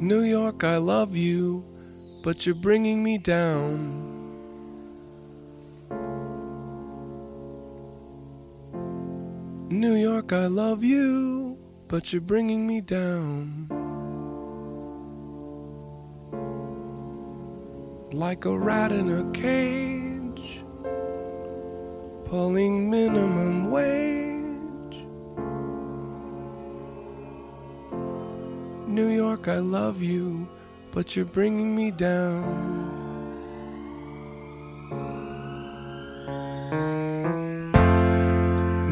New York, I love you, but you're bringing me down. New York, I love you, but you're bringing me down. Like a rat in a cage, pulling minimum wage. New York, I love you, but you're bringing me down.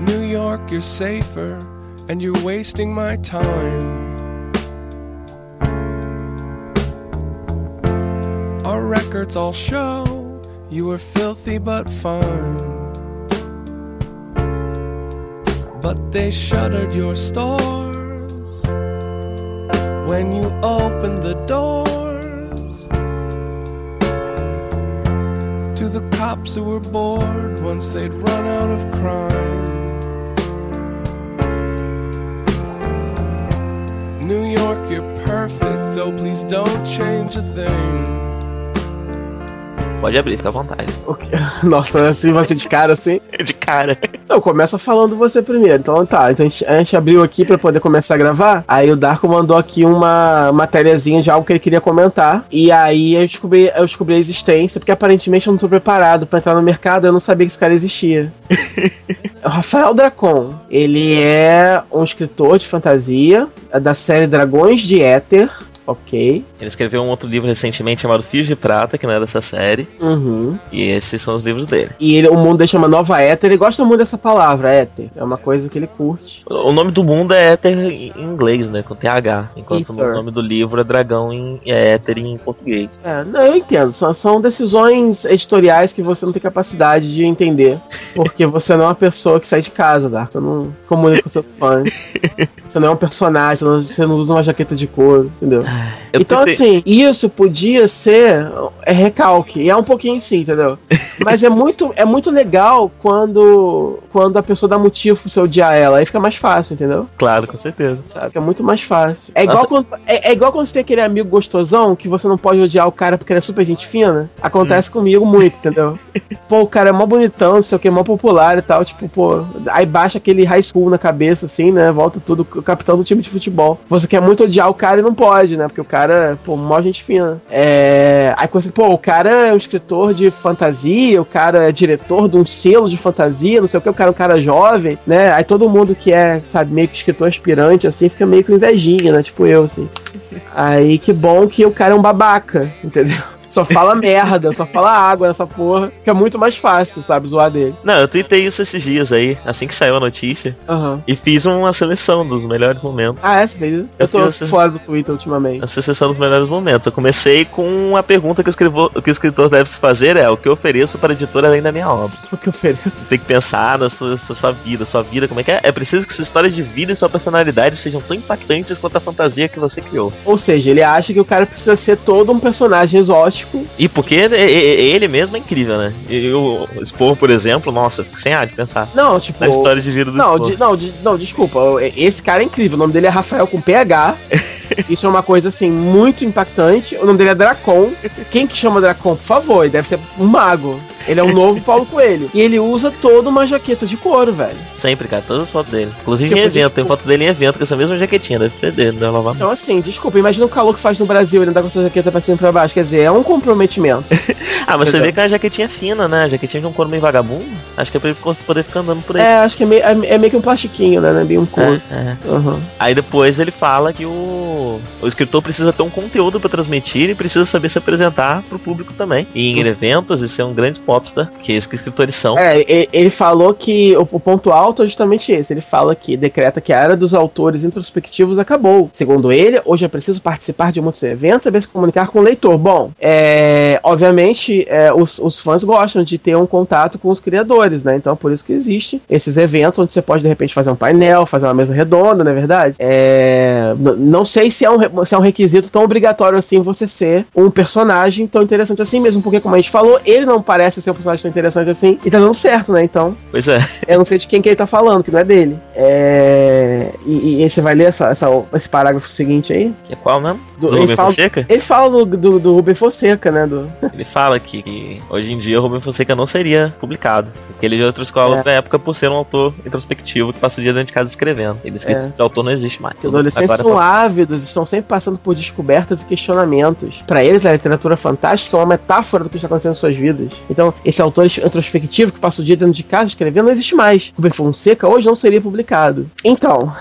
New York, you're safer, and you're wasting my time. Our records all show you were filthy but fine. But they shuttered your stores when you opened the doors to the cops who were bored once they'd run out of crime. New York, you're perfect. Oh, please don't change a thing. Pode abrir, fica à vontade. Nossa, assim você de cara assim. De cara. Não, começa falando você primeiro. Então tá, então a gente, a gente abriu aqui pra poder começar a gravar. Aí o Darko mandou aqui uma matériazinha de algo que ele queria comentar. E aí eu descobri, eu descobri a existência, porque aparentemente eu não tô preparado pra entrar no mercado, eu não sabia que esse cara existia. o Rafael Dracon, ele é um escritor de fantasia é da série Dragões de Éter. Ok. Ele escreveu um outro livro recentemente chamado Fios de Prata, que não é dessa série. Uhum. E esses são os livros dele. E ele, o mundo dele chama Nova Éter. Ele gosta muito dessa palavra, Éter. É uma coisa que ele curte. O nome do mundo é Éter em inglês, né? Com TH. Enquanto Ether. o nome do livro é Dragão em é Éter em português. É, não, eu entendo. São, são decisões editoriais que você não tem capacidade de entender. Porque você não é uma pessoa que sai de casa, Dark. Você não comunica com seus fãs. Você não é um personagem, você não, você não usa uma jaqueta de couro, entendeu? Eu então, tentei- assim, isso podia ser é recalque. E é um pouquinho sim, entendeu? Mas é muito, é muito legal quando, quando a pessoa dá motivo pra você odiar ela. Aí fica mais fácil, entendeu? Claro, com certeza. Sabe? Fica muito mais fácil. É igual, quando, é, é igual quando você tem aquele amigo gostosão que você não pode odiar o cara porque ele é super gente fina. Acontece comigo muito, entendeu? Pô, o cara é mó bonitão, não sei o que, mó popular e tal. Tipo, pô, aí baixa aquele high school na cabeça, assim, né? Volta tudo, o capitão do time de futebol. Você quer muito odiar o cara e não pode, né? Porque o cara, pô, mó gente fina. É. Aí você, pô, o cara é um escritor de fantasia, o cara é diretor de um selo de fantasia, não sei o que, o cara é um cara jovem, né? Aí todo mundo que é, sabe, meio que escritor aspirante, assim, fica meio com invejinha, né? Tipo eu, assim. Aí que bom que o cara é um babaca, entendeu? Só fala merda, só fala água nessa porra. Fica muito mais fácil, sabe, zoar dele. Não, eu tuitei isso esses dias aí, assim que saiu a notícia. Aham. E fiz uma seleção dos melhores momentos. Ah, é? Você fez isso? Eu Eu tô fora do Twitter ultimamente. A seleção dos melhores momentos. Eu comecei com a pergunta que o, que o escritor deve se fazer é o que eu ofereço para a editora além da minha obra. O que eu ofereço? Tem que pensar na sua, sua, sua vida, sua vida, como é que é? É preciso que sua história de vida e sua personalidade sejam tão impactantes quanto a fantasia que você criou. Ou seja, ele acha que o cara precisa ser todo um personagem exótico. E porque e- e- ele mesmo é incrível, né? E o Spor, por exemplo, nossa, fico sem ar de pensar. Não, tipo. Na história de vida do Não, de- não, de- não, desculpa. Esse cara é incrível. O nome dele é Rafael com PH. Isso é uma coisa assim muito impactante. O nome dele é Dracon. Quem que chama Dracon, por favor? Ele deve ser um mago. Ele é o novo Paulo Coelho. E ele usa toda uma jaqueta de couro, velho. Sempre, cara, todas as fotos dele. Inclusive Tipo, em evento, tem desculpa. foto dele em evento com essa mesma jaquetinha, deve ser dele, né? Lavar. Então, assim, desculpa, imagina o calor que faz no Brasil ele andar com essa jaqueta pra cima e pra baixo. Quer dizer, é um comprometimento. Ah, mas você vê que é uma jaquetinha fina, né? Jaquetinha de um couro meio vagabundo. Acho que é pra ele poder ficar andando por aí. É, acho que é meio, é, é meio que um plastiquinho, né? Não é bem um couro. É, é. Aham. Aí depois ele fala que o, o escritor precisa ter um conteúdo pra transmitir e precisa saber se apresentar pro público também. E em eventos e ser um grande popstar, que é isso que escritores são. É, ele falou que o, o ponto alto é justamente esse. Ele fala que decreta que a era dos autores introspectivos acabou. Segundo ele, hoje é preciso participar de muitos eventos e saber se comunicar com o leitor. Bom, é, obviamente é, os, os fãs gostam de ter um contato com os criadores, né? Então por isso que existe esses eventos onde você pode de repente fazer um painel, fazer uma mesa redonda, não é verdade? É, não sei se é, um, se é um requisito tão obrigatório assim você ser um personagem tão interessante assim mesmo, porque como a gente falou, ele não parece ser um personagem tão interessante assim. E tá dando certo, né? Então. Pois é. Eu não sei de quem que ele tá falando, que não é dele. É. E, e você vai ler essa, essa, esse parágrafo seguinte aí? Que é qual mesmo? Do, Do ele, Rubem fala, Fonseca? ele fala do, do, do Rubem Fonseca, né? Do... Ele fala que, que hoje em dia o Rubem Fonseca não seria publicado. Porque ele é de outra escola É. na época por ser um autor introspectivo que passa o dia dentro de casa escrevendo. Ele diz que É. esse autor não existe mais. Que os adolescentes Agora são tá- ávidos, estão sempre passando por descobertas e questionamentos. Pra eles, a literatura fantástica é uma metáfora do que está acontecendo em suas vidas. Então, esse autor introspectivo que passa o dia dentro de casa escrevendo não existe mais. Rubem Fonseca hoje não seria publicado. Então.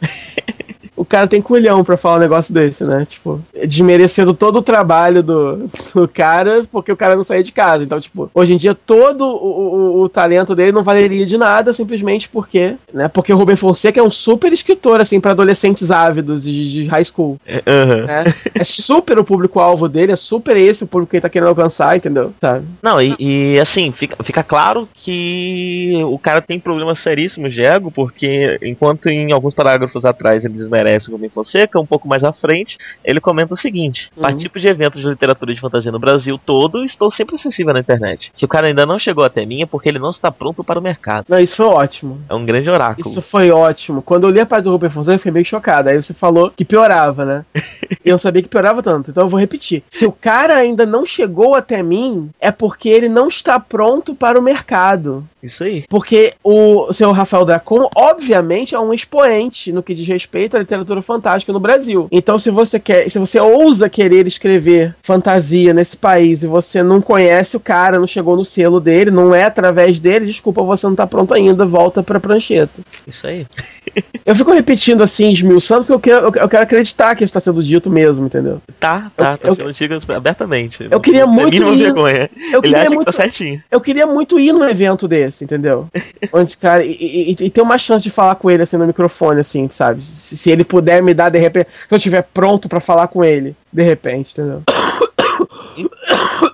O cara tem culhão pra falar um negócio desse, né? Tipo, desmerecendo todo o trabalho do, do cara porque o cara não saía de casa. Então, tipo, hoje em dia todo o, o, o talento dele não valeria de nada simplesmente porque, né? Porque o Rubem Fonseca é um super escritor, assim, pra adolescentes ávidos de, de high school. Né? É super o público-alvo dele, é super esse o público que ele tá querendo alcançar, entendeu? Sabe? Não, e, e, assim, fica, fica claro que o cara tem problemas seríssimos de ego, porque enquanto em alguns parágrafos atrás ele desmerece o Rubem Fonseca, um pouco mais à frente, ele comenta o seguinte: Uhum. participo de eventos de literatura de fantasia no Brasil todo estou sempre acessível na internet. Se o cara ainda não chegou até mim é porque ele não está pronto para o mercado. Não, isso foi ótimo. É um grande oráculo. Isso foi ótimo. Quando eu li a parte do Rubem Fonseca, eu fiquei meio chocado. Aí você falou que piorava, né? Eu não sabia que piorava tanto. Então eu vou repetir. Se o cara ainda não chegou até mim, é porque ele não está pronto para o mercado. Isso aí. Porque o seu Rafael Dracon, obviamente, é um expoente no que diz respeito à literatura fantástica no Brasil. Então, se você quer, se você ousa querer escrever fantasia nesse país e você não conhece o cara, não chegou no selo dele, não é através dele, desculpa, você não tá pronto ainda, volta pra prancheta. Isso aí. Eu fico repetindo assim, esmiuçando, porque eu quero, eu quero acreditar que isso tá sendo dito mesmo, entendeu? Tá, tá, Eu- tá eu- sendo abertamente. eu queria muito ir- vergonha. Eu Ele queria muito. que tá certinho. Eu queria muito ir num evento desse, entendeu? Onde, cara, e, e- e ter uma chance de falar com ele assim no microfone, assim, sabe? Se, se ele puder me dar, de repente, se eu estiver pronto pra falar com ele, de repente, entendeu?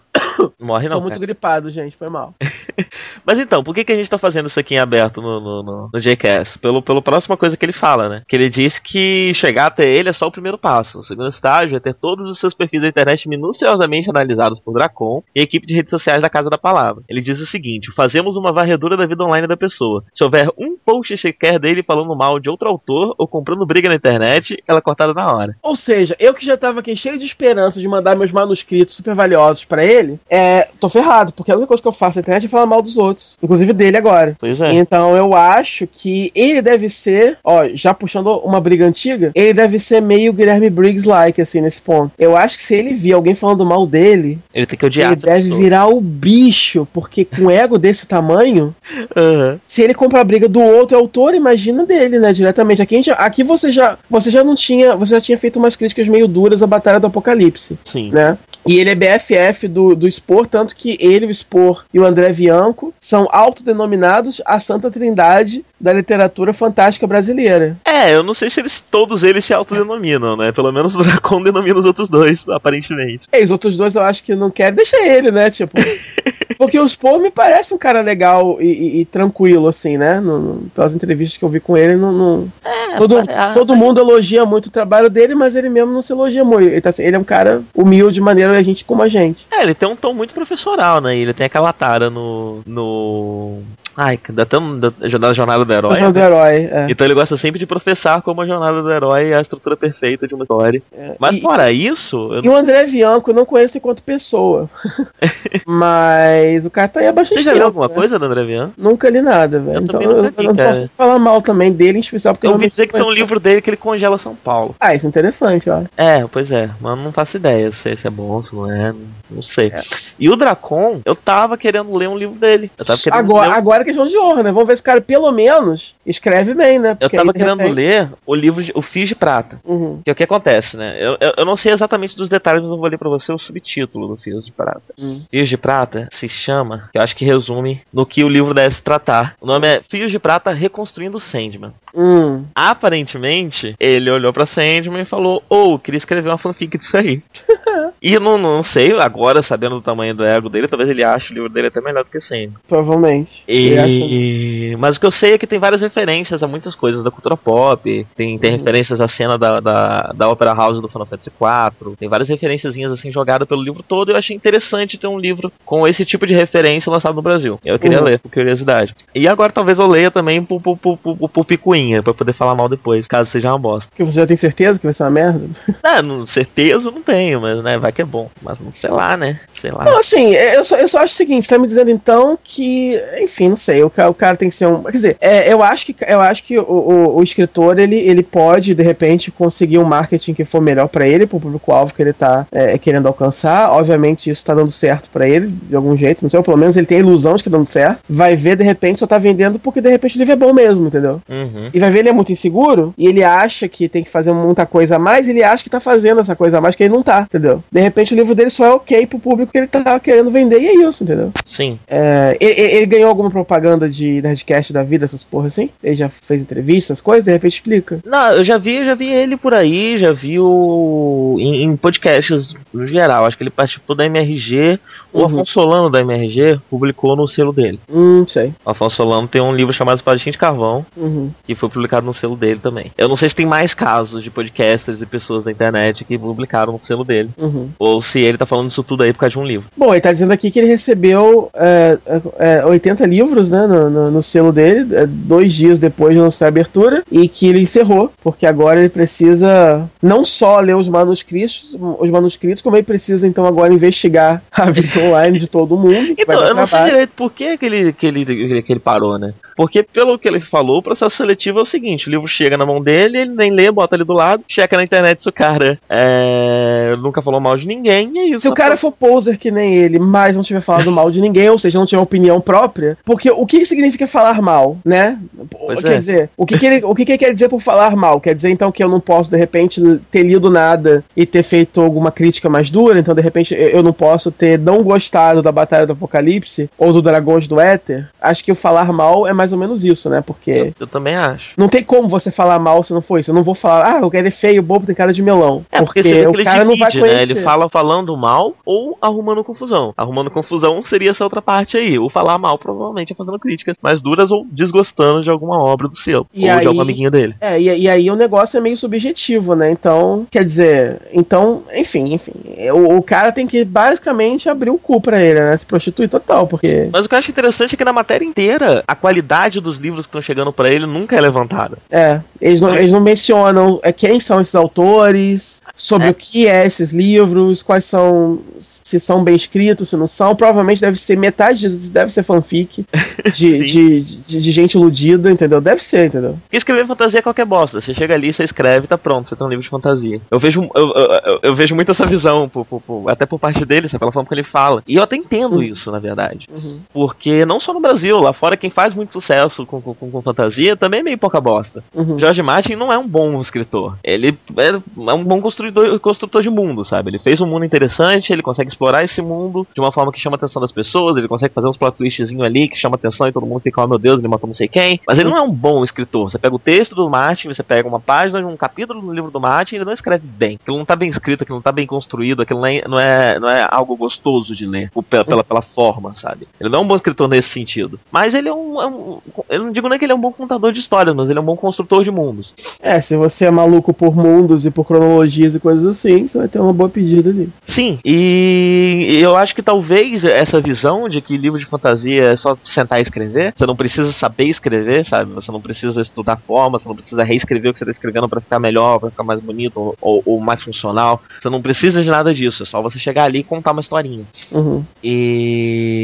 Morre Tô não. muito cara. gripado, gente, foi mal. Mas então, por que, que a gente tá fazendo isso aqui em aberto no, no, no, no JCast? Pelo, pelo próxima coisa que ele fala, né? Que ele diz que chegar até ele é só o primeiro passo. O segundo estágio é ter todos os seus perfis da internet minuciosamente analisados por Dracon e a equipe de redes sociais da Casa da Palavra. Ele diz o seguinte: fazemos uma varredura da vida online da pessoa. Se houver um post sequer dele falando mal de outro autor ou comprando briga na internet, ela é cortada na hora. Ou seja, eu que já tava aqui cheio de esperança de mandar meus manuscritos super valiosos pra ele, é, tô ferrado, porque a única coisa que eu faço na internet é falar mal dos outros, inclusive dele agora. Pois é. Então eu acho que ele deve ser, ó, já puxando uma briga antiga, ele deve ser meio Guilherme Briggs-like, assim, nesse ponto. Eu acho que se ele vir alguém falando mal dele, Ele tem que odiar. ele deve pessoa. virar o bicho, porque com ego desse tamanho, Aham. se ele compra a briga do outro autor, imagina dele, né, diretamente. Aqui, a gente- aqui você já você já não tinha, você já tinha feito umas críticas meio duras à Batalha do Apocalipse Sim. né? E ele é BFF do, do Spor, tanto que ele, o Spor e o André Bianco são autodenominados a Santa Trindade da literatura fantástica brasileira. É, eu não sei se eles todos eles se autodenominam, né? Pelo menos o Dracon denomina os outros dois, aparentemente. E os outros dois eu acho que não querem, deixa ele, né? Tipo. Porque o Spor me parece um cara legal e, e- e tranquilo, assim, né? No, no- pelas entrevistas que eu vi com ele, não. não- todo, ah, todo mundo elogia muito o trabalho dele, mas ele mesmo não se elogia muito. Ele, tá assim, ele é um cara humilde de maneira a gente como a gente. É, ele tem um tom muito professoral, né? Ele tem aquela tara no. no. Ai, da, tão, da, da jornada do herói. Do né? herói. É. Então ele gosta sempre de professar como a jornada do herói é a estrutura perfeita de uma história. Mas E- fora isso, E o André Bianco eu não conheço enquanto pessoa. Mas o cara tá aí há bastante Você já leu alguma né? coisa do André Vian? Nunca li nada, velho. Eu Então também eu, eu não cara. posso falar mal também dele, em especial porque Eu ouvi não dizer que tem um livro dele que ele congela São Paulo. Ah, isso é interessante, ó. É, pois é, mas não faço ideia se, se é bom, se não é, não, não sei. É. E o Dracon, eu tava querendo ler um livro dele. Eu tava querendo Agora, ler, agora é questão de honra, né? Vamos ver se o cara, pelo menos, escreve bem, né? eu Porque tava aí, de querendo repente- ler o livro, de, o Fios de Prata. Uhum. Que é o que acontece, né? Eu, eu, eu não sei exatamente dos detalhes, mas eu vou ler pra você o subtítulo do Fios de Prata. Hum. Fios de Prata se chama, que eu acho que resume no que o livro deve se tratar. O nome é Fios de Prata Reconstruindo Sandman. Hum. Aparentemente, ele olhou pra Sandman e falou: Ô, queria escrever uma fanfic disso aí. E não, não sei, agora, sabendo do tamanho do ego dele, talvez ele ache o livro dele até melhor do que sempre. Provavelmente. E... Mas o que eu sei é que tem várias referências a muitas coisas da cultura pop. Tem, tem uhum. referências à cena da, da, da Opera House do Final Fantasy IV. Tem várias referenciazinhas assim jogadas pelo livro todo. E eu achei interessante ter um livro com esse tipo de referência lançado no Brasil. Eu queria uhum. ler, por curiosidade. E agora talvez eu leia também por, por, por, por, por picuinha, pra poder falar mal depois, caso seja uma bosta. Que você já tem certeza que vai ser uma merda? É, não, certeza eu não tenho, mas né, vai que é bom. Mas não sei lá, né? Sei lá. Não, assim, eu só, eu só acho o seguinte, tá me dizendo então que, enfim, não sei, o, o cara tem que ser um. Quer dizer, é, eu acho que, eu acho que o, o, o, escritor ele, ele pode, de repente, conseguir um marketing que for melhor para ele, pro público-alvo que ele tá é, querendo alcançar. Obviamente, isso tá dando certo para ele, de algum jeito, não sei, ou pelo menos ele tem a ilusão de que tá dando certo. Vai ver, de repente, só tá vendendo porque de repente o livro é bom mesmo, entendeu? Uhum. E vai ver, ele é muito inseguro e ele acha que tem que fazer muita coisa a mais, ele acha que tá fazendo essa coisa a mais que ele não tá, entendeu? De repente o livro dele só é ok pro público que ele tá querendo vender e é isso, entendeu? Sim. É, ele, ele, ganhou alguma propaganda de Nerdcast da vida, essas porra assim? Ele já fez entrevistas, coisas, de repente explica. Não, eu já vi, já vi ele por aí, já vi o. em, em podcasts no geral. Acho que ele participou da MRG. O uhum. Afonso Solano da MRG publicou no selo dele. Hum, sei. O Afonso Solano tem um livro chamado Espadachim de Carvão, uhum. que foi publicado no selo dele também. Eu não sei se tem mais casos de podcasters e pessoas da internet que publicaram no selo dele. Uhum. Ou se ele tá falando isso tudo aí por causa de um livro. Bom, ele tá dizendo aqui que ele recebeu é, é, 80 livros né, no, no, no selo dele, é, dois dias depois de lançar a abertura, e que ele encerrou, porque agora ele precisa não só ler os manuscritos, os manuscritos, como ele precisa então agora investigar a vida online de todo mundo. Então, eu não sei direito por que, que, ele, que, ele, que ele parou, né? Porque, pelo que ele falou, o processo seletivo é o seguinte: o livro chega na mão dele, ele nem lê, bota ali do lado, checa na internet se o cara é, nunca falou mal de ninguém, e é isso. Se o cara for poser que nem ele, mas não tiver falado mal de ninguém, ou seja, não tiver opinião própria, porque o que significa falar mal, né? Pois quer é. dizer, o que, que ele, o que, que ele quer dizer por falar mal? Quer dizer então que eu não posso, de repente, ter lido nada e ter feito alguma crítica mais dura, então de repente eu não posso ter não gostado da Batalha do Apocalipse ou do Dragões do Éter? Acho que o falar mal é mais ou menos isso, né? Porque. Eu, eu também acho. Não tem como você falar mal se não for isso. Eu não vou falar, ah, o cara é feio, bobo, tem cara de melão. É, porque, porque o cara divide, não vai conhecer. Né? Ele fala falando mal ou arrumando confusão. Arrumando confusão seria essa outra parte aí. O falar mal provavelmente é fazendo críticas mais duras ou desgostando de alguma obra do seu. E ou aí, de algum amiguinho dele. É, e, e, aí o negócio é meio subjetivo, né? Então, quer dizer, então, enfim, enfim. O, o cara tem que basicamente abrir o cu pra ele, né? Se prostituir total, porque. Mas o que eu acho interessante é que na matéria inteira, a qualidade dos livros que estão chegando para ele nunca é levantada. É, eles não, eles não mencionam é, quem são esses autores, sobre é. o que é esses livros, quais são, se são bem escritos, se não são. Provavelmente deve ser metade deve ser fanfic de, de, de, de, gente iludida, entendeu? Deve ser, entendeu? Porque escrever fantasia é qualquer bosta. Você chega ali, você escreve, tá pronto, você tem um livro de fantasia. Eu vejo, eu, eu, eu vejo muito essa visão, por, por, por, até por parte dele, pela forma que ele fala. E eu até entendo uhum. isso, na verdade. Uhum. Porque não só no Brasil, lá fora quem faz muito sucesso com, com, com fantasia também é meio pouca bosta. Uhum. George Martin não é um bom escritor. Ele é, é um bom construtor, construtor de mundo, sabe? Ele fez um mundo interessante, ele consegue explorar esse mundo de uma forma que chama a atenção das pessoas, ele consegue fazer uns plot twistzinho ali que chama atenção e todo mundo fica, oh meu Deus, ele matou não sei quem. Mas ele não é um bom escritor. Você pega o texto do Martin, você pega uma página, um capítulo do livro do Martin, ele não escreve bem. Aquilo não tá bem escrito, aquilo não tá bem construído, aquilo não é, não é, não é algo gostoso de ler, pela, pela, pela forma, sabe? Ele não é um bom escritor nesse sentido. Mas ele é um, é um. Eu não digo nem que ele é um bom contador de histórias, mas ele é um bom construtor de mundos. É, se você é maluco por mundos e por cronologias e coisas assim, você vai ter uma boa pedida ali. Sim, e eu acho que talvez essa visão de que livro de fantasia é só sentar e escrever, você não precisa saber escrever, sabe? Você não precisa estudar forma, você não precisa reescrever o que você está escrevendo para ficar melhor, para ficar mais bonito ou, ou, mais funcional. Você não precisa de nada disso, é só você chegar ali e contar uma historinha. Uhum. E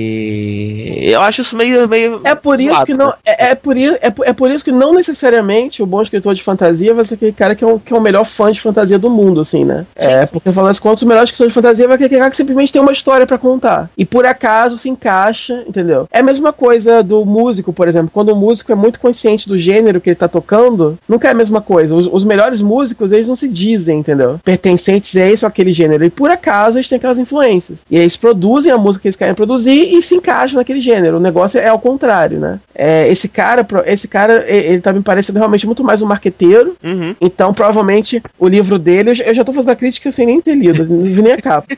eu acho isso meio. meio é por isso que não. É, é, por isso, é, é por isso que não necessariamente o bom escritor de fantasia vai ser aquele cara que é, um, que é o melhor fã de fantasia do mundo, assim, né? É, porque falando das contas, o melhor escritor de fantasia vai aquele cara que simplesmente tem uma história para contar. E por acaso se encaixa, entendeu? É a mesma coisa do músico, por exemplo. Quando o músico é muito consciente do gênero que ele tá tocando, nunca é a mesma coisa. Os, os melhores músicos, eles não se dizem, entendeu? Pertencentes a esse ou aquele gênero. E por acaso eles têm aquelas influências. E eles produzem a música que eles querem produzir e se encaixam naquele gênero. O negócio é ao contrário, né? É, esse cara, esse cara, ele tá me parecendo realmente muito mais um marqueteiro. Uhum. Então, provavelmente, o livro dele, eu já tô fazendo a crítica sem nem ter lido, nem a capa.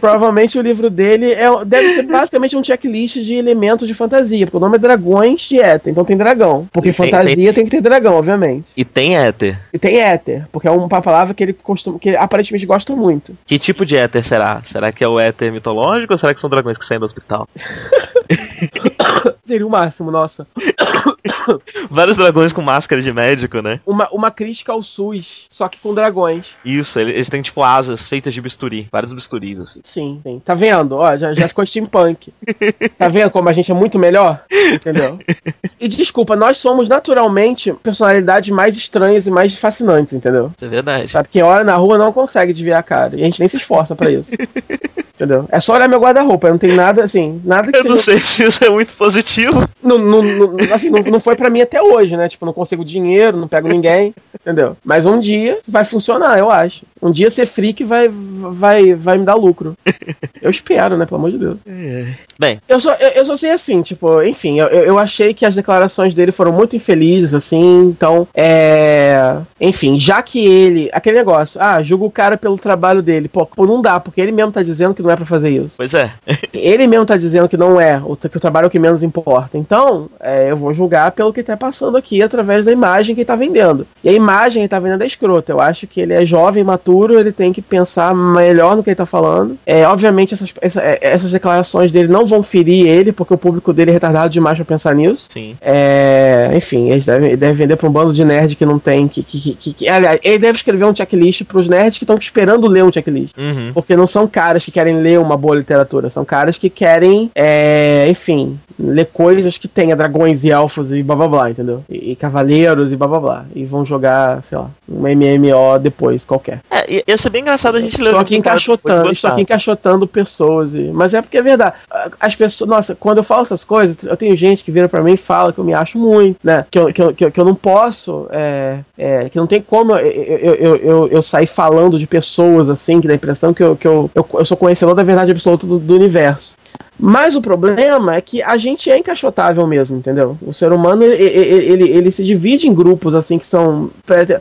Provavelmente o livro dele é, deve ser basicamente um checklist de elementos de fantasia, porque o nome é Dragões de Éter, então tem dragão. Porque tem- fantasia tem- tem... que ter dragão, obviamente. E tem éter. E tem éter, porque é uma palavra que ele costuma, que ele aparentemente gosta muito. Que tipo de éter será? Será que é o éter mitológico ou será que são dragões que saem do hospital? Seria o máximo, nossa. Vários dragões com máscara de médico, né? Uma, uma crítica ao SUS, só que com dragões. Isso, ele- eles têm tipo asas feitas de bisturi. Vários bisturis, assim. Sim, sim. Tá vendo? Ó, já, já ficou steampunk. Tá vendo como a gente é muito melhor? Entendeu? E desculpa, nós somos naturalmente personalidades mais estranhas e mais fascinantes, entendeu? Isso é verdade. Sabe que olha na rua não consegue desviar a cara. E a gente nem se esforça pra isso. Entendeu? É só olhar meu guarda-roupa. Não tem nada assim, nada que Eu não seja. sei se isso é muito positivo. Não, não, não- assim, não, não foi pra mim até hoje, né? Tipo, não consigo dinheiro, não pego ninguém, entendeu? Mas um dia vai funcionar, eu acho. Um dia ser freak vai, vai, vai me dar lucro. Eu espero, né? Pelo amor de Deus. Bem, Eu só, eu, eu só sei assim, tipo, enfim, eu, eu achei que as declarações dele foram muito infelizes, assim, então, é. Enfim, já que ele. Aquele negócio, ah, julga o cara pelo trabalho dele. Pô, pô, não dá, porque ele mesmo tá dizendo que não é pra fazer isso. pois é. Ele mesmo tá dizendo que não é, o- que o trabalho é o que menos importa. Então, é, eu vou julgar pelo que tá passando aqui através da imagem que ele tá vendendo. E a imagem que ele tá vendendo é escrota. Eu acho que ele é jovem, maturo, ele tem que pensar melhor no que ele tá falando. É, obviamente, essas, essa- é, essas declarações dele não vão ferir ele, porque o público dele é retardado demais pra pensar nisso. Sim. É, enfim, ele deve, ele deve vender pra um bando de nerd que não tem. Que, que, que, que- aliás, ele deve escrever um checklist pros nerds que estão esperando ler um checklist. Uhum. Porque não são caras que querem ler uma boa literatura, são caras que querem, é, enfim, ler coisas que tenha dragões e elfos e blá blá blá, entendeu? E, e cavaleiros e blá blá blá. E vão jogar, sei lá, um MMO depois, qualquer. É, ia ser bem engraçado a gente ler Estou o aqui encaixotando, estou aqui encaixotando pessoas. E... Mas é porque é verdade. As pessoas, nossa, quando eu falo essas coisas, eu tenho gente que vira pra mim e fala que eu me acho muito, né? Que eu, que eu, que eu, que eu não posso, é, é, que não tem como eu, eu, eu, eu, eu sair falando de pessoas assim, que dá a impressão que eu, que eu, eu, eu sou conhecedor da verdade absoluta do, do universo. Mas o problema é que a gente é encaixotável mesmo, entendeu? O ser humano, ele, ele, ele, se divide em grupos, assim, que são...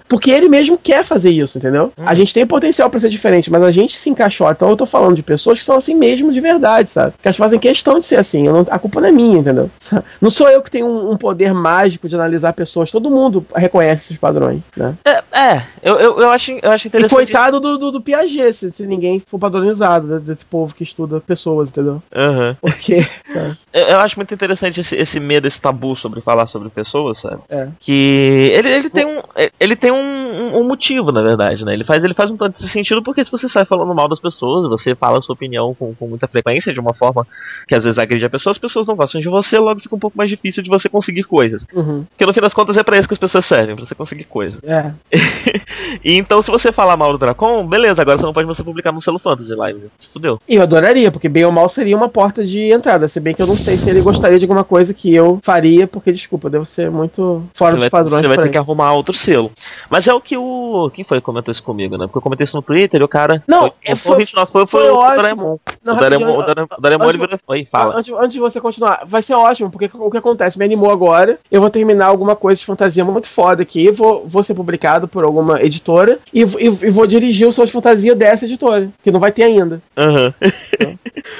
Porque ele mesmo quer fazer isso, entendeu? A gente tem potencial pra ser diferente, mas a gente se encaixota. Então eu tô falando de pessoas que são assim mesmo de verdade, sabe? Que elas fazem questão de ser assim. Eu não- a culpa não é minha, entendeu? Não sou eu que tenho um, um poder mágico de analisar pessoas. Todo mundo reconhece esses padrões, né? É, é, eu, eu, eu, acho, eu acho E interessante. coitado do, do, do Piaget, se, se ninguém for padronizado né, desse povo que estuda pessoas, entendeu? Aham. Porque, sabe? Eu, acho muito interessante esse, esse medo, esse tabu sobre falar sobre pessoas, sabe? É. Que ele, ele tem, um, ele tem um, um- motivo, na verdade, né? Ele faz, ele faz um tanto de sentido porque se você sai falando mal das pessoas, você fala a sua opinião com, com muita frequência, de uma forma que às vezes agride a pessoa, as pessoas não gostam de você, logo fica um pouco mais difícil de você conseguir coisas. Uhum. Porque no fim das contas é pra isso que as pessoas servem, pra você conseguir coisas. É. e então se você falar mal do Dracon, beleza, agora você não pode mais publicar no Selo Fantasy Live. Se fudeu. E eu adoraria, porque bem ou mal seria uma porta de entrada. Se bem que eu não sei se ele gostaria de alguma coisa que eu faria, porque, desculpa, devo ser muito fora Você dos vai, padrões você vai ter que isso. arrumar outro selo. Mas é o que o. Quem foi que comentou isso comigo, né? Porque eu comentei isso no Twitter e o cara. Não, foi, é, o foi- foi, foi, foi o. Doraemon. Não, o Doraemon, o Doraemon, ele virou. Oi, fala. Antes, antes de você continuar, vai ser ótimo, porque o que acontece? Me animou agora. Eu vou terminar alguma coisa de fantasia muito foda aqui. Vou, vou ser publicado por alguma editora e, e, e vou dirigir o som de fantasia dessa editora, que não vai ter ainda. Aham.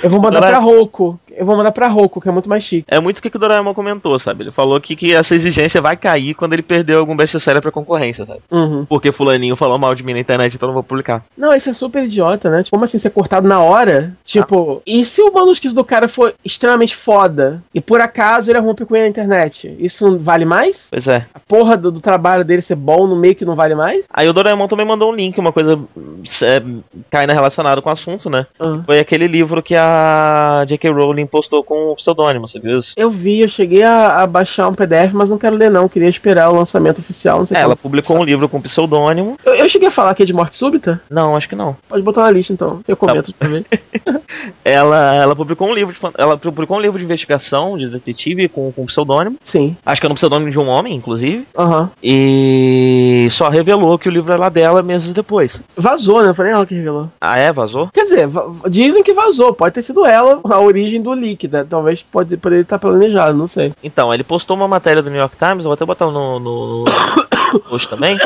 Eu vou mandar Doraemon. pra Roku. Eu vou mandar pra Roku, que é muito mais chique. É muito o que o Doraemon comentou, sabe? Ele falou que, que essa exigência vai cair quando ele perder algum best-seller pra concorrência, sabe? Uhum. Porque fulaninho falou mal de mim na internet, então não vou publicar. Não, isso é super idiota, né? Tipo, como assim ser cortado na hora? Tipo, e se o manuscrito do cara for extremamente foda e por acaso ele rompe com ele na internet? Isso não vale mais? Pois é. A porra do, do trabalho dele ser bom no meio que não vale mais? Aí o Doraemon também mandou um link, uma coisa é, cai na relacionada com o assunto, né? Ah. Foi aquele livro que a J.K. Rowling postou com o pseudônimo, você viu isso? Eu vi, eu cheguei a, a baixar um PDF, mas não quero ler não, queria esperar o lançamento oficial, É, ela publicou um livro com pseudônimo. Eu, eu cheguei a falar aqui de morte súbita? Não, acho que não. Pode botar na lista então, eu comento pra ver. Ela, ela publicou um livro de ela publicou um livro de investigação de detetive com, com pseudônimo. Sim, Acho que era um pseudônimo de um homem, inclusive. aham. E só revelou que o livro era dela meses depois. Vazou, né? Foi nem ela que revelou. Ah, é? Vazou? Quer dizer, dizem que vazou, pode ter sido ela a origem do leak, né? talvez pode, poderia estar planejado, não sei. Então, ele postou uma matéria do New York Times, eu vou até botar no, no, no post também.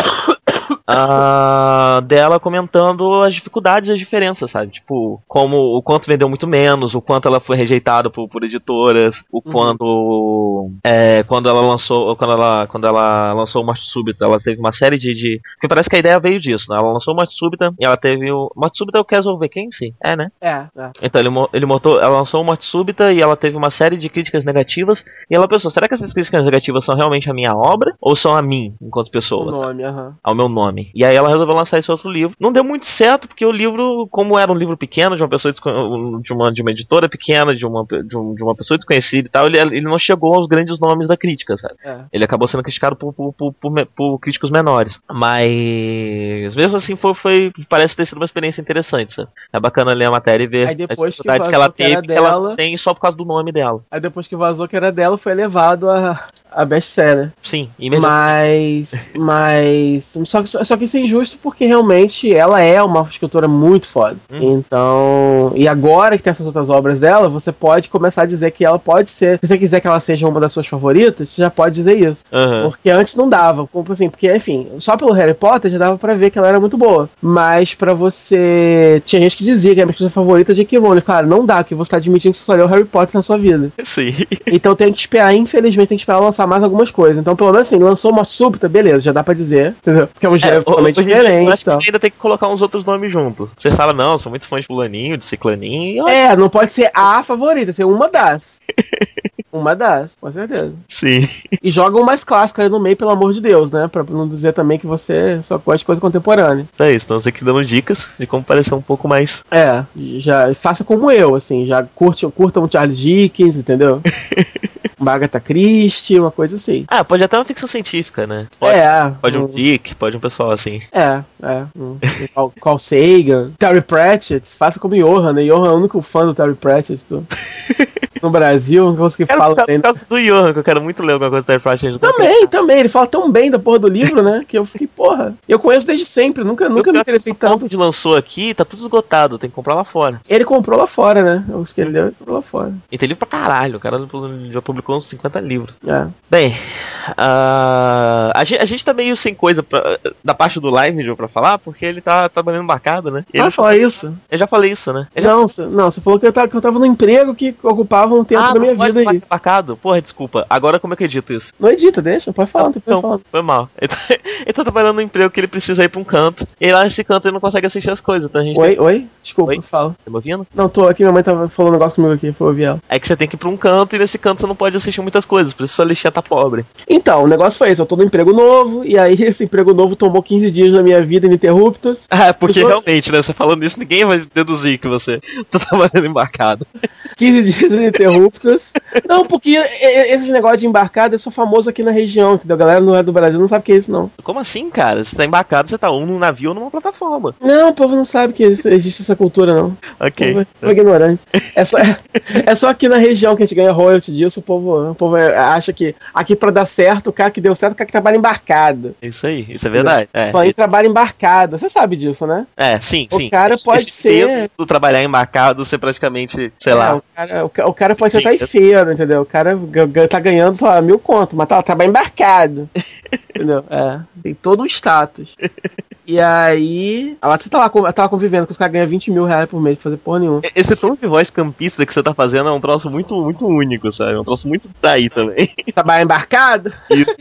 Uh, dela comentando as dificuldades e as diferenças, sabe? Tipo, como o quanto vendeu muito menos, o quanto ela foi rejeitada por, por editoras, o uhum. quanto é, quando ela lançou quando ela quando ela lançou o Morte Súbita, ela teve uma série de, de porque parece que a ideia veio disso, né? Ela lançou o Morte Súbita e ela teve o Morte Súbita é o Castle Vacancy, é, né? É, é. Então ele ele motou, ela lançou o Morte Súbita e ela teve uma série de críticas negativas e ela pensou, será que essas críticas negativas são realmente a minha obra ou são a mim enquanto pessoa? O nome, aham. Ao meu nome. E aí ela resolveu lançar esse outro livro. Não deu muito certo porque o livro, como era um livro pequeno de uma pessoa de uma, de uma editora pequena, de uma, de, um, de uma pessoa desconhecida e tal, ele, ele não chegou aos grandes nomes da crítica, sabe? É. Ele acabou sendo criticado por, por, por, por, por críticos menores. Mas mesmo assim foi, foi, parece ter sido uma experiência interessante, sabe? É bacana ler a matéria e ver aí depois a dificuldade que, que ela teve, que dela, ela tem só por causa do nome dela. Aí depois que vazou que era dela, foi levado a, a best-seller. Sim, Mas. Mas. Só, só que isso é injusto porque realmente ela é uma escritora muito foda. Hum. Então. E agora que tem essas outras obras dela, você pode começar a dizer que ela pode ser. Se você quiser que ela seja uma das suas favoritas, você já pode dizer isso. Uhum. Porque antes não dava. Como assim? Porque, enfim, só pelo Harry Potter já dava para ver que ela era muito boa. Mas para você. Tinha gente que dizia que é a minha favorita de que Rowling. Cara, não dá, que você tá admitindo que você só leu Harry Potter na sua vida. Sim. Então tem que esperar, infelizmente, tem que esperar ela lançar mais algumas coisas. Então, pelo menos assim, lançou Morte Súbita, beleza, já dá pra dizer, entendeu? Porque é um gênero é, totalmente diferente. Mas então. ainda tem que colocar uns outros nomes juntos. Você fala, não, sou muito fã de fulaninho, de ciclaninho. É, não pode ser a favorita, ser uma das. Uma das, com certeza. Sim. E joga um mais clássico aí no meio, pelo amor de Deus, né? Pra não dizer também que você só gosta de coisa contemporânea. É isso, estamos aqui dando dicas de como parecer um pouco mais. É, já faça como eu, assim, já curte, curta um Charles Dickens, entendeu? uma Agatha Christie, uma coisa assim. Ah, pode até uma ficção científica, né? Pode, é. Pode um, Dick, pode um pessoal assim. É, é. Um, um Carl Sagan, Terry Pratchett, faça como Johan, né? Johan é o único fã do Terry Pratchett. No Brasil, não consegui falar. Por causa do Johan, que eu quero muito ler alguma coisa Terry Pratchett. Também, também. Ele fala tão bem da porra do livro, né? Que eu fiquei, porra. Eu conheço desde sempre, nunca, nunca me interessei tanto. que lançou aqui, tá tudo esgotado, tem que comprar lá fora. Ele comprou lá fora, né? Os que ele deu, ele comprou lá fora. E tem livro pra caralho, o cara já publicou uns 50 livros. É. Bem, uh, a, gente, a gente tá meio sem coisa pra, da parte do live, Joe, pra falar, porque ele tá trabalhando embarcado, né? Ele, Vai falar isso? Eu já falei isso, né? não, já... não, você falou que eu, tava, que eu tava no emprego que ocupava um tempo ah, da minha vida aí. Embarcado? Porra, desculpa. Agora como é que eu edito isso? Não edita, deixa, pode falar, não, então, falar. Foi mal. Ele tá, ele tá trabalhando no emprego que ele precisa ir pra um canto. E lá nesse canto ele não consegue assistir as coisas. A gente oi, tem... oi? Desculpa, oi? fala. Tá me ouvindo? Não, tô aqui, minha mãe tava falando um negócio comigo aqui, foi ouvir ela. É que você tem que ir pra um canto e nesse canto você não pode assistir muitas coisas, por isso sua lixinha tá pobre. Então, o negócio foi esse, eu tô no emprego novo, e aí esse emprego novo tomou 15 dias da minha vida ininterruptos. É, porque realmente, né, você falando isso, ninguém vai deduzir que você tá trabalhando embarcado. 15 dias ininterruptos. não, porque esse negócio de embarcado é só famoso aqui na região, entendeu? A galera não é do Brasil não sabe o que é isso, não. Como assim, cara? Você tá embarcado, você tá um num navio ou numa plataforma. Não, o povo não sabe que existe essa cultura, não. Ok. O povo é ignorante. É só, é, é só aqui na região que a gente ganha royalty disso, o povo, o povo acha que aqui pra dar certo, o cara que deu certo é o cara que trabalha embarcado. Isso aí, isso é verdade. É, Só em trabalho embarcado. Você sabe disso, né? É, sim, o sim. O cara pode Esse ser. Do trabalhar embarcado ser praticamente, sei é, lá. O cara, o, o cara pode sim, ser taifeiro, entendeu? O cara tá ganhando, sei lá, mil conto, mas tá, trabalha embarcado. entendeu? É. Tem todo um status. E aí. Ela você tá lá, tava convivendo com os caras ganham 20 mil reais por mês pra fazer porra nenhuma. Esse tom de voz campista que você tá fazendo é um troço muito, muito único, sabe? É um troço muito daí também. Trabalhar embarcado? Isso.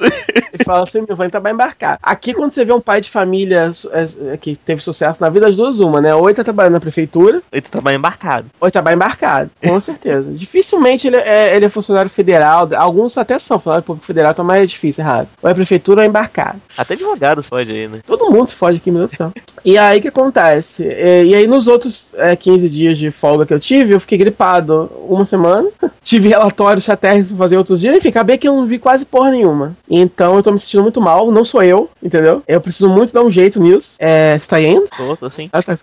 Eles falam assim, meu, vai trabalhar embarcado. Aqui, quando você vê um pai de família é, é, que teve sucesso na vida, as duas, uma, né? Ou ele tá trabalhando na prefeitura. Ou ele trabalha embarcado. Ou ele trabalha embarcado, com certeza. Dificilmente ele é, ele é funcionário federal. Alguns até são funcionário público federal, então é mais difícil, errado. Ou é prefeitura ou é embarcado. Até advogado pode aí, né? Todo mundo se fode Deus do céu. E aí o que acontece? E, e, aí nos outros é, 15 dias de folga que eu tive, eu fiquei gripado uma semana. tive relatórios chatérrimos pra fazer outros dias. Enfim, acabei que eu não vi quase porra nenhuma. Então eu tô me sentindo muito mal. Não sou eu, entendeu? Eu preciso muito dar um jeito nisso. É, você tá indo? Tô, tô sim. Ah, tá,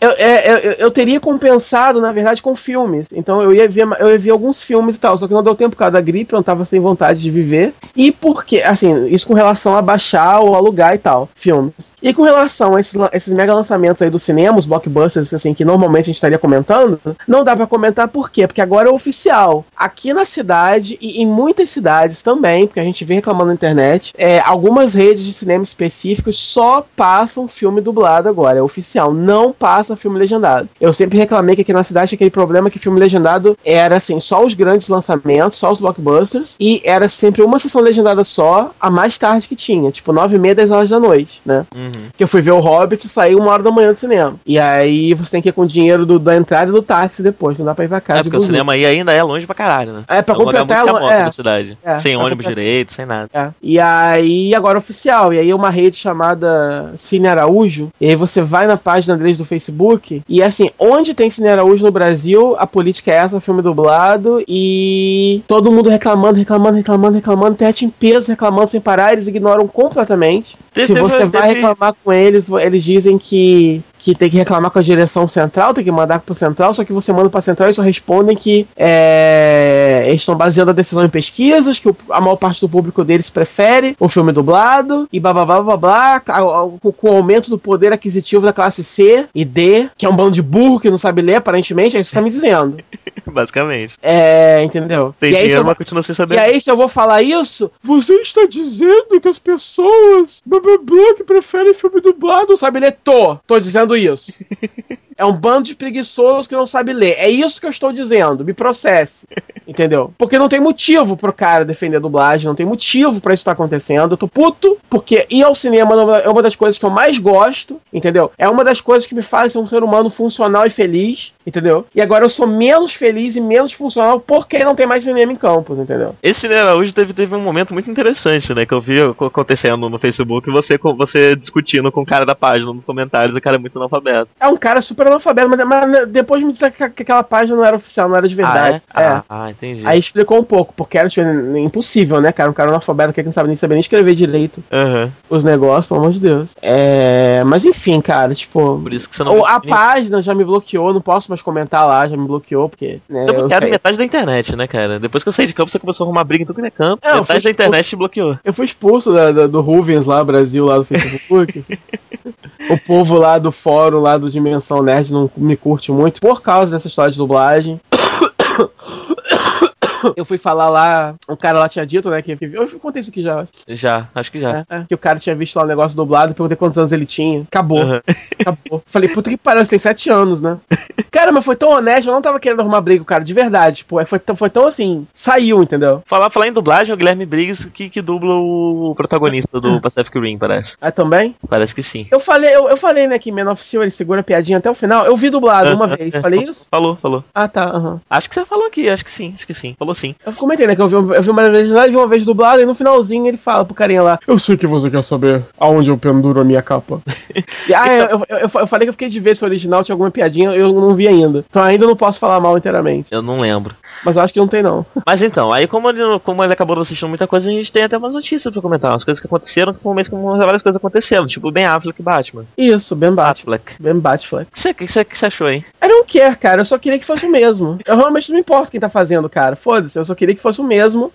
eu, é, eu, eu, teria compensado, na verdade, com filmes. Então eu ia ver, eu ia ver alguns filmes e tal. Só que não deu tempo por causa da gripe, eu não tava sem vontade de viver. E porque, assim, isso com relação a baixar ou alugar e tal, filmes. E com relação a esses, esses mega lançamentos aí do cinema, os blockbusters, assim, que normalmente a gente estaria comentando, não dá para comentar por quê? Porque agora é oficial. Aqui na cidade e em muitas cidades também, porque a gente vem reclamando na internet, é, algumas redes de cinema específicos só passam filme dublado agora, é oficial. Não passa filme legendado. Eu sempre reclamei que aqui na cidade aquele problema que filme legendado era assim, só os grandes lançamentos, só os blockbusters, e era sempre uma sessão legendada só, a mais tarde que tinha, tipo 9 e meia, 10 horas da noite, né? Uhum. Que eu fui ver o Hobbit e saí uma hora da manhã do cinema. E aí você tem que ir com o dinheiro do, da entrada e do táxi depois, não dá pra ir pra casa. É, porque o cinema aí ainda é longe pra caralho, né? É, pra é completar é, é, da cidade. É, sem ônibus completar. direito, sem nada. É. E aí, agora oficial, e aí uma rede chamada Cine Araújo, e aí você vai na página deles do Facebook, e assim, onde tem Cine Araújo no Brasil, a política é essa, filme dublado, e todo mundo reclamando, reclamando, reclamando, reclamando, tem em peso reclamando sem parar, eles ignoram completamente. Se você vai reclamar com eles, eles dizem que que tem que reclamar com a direção central, tem que mandar pro central, só que você manda pra central e só respondem que é, eles estão baseando a decisão em pesquisas, que a maior parte do público deles prefere o filme dublado, e blá blá blá blá blá, com o aumento do poder aquisitivo da classe C e D, que é um bando de burro que não sabe ler, aparentemente, é isso que tá me dizendo. Basicamente. É, entendeu? Tem e aí, dinheiro, mas continua sem saber. E aí, se eu vou falar isso, você está dizendo que as pessoas blá blá blá que preferem filme dublado sabe ler? Tô, tô dizendo isso. É um bando de preguiçosos que não sabe ler. É isso que eu estou dizendo. Me processe. Entendeu? Porque não tem motivo pro cara defender a dublagem, não tem motivo para isso estar tá acontecendo. Eu tô puto, porque ir ao cinema é uma das coisas que eu mais gosto, entendeu? É uma das coisas que me faz ser um ser humano funcional e feliz, entendeu? E agora eu sou menos feliz e menos funcional porque não tem mais cinema em campos, entendeu? Esse cinema hoje teve, teve um momento muito interessante, né? Que eu vi acontecendo no Facebook, você, você discutindo com o cara da página nos comentários, o cara é muito analfabeto. É um cara super analfabeto, mas, mas depois me disse que, que, aquela página não era oficial, não era de verdade. Ah, é? é. Ah, ah, entendi. Aí explicou um pouco, porque era tipo, impossível, né, cara? Um cara analfabeto que não sabe nem saber nem escrever direito uhum. os negócios, pelo amor de Deus. É. Mas enfim, cara, tipo. Por isso que você não. A página já me bloqueou, não posso mais comentar lá, já me bloqueou, porque. Né, eu bloqueado metade da internet, né, cara? Depois que eu saí de campo, você começou a arrumar briga em tudo que é campo. É, metade da internet te bloqueou. Eu fui expulso da, da, do Rubens lá, Brasil, lá do Facebook. o povo lá do fórum lá do Dimensão Nerd não me curte muito por causa dessa história de dublagem. eu fui falar lá, o cara lá tinha dito, né? Que, eu contei isso aqui já. Já, acho que já. É, é, que o cara tinha visto lá o negócio dublado, perguntei quantos anos ele tinha. Acabou. Uhum. Acabou. Falei, puta que pariu, você tem sete anos, né? cara, mas foi tão honesto, eu não tava querendo arrumar briga, cara, de verdade. Tipo, foi, foi tão assim, saiu, entendeu? Falar, falar em dublagem, o Guilherme Briggs que, que dubla o protagonista do Pacific Rim, parece. Ah, também? Parece que sim. Eu falei, eu, eu falei, né, que Man of Steel, ele segura a piadinha até o final. Eu vi dublado uma vez, falei isso? Falou, falou. Ah, tá, uhum. Acho que você falou aqui, acho que sim, acho que sim. Falou sim. Eu comentei, né, que eu vi, eu vi uma vez vi uma vez dublado, e no finalzinho ele fala pro carinha lá, eu sei que você quer saber aonde eu penduro a minha capa. e, ah, eu, eu, eu, eu, falei que eu fiquei de ver se o original tinha alguma piadinha, eu não vi ainda. Então ainda não posso falar mal inteiramente. Eu não lembro. Mas eu acho que não tem, não. Mas então, aí como ele, como ele acabou assistindo muita coisa, a gente tem até umas notícias pra comentar. Umas coisas que aconteceram, que foi um mês que várias coisas aconteceram. Tipo, Ben Affleck e Batman. Isso, Ben Batfleck. Ben Batfleck. O que você achou, hein? Eu não quero, cara. Eu só queria que fosse o mesmo. Eu realmente não importo quem tá fazendo, cara. Foda-se. Eu só queria que fosse o mesmo.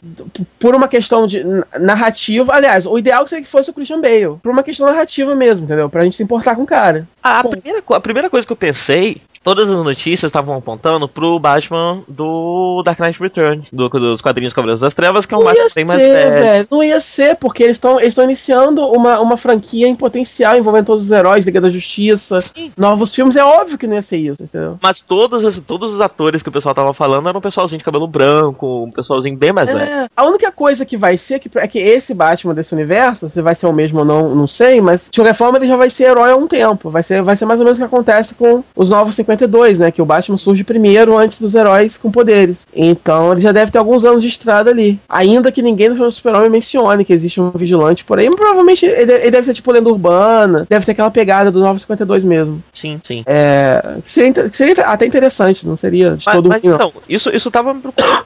Por uma questão de narrativa. Aliás, o ideal seria que fosse o Christian Bale. Por uma questão narrativa mesmo, entendeu? Pra gente se importar com o cara. Ah, a, primeira, a primeira coisa que eu pensei todas as notícias estavam apontando pro Batman do Dark Knight Returns, do, dos quadrinhos Cavaleiros das Trevas, que é um não Batman bem mais velho. Não ia ser, porque eles estão eles iniciando uma, uma franquia em potencial envolvendo todos os heróis, Liga da Justiça, Sim. novos filmes. É óbvio que não ia ser isso, entendeu? Mas todos, todos os atores que o pessoal tava falando eram um pessoalzinho de cabelo branco, um pessoalzinho bem mais é, velho. A única coisa que vai ser que, é que esse Batman desse universo, se vai ser o mesmo ou não, não sei, mas de qualquer forma ele já vai ser herói há um tempo. Vai ser, vai ser mais ou menos o que acontece com os novos 50 52, né? Que o Batman surge primeiro antes dos heróis com poderes. Então ele já deve ter alguns anos de estrada ali. Ainda que ninguém no Super-Homem mencione que existe um vigilante por aí, provavelmente ele, ele, deve ser tipo lenda urbana, deve ter aquela pegada do 952 mesmo. Sim, sim. É, que seria, que seria até interessante, não seria de mas, todo mas, Então, isso, isso tava me preocupando.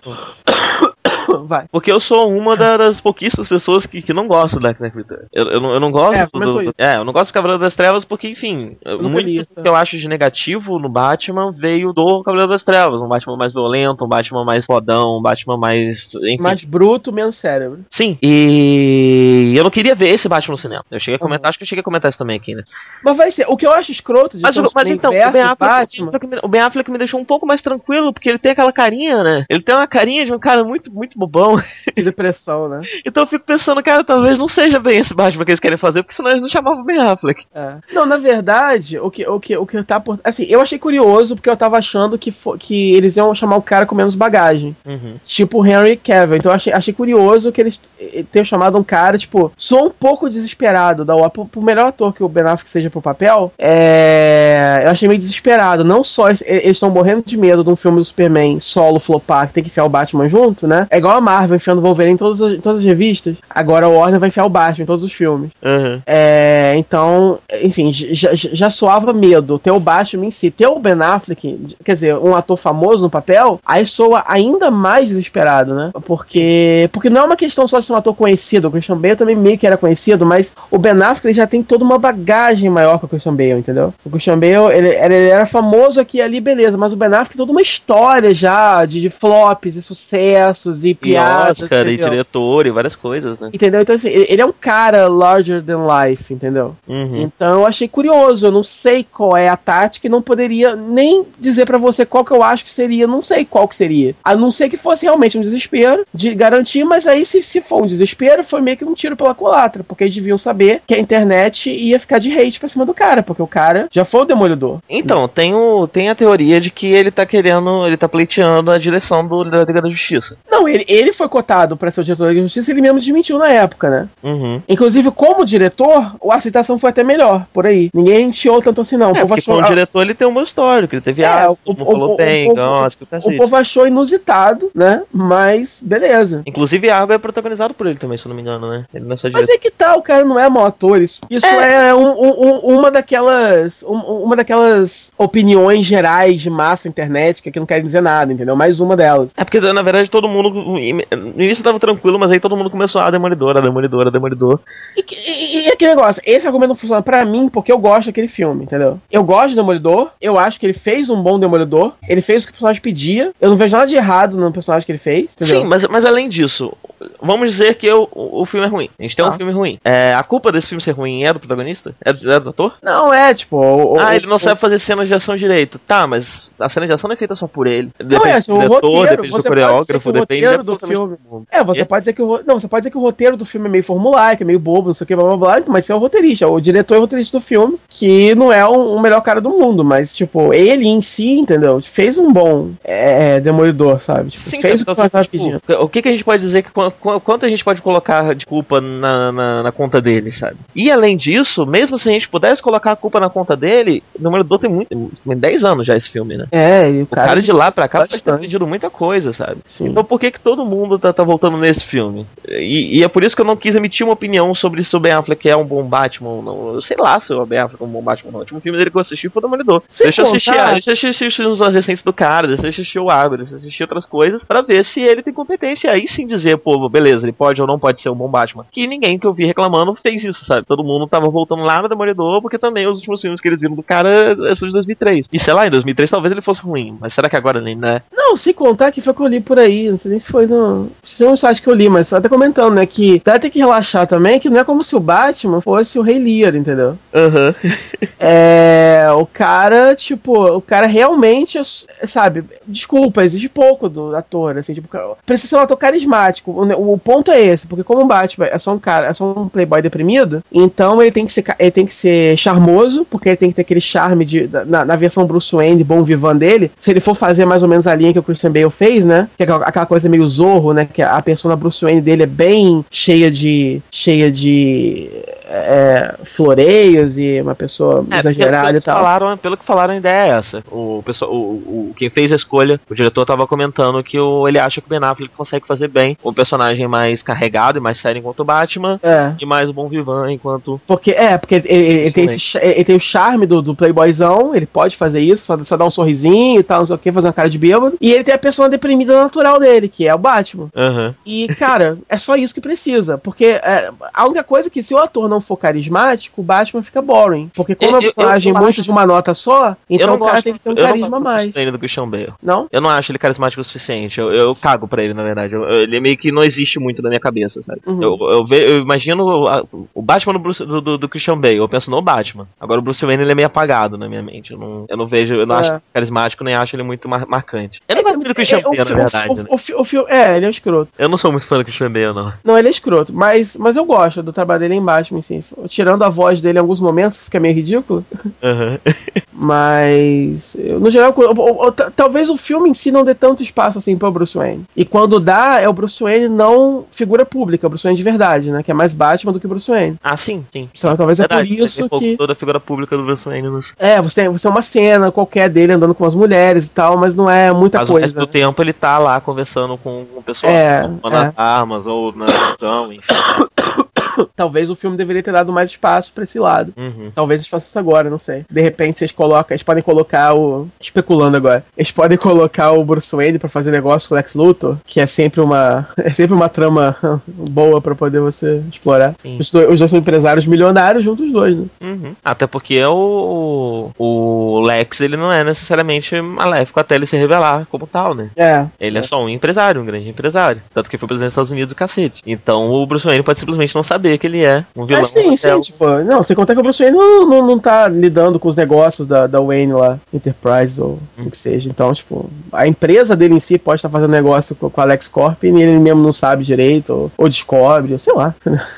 Vai. Porque eu sou uma da- das pouquíssimas pessoas que, que não gosta do Dark Knight Returns. Eu, eu, não, eu não gosto É, do. É, eu não gosto do Cavaleiro das Trevas porque, enfim, nunca muito li que eu acho de negativo no Batman veio do Cavaleiro das Trevas. Um Batman mais violento, um Batman mais fodão, um Batman mais. Enfim. Mais bruto, menos cérebro. Sim. E eu não queria ver esse Batman no cinema. Eu cheguei a comentar, acho que eu cheguei a comentar isso também aqui, né? Mas vai ser. O que eu acho escroto de Mas, o- mas então, o ben, Affleck, o Ben Affleck me deixou um pouco mais tranquilo, porque ele tem aquela carinha, né? Ele tem uma carinha de um cara muito, muito bobão. De depressão, né? Então eu fico pensando, cara, talvez não seja bem esse Batman que eles querem fazer, porque senão eles não chamavam o Ben Affleck. É. Não, na verdade, o que, o que, o que tá por. Assim, eu achei curioso porque eu tava achando que, fo- que eles iam chamar o cara com menos bagagem. Uhum. Tipo o Henry Cavill. Então eu achei, achei curioso que eles eh, tenham chamado um cara, tipo, sou um pouco desesperado. Da, por, por melhor ator que o Ben Affleck seja pro papel, é, eu achei meio desesperado. Não só eles eles estão morrendo de medo de um filme do Superman solo flopar, que tem que enfiar o Batman junto, né? É igual a Marvel enfiando o Wolverine em todas as, todas as revistas. Agora o Warner vai enfiar o Batman em todos os filmes. Uhum. É, então, enfim, já, soava medo ter o Batman em si. Ter o Ben Affleck, quer dizer, um ator famoso no papel, aí soa ainda mais desesperado, né? Porque, porque não é uma questão só de ser um ator conhecido. O Christian Bale também meio que era conhecido, mas o Ben Affleck ele já tem toda uma bagagem maior que o Christian Bale, entendeu? O Christian Bale, ele, ele era famoso aqui e ali, beleza, mas o Ben Affleck tem toda uma história já de, de flops e sucessos e E piadas. Oscar, e entendeu? diretor, e várias coisas, né? Entendeu? Então, assim, ele é um cara larger than life, entendeu? Uhum. Então eu achei curioso, eu não sei qual é a tática e não poderia nem dizer pra você qual que eu acho que seria, não sei qual que seria. A não ser que fosse realmente um desespero de garantir, mas aí se, se for um desespero, foi meio que um tiro pela culatra, porque eles deviam saber que a internet ia ficar de hate pra cima do cara, porque o cara já foi o demolidor. Então, tem, o, tem a teoria de que ele tá querendo, ele tá pleiteando a direção do, da Liga da Justiça. Não, ele, ele foi cotado pra ser o diretor da justiça, ele mesmo desmentiu na época, né? Uhum. Inclusive, como diretor, a aceitação foi até melhor, por aí. Ninguém chiou tanto assim, não. O É, povo achou- como diretor ele tem um bom histórico, ele teve É, arte, o- o- falou o- bem, o- gosta, o O povo achou inusitado, né? Mas beleza. Inclusive Argo é protagonizado por ele também, se não me engano, né? Ele não é só Mas diretor. é que tá, o cara não é mau ator. Isso, isso é, um- um- um- uma daquelas. um- uma daquelas opiniões gerais de massa internet que não querem dizer nada, entendeu? Mais uma delas. É porque, na verdade, todo mundo. No início tava tranquilo, mas aí todo mundo começou a demolidor, a demolidor, a demolidor. E, e- e aquele negócio, esse argumento não funciona pra mim porque eu gosto daquele filme, entendeu? Eu gosto do Demolidor, eu acho que ele fez um bom Demolidor, ele fez o que o personagem pedia, eu não vejo nada de errado no personagem que ele fez, entendeu? Sim, mas, mas além disso, vamos dizer que eu- o, o filme é ruim. A gente tem Ah. um filme ruim. É, a culpa desse filme ser ruim é do protagonista? É do, é do ator? Não, é, tipo. o- o- ah, ele não o- sabe fazer cenas de ação direito. Tá, mas a cena de ação não é feita só por ele. Depende Não é, assim, do o diretor, roteiro, depende do coreógrafo, que o depende roteiro do absolutamente filme-. É, você E- pode dizer que o não, você pode dizer que o roteiro do filme é meio formulaico, é meio bobo, não sei o que, blá blá blá, mas você é o roteirista, o diretor é o roteirista do filme, que não é o, o melhor cara do mundo, mas tipo, ele em si, entendeu? Fez um bom é, demolidor, sabe? Tipo, Sim, fez o que então, o cara tava tipo, pedindo. O que, que a gente pode dizer que qu- qu- quanto a gente pode colocar de culpa na, na, na conta dele, sabe? E além disso, mesmo se a gente pudesse colocar a culpa na conta dele, o Demolidor tem muito. Tem 10 anos já esse filme, né? É, e o O cara, cara, de lá pra cá pode ter pedido muita coisa, sabe? Sim. Então por que que todo mundo tá, tá voltando nesse filme? E, e é por isso que eu não quis emitir uma opinião sobre se o Ben Affleck é um bom Batman ou não. Eu sei lá se o Ben Affleck é um bom Batman ou não. O último filme dele que eu assisti foi o Demolidor. Sem deixa eu assistir, contar- ah, deixa eu assistir uns recentes do cara, deixa eu assistir o Água, deixa eu assistir outras coisas pra ver se ele tem competência. Aí sim dizer, pô, beleza, ele pode ou não pode ser um bom Batman. Que ninguém que eu vi reclamando fez isso, sabe? Todo mundo tava voltando lá no Demolidor porque também os últimos filmes que eles viram do cara são de 2003. E sei lá, em 2003 talvez ele fosse ruim, mas será que agora nem, né? Não, sem contar que foi o que eu li por aí, não sei nem se foi no. Foi um site que eu li, mas só até comentando, né? Que dá ter que relaxar também, que não é como se o Batman fosse o Rei Lear, entendeu? Aham. É. O cara, tipo, o cara realmente, sabe, desculpa, exige pouco do ator, assim, tipo, precisa ser um ator carismático. O, o ponto é esse, porque como o Batman é só um cara, é só um playboy deprimido, então ele tem que ser, ele tem que ser charmoso, porque ele tem que ter aquele charme de, na, na versão Bruce Wayne, bom vivan dele, se ele for fazer mais ou menos a linha que o Christian Bale fez, né, que é aquela coisa meio zorro, né, que a persona Bruce Wayne dele é bem cheia de, cheia de é, floreios e uma pessoa É, exagerada e tal. Falaram, pelo que falaram, a ideia é essa. O, pessoal, o, o, quem fez a escolha, o diretor tava comentando que o, ele acha que o Ben Affleck consegue fazer bem um personagem mais carregado e mais sério enquanto o Batman, É. e mais o Bom Vivan enquanto. Porque, é, porque ele, ele- tem, esse, ele tem o charme do, do playboyzão, ele pode fazer isso, só, só dar um sorrisinho e tal, não sei o que, fazer uma cara de bêbado. E ele tem a pessoa deprimida natural dele, que é o Batman. Aham. E, cara, é só isso que precisa. Porque é, a única coisa é que se o ator não for carismático, o Batman fica boring. Porque como Eu- é um eu- personagem eu muito acho- de uma nota só, então não o cara gosto- tem que ter um eu não carisma a mais. dele do Christian Bale. Não? Eu não acho ele carismático o suficiente. Eu, eu cago pra ele, na verdade. Eu- eu- ele meio que não existe muito na minha cabeça, sabe? Uhum. Eu, eu, ve- eu imagino a- o Batman do, Bruce- do, do- do Christian Bale. Eu penso no Batman. Agora o Bruce Wayne ele é meio apagado na minha mente. Eu não, eu não vejo, eu não É. acho carismático, nem acho ele muito mar- marcante. Eu não gosto muito do É, Christian é, o Bale, na o verdade. fi- né? o o é, ele é escroto. Eu não sou muito fã do Christian Bale, não. Não, ele é escroto, mas, mas eu gosto do trabalho dele em Batman, sim. Tirando a voz dele em alguns momentos, fica meio ridículo. Aham. Mas, eu, no geral, eu- eu- talvez o filme em si não dê tanto espaço assim pro Bruce Wayne. E quando dá, é o Bruce Wayne não figura pública, é o Bruce Wayne de verdade, né? Que é mais Batman do que o Bruce Wayne. Ah, sim, sim. Então talvez é por Verdade, isso que. Toda a figura pública do Bruce Wayne nos. É, você tem, você tem uma cena qualquer dele andando com as mulheres e tal, mas não é muita Mas o coisa. resto do tempo ele tá lá conversando com, o pessoal, É, tomando é. as armas ou na ação, enfim. Talvez o filme deveria ter dado mais espaço pra esse lado. Uhum. Talvez eles façam isso agora, não sei. De repente vocês colocam, eles podem colocar o. Especulando agora. Eles podem colocar o Bruce Wayne pra fazer negócio com o Lex Luthor, que é sempre uma. É sempre uma trama boa pra poder você explorar. Os dois, os dois são empresários milionários juntos os dois, né? Uhum. Até porque o, o Lex ele não é necessariamente maléfico até ele se revelar como tal, né? É. Ele é só um empresário, um grande empresário. Tanto que foi presidente dos Estados Unidos e cacete. Então o Bruce Wayne pode simplesmente não saber que ele é um vilão. É, sim, sim, o- tipo, não, sem contar que o Bruce Wayne não, não, não tá lidando com os negócios da, da Wayne lá, Enterprise ou Hum. o que seja. Então, tipo, a empresa dele em si pode estar fazendo negócio com, com a Alex Corp e ele mesmo não sabe direito, ou, ou descobre, ou sei lá.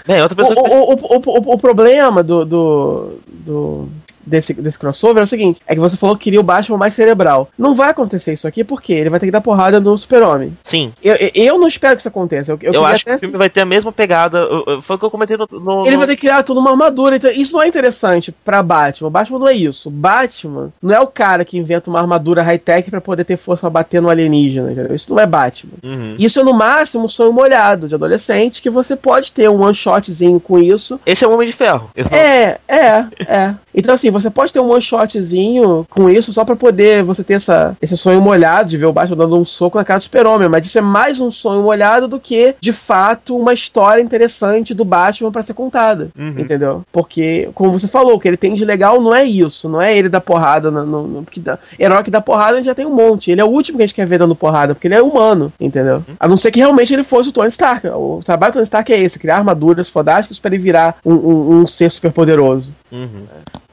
Bem, outra O, pessoa que o, o, o, o, o problema do, do, do- desse, desse crossover é o seguinte: é que você falou que queria o Batman mais cerebral. Não vai acontecer isso aqui porque ele vai ter que dar porrada no Super-Homem. Sim, Eu, eu, não espero que isso aconteça. Eu, eu eu, acho que o filme vai ter a mesma pegada. Foi o que eu comentei no. no- Ele no- vai ter que criar tudo uma armadura. Então, isso não é interessante pra Batman. O Batman não é isso. Batman não é o cara que inventa uma armadura high-tech pra poder ter força pra bater no alienígena. Entendeu? Isso não é Batman. Uhum. Isso é no máximo um sonho molhado de adolescente que você pode ter um one shotzinho com isso. Esse é o Homem de Ferro. É, é, é. Então, assim, você pode ter um one shotzinho com isso só pra poder você ter essa, esse sonho molhado de ver o Batman dando um soco na cara do Super-Homem. Mas isso é mais um sonho molhado do que, de fato, uma história interessante do Batman pra ser contada. Uhum. Entendeu? Porque, como você falou, o que ele tem de legal não é isso. Não é ele dar porrada. No, no, no- porque dá, herói que dá porrada a gente já tem um monte. Ele é o último que a gente quer ver dando porrada, porque ele é humano. Entendeu? A não ser que realmente ele fosse o Tony Stark. O trabalho do Tony Stark é esse: criar armaduras fodásticas pra ele virar um, um, um ser super poderoso. Uhum.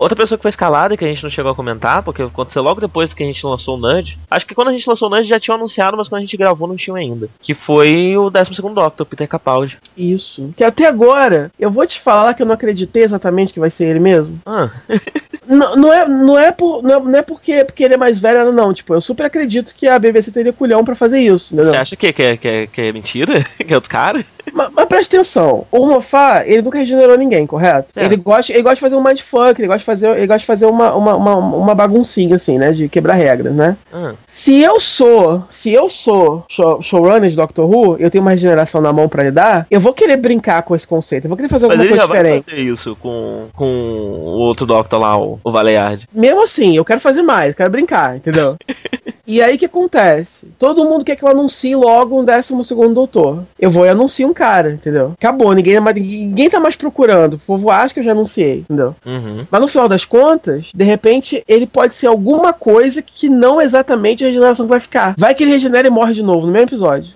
Outra pessoa que foi escalada, que a gente não chegou a comentar, porque aconteceu logo depois que a gente lançou o Nudge. Acho que quando a gente lançou o Nudge já tinham anunciado, mas quando a gente gravou não tinham ainda. Que foi o 12 Doctor, Peter Capaldi. Isso. Que até agora, eu vou te falar que eu não acreditei exatamente que vai ser ele mesmo. Ah, Não, não é, não é, por, não é, não é porque, porque ele é mais velho, não. Tipo, eu super acredito que a BBC teria culhão pra fazer isso, entendeu? você acha que, que, é, que, é, que é mentira? que é outro cara? Mas, mas preste atenção, o Moffat, ele nunca regenerou ninguém, correto? É. Ele, gosta, ele gosta de fazer um mindfuck, ele gosta de fazer, ele gosta de fazer uma, uma, uma, uma baguncinha, assim, né? De quebrar regras, né? Ah, Se eu sou, se eu sou show, showrunner de Doctor Who, eu tenho uma regeneração na mão pra lidar, eu vou querer brincar com esse conceito, eu vou querer fazer mas alguma ele já coisa diferente. vai fazer isso com, com o outro Doctor lá, o, o Valeard. Mesmo assim, eu quero fazer mais, quero brincar, entendeu? E aí o que acontece? Todo mundo quer que eu anuncie logo um 12 segundo doutor. Eu vou e anuncio um cara, entendeu? Acabou, ninguém, ninguém tá mais procurando. O povo acha que eu já anunciei, entendeu? Uhum. Mas no final das contas, de repente, ele pode ser alguma coisa que não exatamente a regeneração que vai ficar. Vai que ele regenera e morre de novo no mesmo episódio.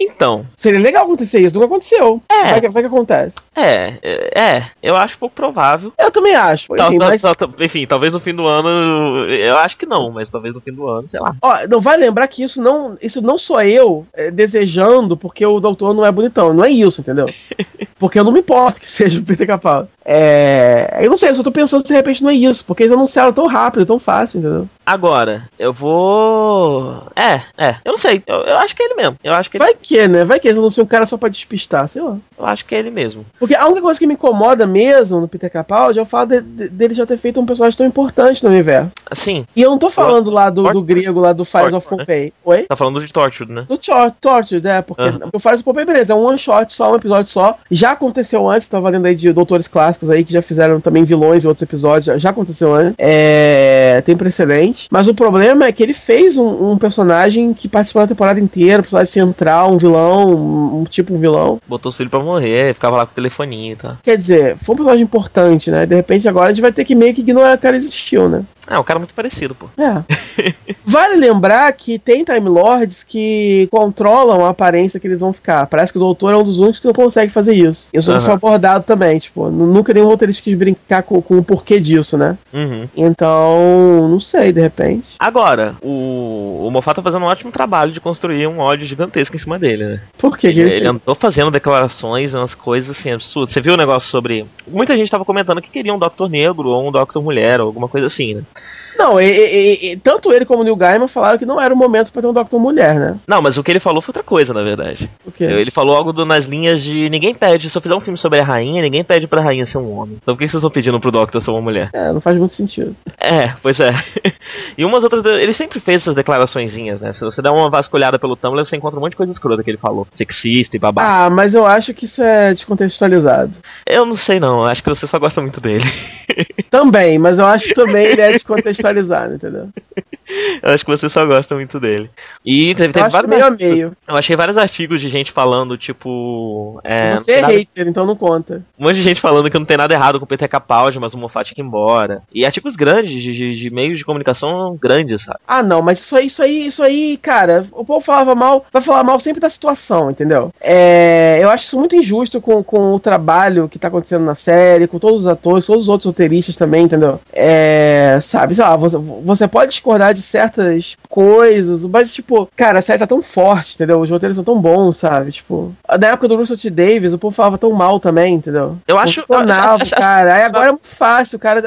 Então, Seria legal acontecer isso, nunca aconteceu. É. Vai que, vai que acontece. é, é, é, eu acho pouco provável. Eu também acho. Enfim, tal- mas, tal- enfim, talvez no fim do ano, eu acho que não, mas talvez no fim do ano, sei lá. Ó, não vai lembrar que isso não, isso não sou eu é, desejando porque o doutor não é bonitão. Não é isso, entendeu? Porque eu não me importo que seja o Peter Capaldi. É. Eu não sei, eu só tô pensando se de repente não é isso, porque eles anunciaram tão rápido, tão fácil, entendeu? Agora, eu vou. É, é. Eu não sei. Eu, eu acho que é ele mesmo. Eu acho que ele... Vai que, né? Vai que eles anunciam um cara só pra despistar, sei lá. Eu acho que é ele mesmo. Porque a única coisa que me incomoda mesmo no Peter Capaldi é o fato de- de- dele já ter feito um personagem tão importante no universo. Assim, E eu não tô falando lá do, do grego, lá do Fires of né? Pompeii. Oi? tá falando de Tortured, né? Do Tor Torture, né? Porque o Fires of Pompeii, beleza, é um one shot só, um episódio só. Já aconteceu antes, tava lendo aí de doutores clássicos aí que já fizeram também vilões em outros episódios, já, já aconteceu antes. É, tem precedente. Mas o problema é que ele fez um, um personagem que participou da temporada inteira, um personagem central, um vilão, um, um tipo um vilão. Botou o filho pra morrer, ficava lá com o telefoninho e tal. Quer dizer, foi um personagem importante, né? De repente agora a gente vai ter que meio que ignorar que o cara existiu, né? Ah, é um cara muito parecido, pô. É. vale lembrar que tem Time Lords que controlam a aparência que eles vão ficar. Parece que o doutor é um dos únicos que não consegue fazer isso. Isso Aham. foi abordado também, tipo, nu- nunca nenhum roteirista quis brincar com, com o porquê disso, né? Uhum. Então, não sei, de repente. Agora, o, o Moffat tá fazendo um ótimo trabalho de construir um ódio gigantesco em cima dele, né? Por que que Ele, ele, ele andou fazendo declarações, umas coisas assim absurdas. Você viu o negócio sobre. Muita gente tava comentando que queria um Doctor Negro ou um Doctor Mulher ou alguma coisa assim, né? Não, e- e- e- tanto ele como o Neil Gaiman falaram que não era o momento pra ter um Doctor Mulher, né? Não, mas o que ele falou foi outra coisa, na verdade. O quê? Ele falou algo do- nas linhas de ninguém pede, se eu fizer um filme sobre a rainha, ninguém pede pra rainha ser um homem. Então por que vocês estão pedindo pro Doctor ser uma mulher? É, não faz muito sentido. É, pois é. e umas outras. Ele sempre fez essas declaraçõezinhas, né? Se você der uma vasculhada pelo Tumblr, você encontra um monte de coisa escrota que ele falou. Sexista e babaca. Ah, mas eu acho que isso é descontextualizado. Eu não sei não, acho que você só gosta muito dele. Também, mas eu acho que também ele é descontextualizado, entendeu? eu acho que você só gosta muito dele. E teve, teve vários. meio artigos- meio. Eu achei vários artigos de gente falando, tipo. É, Você é nada- hater, então não conta. Um monte de gente falando que não tem nada errado com o Peter Capaldi, mas o Moffat tinha que ir embora. E artigos grandes, de, de- de meios de comunicação grandes, sabe? Ah, não, mas isso aí, isso aí, isso aí, cara, o povo falava mal, vai falar mal sempre da situação, entendeu? É, eu acho isso muito injusto com, com o trabalho que tá acontecendo na série, com todos os atores, todos os outros roteiristas também, entendeu? É, sabe, sei lá, você, você pode discordar de certas coisas, mas, tipo, cara, a série tá tão forte, entendeu? Os roteiros são tão bons, sabe? Tipo, na época do Russell T. Davis, o povo falava tão mal também, entendeu? Eu acho- Funcionava, eu acho- cara. Aí agora é muito fácil, cara.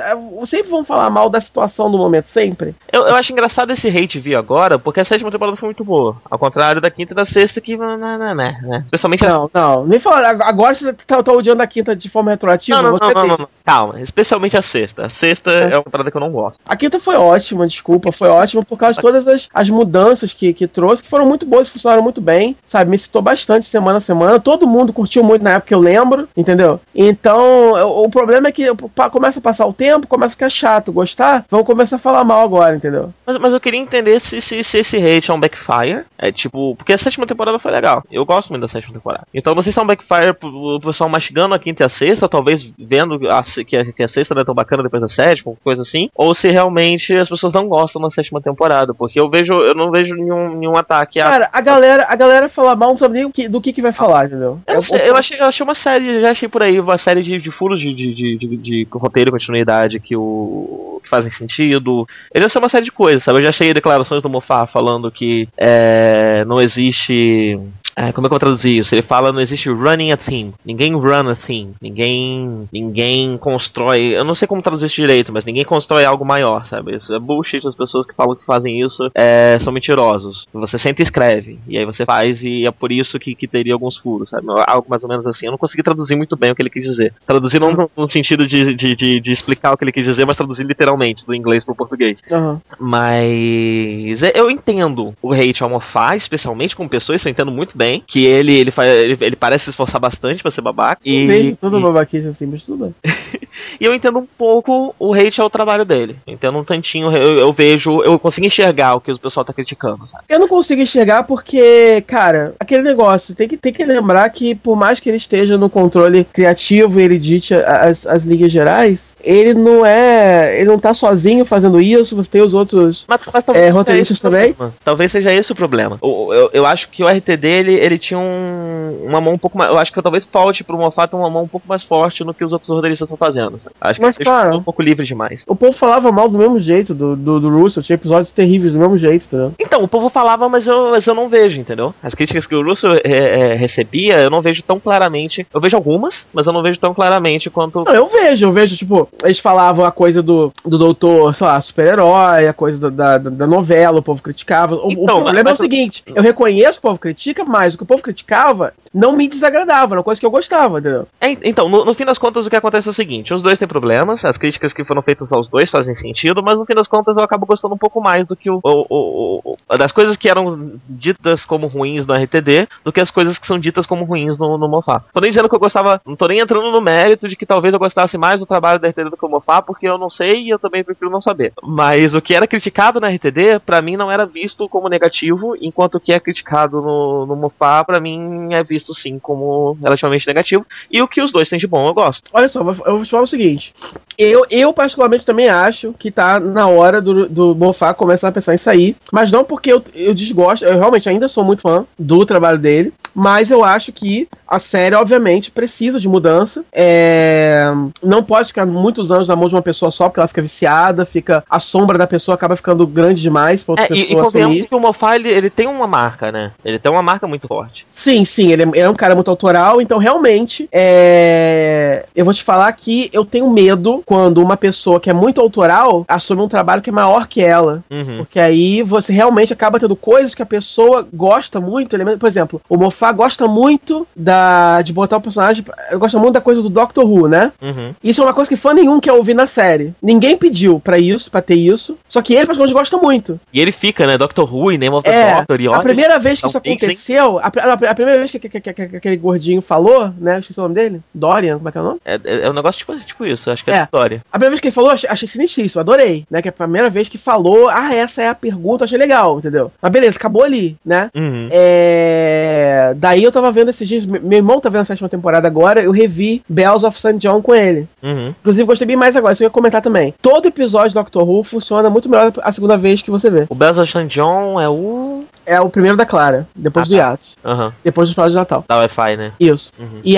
Sempre vão falar mal da situação do momento, sempre. Eu, eu acho engraçado esse hate vir agora, porque a sétima temporada foi muito boa. Ao contrário da quinta e da sexta, que. Né, né, né, né? Especialmente a. Não, não, nem falar. Agora você tá, tá odiando a quinta de forma retroativa? Não, não, não, não, não, não. Calma, especialmente a sexta. A sexta É. é. uma parada que eu não gosto. A quinta foi ótima, desculpa, foi ótima por causa de todas as, as mudanças que, que trouxe, que foram muito boas, funcionaram muito bem, sabe? Me citou bastante semana a semana. Todo mundo curtiu muito na época, eu lembro, entendeu? Então, o, problema é que pa- começa a passar o tempo, começa a ficar chato. Gostar, vão começar a falar mal agora, entendeu? Mas, mas eu queria entender se, se, se esse hate é um backfire. É tipo, porque a sétima temporada foi legal. Eu gosto muito da sétima temporada. Então é um backfire o pessoal mastigando a quinta e a sexta, talvez vendo a, que, a, que a sexta não é tão bacana depois da sétima, coisa assim. Ou se realmente as pessoas não gostam da sétima temporada. Porque eu vejo, eu não vejo nenhum, nenhum ataque a. Cara, a galera, a galera fala mal, não sabe nem o que- do que, que vai falar, entendeu? Eu, sei, eu achei, eu achei uma série, já achei por aí, uma série de, de furos de, de, de, de, de roteiro continuidade que, o, que fazem sentido. Ele vai ser uma série de coisas, sabe? Eu já achei declarações do Moffat falando que é, não existe. É, como é que eu vou traduzir isso? Ele fala não existe running a team. Ninguém run a team. Ninguém. Ninguém constrói. Eu não sei como traduzir isso direito, mas ninguém constrói algo maior, sabe? Isso é bullshit. As pessoas que falam que fazem isso é, são mentirosos. Você sempre escreve. E aí você faz e é por isso que, que teria alguns furos, sabe? Algo mais ou menos assim. Eu não consegui traduzir muito bem o que ele quis dizer. Traduzir não no, no sentido de, de, de, de explicar o que ele quis dizer, mas traduzir literalmente, do inglês pro português. Aham. Mas é, eu entendo o hate ao Moffat, especialmente com pessoas, eu entendo muito bem que ele ele, faz, ele, ele parece se esforçar bastante pra ser babaca. Eu E, vejo tudo e, babaquice assim, mas tudo bem. e eu entendo um pouco o hate ao trabalho dele. Entendo um tantinho, eu, eu vejo, eu consigo enxergar o que o pessoal tá criticando, sabe? Eu não consigo enxergar porque, cara, aquele negócio, tem que, tem que lembrar que por mais que ele esteja no controle criativo e ele dite as, as linhas gerais, ele não é. Ele não tá sozinho fazendo isso, você tem os outros. Mas, mas É, roteiristas também? Talvez seja esse o problema. O- Eu, eu acho que o RT dele, ele tinha um, uma mão um pouco mais. Eu acho que talvez falte pro Moffat uma mão um pouco mais forte no que os outros roteiristas estão fazendo. Acho Mas, que cara- um pouco livre demais. O povo falava mal do mesmo jeito do, do, do Russell, tinha episódios terríveis do mesmo jeito, entendeu? Então, o povo falava, mas eu, mas eu não vejo, entendeu? As críticas que o Russo é, é, recebia, eu não vejo tão claramente. Eu vejo algumas, mas eu não vejo tão claramente quanto. Não, eu vejo, eu vejo, tipo, eles falavam a coisa do, do doutor, sei lá, super-herói, a coisa da, da, da novela, o povo criticava. O, o Então, problema mas- é o seguinte, eu reconheço que o povo critica, mas o que o povo criticava não me desagradava, era uma coisa que eu gostava, entendeu? É, então, no, no fim das contas, o que acontece é o seguinte: os dois têm problemas, as críticas que foram feitas aos dois fazem sentido, mas no fim das contas eu acabo gostando um pouco mais do que o, o- o- o- das coisas que eram ditas como ruins no RTD do que as coisas que são ditas como ruins no, no Mofá. Tô nem dizendo que eu gostava, não tô nem entrando no mérito de que talvez eu gostasse mais do trabalho da Do que o Mofá, porque eu não sei e eu também prefiro não saber. Mas o que era criticado na RTD, pra mim não era visto como negativo, enquanto o que é criticado no, no Mofá, pra mim é visto sim como relativamente negativo. E o que os dois têm de bom, eu gosto. Olha só, eu vou- vou te falar o seguinte. Eu, eu particularmente também acho que tá na hora do, do Mofá começar a pensar em sair. Mas não porque eu, eu desgosto, eu realmente ainda sou muito fã do trabalho dele. Mas eu acho que a série, obviamente, precisa de mudança. É, não pode ficar muitos anos na mão de uma pessoa só, porque ela fica viciada, fica. A sombra da pessoa acaba ficando grande demais pra outra É, e, e pessoa convenhamos assumir. que o Mofá ele, ele tem uma marca, né? Ele tem uma marca muito forte. Sim, sim, ele é, ele é um cara muito autoral, então realmente é, eu vou te falar que eu tenho medo quando uma pessoa que é muito autoral assume um trabalho que é maior que ela. Uhum. Porque aí você realmente acaba tendo coisas que a pessoa gosta muito. elemento- Por exemplo, o Mofá gosta muito da de botar o personagem. Gosta muito da coisa do Doctor Who, né? Uhum. Isso é uma coisa que fã nenhum quer ouvir na série. Ninguém pediu pra isso, pra ter isso. Só que ele, particularmente, gosta muito. E ele fica, né? Doctor Who e Name of the É, Doctor e a primeira vez que isso aconteceu, a, a- a primeira vez que, que- que- que- que aquele gordinho falou, né? Esqueci o nome dele. Dorian, como é que é o nome? É, é, é um negócio tipo, tipo isso, acho que é, É. a história. A primeira vez que ele falou, achei, achei sinistríssimo, adorei, né? Que é a primeira vez que falou, ah, essa é a pergunta, achei legal, entendeu? Mas beleza, acabou ali, né? Uhum. É... Daí eu tava vendo esses dias, me- meu irmão tá vendo a sétima temporada agora, eu revi Bells of St. John com ele. Uhum. Inclusive, gostei bem mais agora, isso eu ia comentar também. Todo episódio do Doctor Who funciona muito melhor a segunda vez que você vê. O Bells St. John é o. É o primeiro da Clara, depois Ah, do tá. Yacht, Aham. depois do final de Natal. Da Wi-Fi, né? Isso. Uhum. E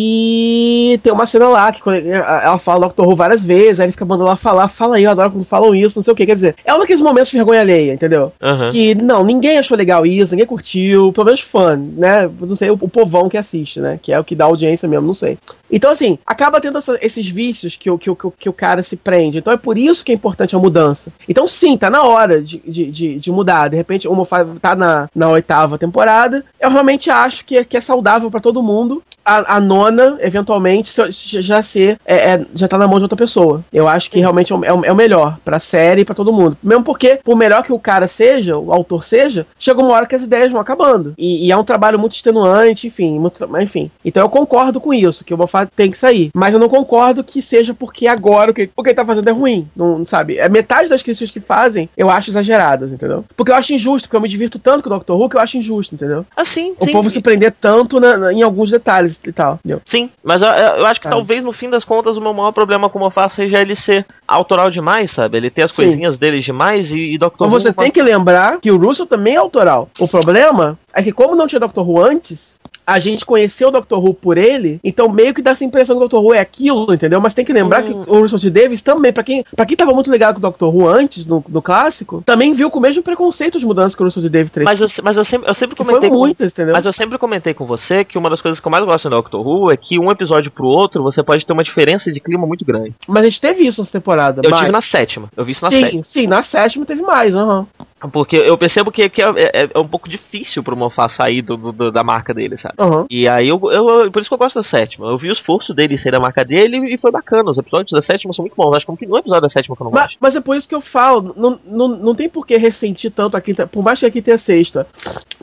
aí tem uma cena lá que ela fala Doctor Who várias vezes, aí ele fica mandando ela falar, fala aí, eu adoro quando falam isso, não sei o que. Quer dizer, é um daqueles momentos de vergonha alheia, entendeu? Aham. Que não, ninguém achou legal isso, ninguém curtiu, pelo menos fã, né? Não sei, o, o povão que assiste, né? Que é o que dá audiência mesmo, não sei. Então, assim, acaba tendo essa- esses vícios que, o- que, que, que o cara se prende. Então é por isso que é importante a mudança. Então, sim, tá na hora de, de, de, de mudar. De repente, o Moffat tá na, na oitava temporada. Eu realmente acho que, é- que é saudável pra todo mundo. A, a nona, eventualmente, já ser. é- é- já tá na mão de outra pessoa. Eu acho que realmente é o, é o- é o melhor pra série e pra todo mundo. Mesmo porque, por melhor que o cara seja, o autor seja, chega uma hora que as ideias vão acabando. E, e é um trabalho muito extenuante, enfim, muito- enfim. Então eu concordo com isso, que o Moffat tem que sair. Mas eu não concordo que seja porque agora o que, o que ele tá fazendo é ruim. Não, sabe? É metade das críticas que fazem, eu acho exageradas, entendeu? Porque eu acho injusto, porque eu me divirto tanto com o Doctor Who que eu acho injusto, entendeu? Assim, O sim. povo se prender tanto na- na- em alguns detalhes e tal, entendeu? Sim, mas eu, eu- acho que talvez no fim das contas o meu maior problema com o Mofá seja ele ser autoral demais, sabe? Ele ter as Sim. coisinhas dele demais e, e Dr. Então Who você tem que lembrar que o Russell também é autoral. O problema é que, como não tinha Doctor Who antes, a gente conheceu o Doctor Who por ele, então meio que dá essa impressão que o Doctor Who é aquilo, entendeu? Mas tem que lembrar Hum. que o Russell T. Davis também, pra quem, pra quem tava muito ligado com o Doctor Who antes, no, no clássico, também viu com o mesmo preconceito as mudanças que o Russell T. Davis fez. Mas eu, mas eu sempre, eu sempre comentei foi com- muitas, entendeu? Mas eu sempre comentei com você que uma das coisas que eu mais gosto no Doctor Who é que um episódio pro outro você pode ter uma diferença de clima muito grande. Mas a gente teve isso nessa temporada. Eu mas... tive na sétima. Eu vi isso na Sim, sétima. sim, na sétima teve mais, aham. Porque eu percebo que, que é, é- é um pouco difícil pro Mofá sair do, do- da marca dele, sabe? aham. E aí eu, eu, Por isso que eu gosto da sétima. Eu vi o esforço dele sair da marca dele e foi bacana. Os episódios da sétima são muito bons. Acho que não tem um episódio da sétima que eu não Mas, gosto. mas é por isso que eu falo, não, não, não tem por que ressentir tanto a quinta, por mais que a quinta e a sexta,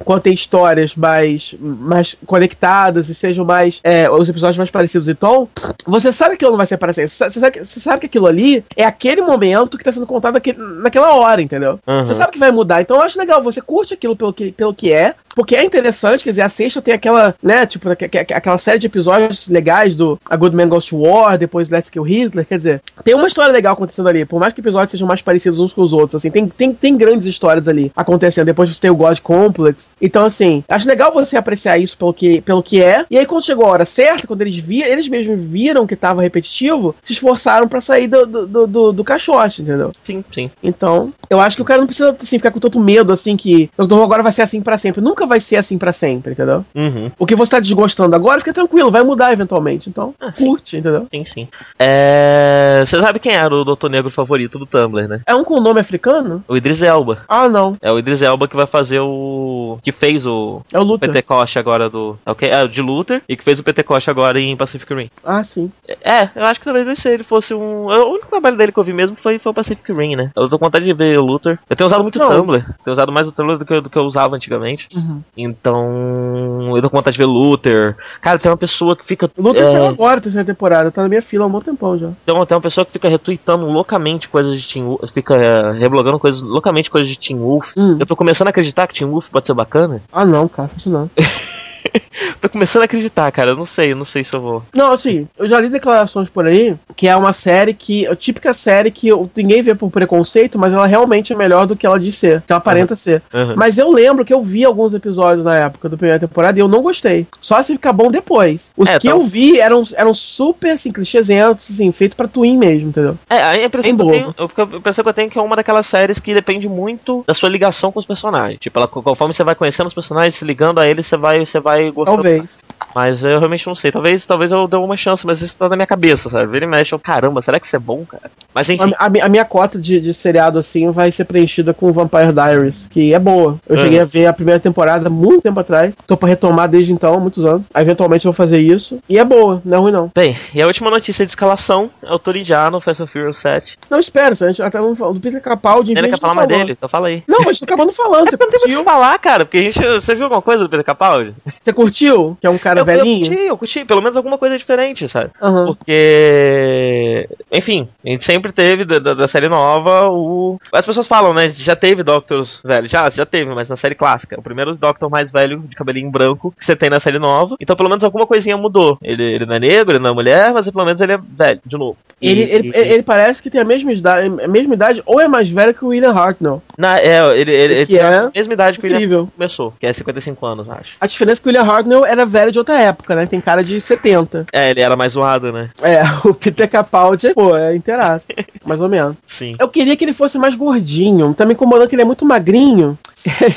quando tem histórias mais, mais conectadas e sejam mais, é, os episódios mais parecidos em tom, você sabe que aquilo não vai ser sempre, você sabe, que- você sabe que aquilo ali é aquele momento que tá sendo contado naquele- naquela hora, entendeu? Uhum. Você sabe que vai mudar, então eu acho legal, você curte aquilo pelo que, pelo que é, Porque é interessante, quer dizer, a sexta tem aquela, né, tipo, aquela série de episódios legais do A Good Man Goes to War, depois Let's Kill Hitler, quer dizer, tem uma história legal acontecendo ali, por mais que episódios sejam mais parecidos uns com os outros, assim, tem, tem, tem grandes histórias ali acontecendo, depois você tem o God Complex, então assim, acho legal você apreciar isso pelo que, pelo que é, e aí quando chegou a hora certa, quando eles viram, eles mesmos viram que tava repetitivo, se esforçaram para sair do, do, do, do caixote, entendeu? Sim, sim. Então, eu acho que o cara não precisa, assim, ficar com tanto medo, assim, que o Dr. agora vai ser assim para sempre. Nunca vai ser assim para sempre, entendeu? Uhum. O que você tá desgostando agora, fica tranquilo, vai mudar eventualmente. Então, ah, curte, entendeu? Sim, sim. É... Você sabe quem era o Doutor Negro favorito do Tumblr, né? É um com nome africano? O Idris Elba. Ah, não. É o Idris Elba que vai fazer o. que fez o. É o Luther. Pentecoste agora do. É o que? É, de Luther e que fez o Pentecoste agora em Pacific Rim. Ah, sim. É, eu acho que talvez se ele fosse um. O único trabalho dele que eu vi mesmo foi, foi o Pacific Rim, né? Eu tô com vontade de ver o Luther. Eu tenho usado muito o Tumblr. Tenho usado mais o Tumblr do que, do que eu usava antigamente. Uhum. Então. Eu tô com vontade de ver Luther. Cara, tem uma pessoa que fica. Luther é... saiu agora, terceira temporada. Tá na minha fila há um bom tempão já. Então, tem uma pessoa que fica retweetando loucamente coisas de Team Wolf. Fica é, reblogando coisas, loucamente coisas de Team Wolf. Hum. Eu tô começando a acreditar que Team Wolf pode ser bacana. Ah, não, cara, isso não. Tô começando a acreditar, cara. Eu não sei, eu não sei se eu vou. Não, assim, eu já li declarações por aí que é uma série que. A típica série que ninguém vê por preconceito, mas ela realmente é melhor do que ela diz ser. Que ela aparenta uhum. ser. Uhum. Mas eu lembro que eu vi alguns episódios na época da primeira temporada e eu não gostei. Só se ficar bom depois. Os é, que então... eu vi eram, eram super, assim, clichêsentos, assim, feito pra twin mesmo, entendeu? É, a impressão, que eu, tenho, a impressão que eu tenho que é uma daquelas séries que depende muito da sua ligação com os personagens. Tipo, ela, conforme você vai conhecendo os personagens, se ligando a eles, você vai, você vai gostando. Talvez. Mas eu realmente não sei. Talvez, talvez eu dê uma chance, mas isso tá na minha cabeça, sabe? Vira e mexe, eu, caramba, será que isso é bom, cara? Mas enfim. A, a, a minha cota de, de, seriado assim vai ser preenchida com Vampire Diaries, que é boa. Eu uhum. cheguei a ver a primeira temporada muito tempo atrás. Tô pra retomar desde então, muitos anos. Eventualmente eu vou fazer isso. E é boa, não é ruim não. Bem, e a última notícia de escalação é o Toridiá no Fast and Furious 7. Não, espera, a gente até não falou do Peter Capaldi. Ele quer falar mais dele, então fala aí. Não, mas tô acabando falando. É você curtiu? falar, cara, porque a gente, você viu alguma coisa do Peter Capaldi? Você curtiu? Que é um cara eu, velhinho? Eu curti, eu curti, pelo menos alguma coisa diferente, sabe? Uhum. Porque, enfim, a gente sempre teve da, da, da, série nova o. As pessoas falam, né? Já teve Doctors velho, já, já teve, mas na série clássica. O primeiro Doctor mais velho, de cabelinho branco, que você tem na série nova. Então, pelo menos alguma coisinha mudou. Ele, ele não é negro, ele não é mulher, mas pelo menos ele é velho, de novo. Ele, e, ele, e... ele parece que tem a mesma idade, a mesma idade, ou é mais velho que o William Hartnell. Na, é, ele, ele, é a mesma idade incrível. que o William começou, que é 55 anos, acho. A diferença é que o William Hartnell era velho de outra época, né? Tem cara de 70. É, ele era mais zoado, né? É, o Peter Capaldi, pô, é inteiraço. mais ou menos. Sim. Eu queria que ele fosse mais gordinho. Tá me incomodando que ele é muito magrinho. ele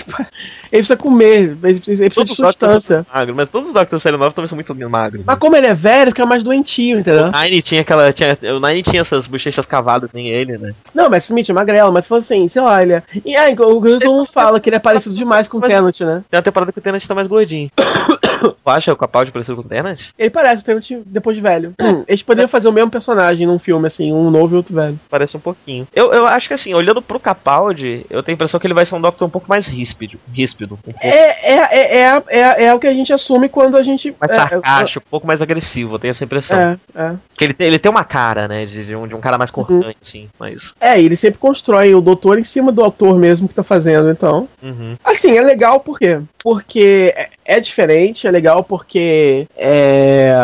precisa comer, ele precisa, de substância. Magro, mas todos os Doctors série nova também são muito magros. Mas né? como ele é velho, fica mais doentio, entendeu? O Nine tinha aquela. Tinha, o Nine tinha essas bochechas cavadas nem ele, né? Não, mas Smith é magrelo, mas fosse assim, sei lá, ele é. E aí, o Gilson fala que ele é parecido demais com o Tenant, né? Tem uma temporada que o Tenant tá mais gordinho. Tu acha o Capaldi parecido com o Tenant? Ele parece o Tenant depois de velho. Eles poderiam fazer o mesmo personagem num filme, assim, um novo e outro velho. Parece um pouquinho. Eu, eu acho que assim, olhando pro Capaldi, eu tenho a impressão que ele vai ser um Doctor um pouco mais ríspido. ríspido um é, é, é, é, é, é, o que a gente assume quando a gente. Mais é, sarcástico, um pouco mais agressivo, eu tenho essa impressão. É, é. Porque ele tem, ele tem uma cara, né, de, um, de um cara mais cortante, uhum. assim, mas. É, ele sempre constrói o doutor em cima do autor mesmo que tá fazendo, então. Uhum. Assim, é legal por quê? Porque é, é diferente, é legal porque é,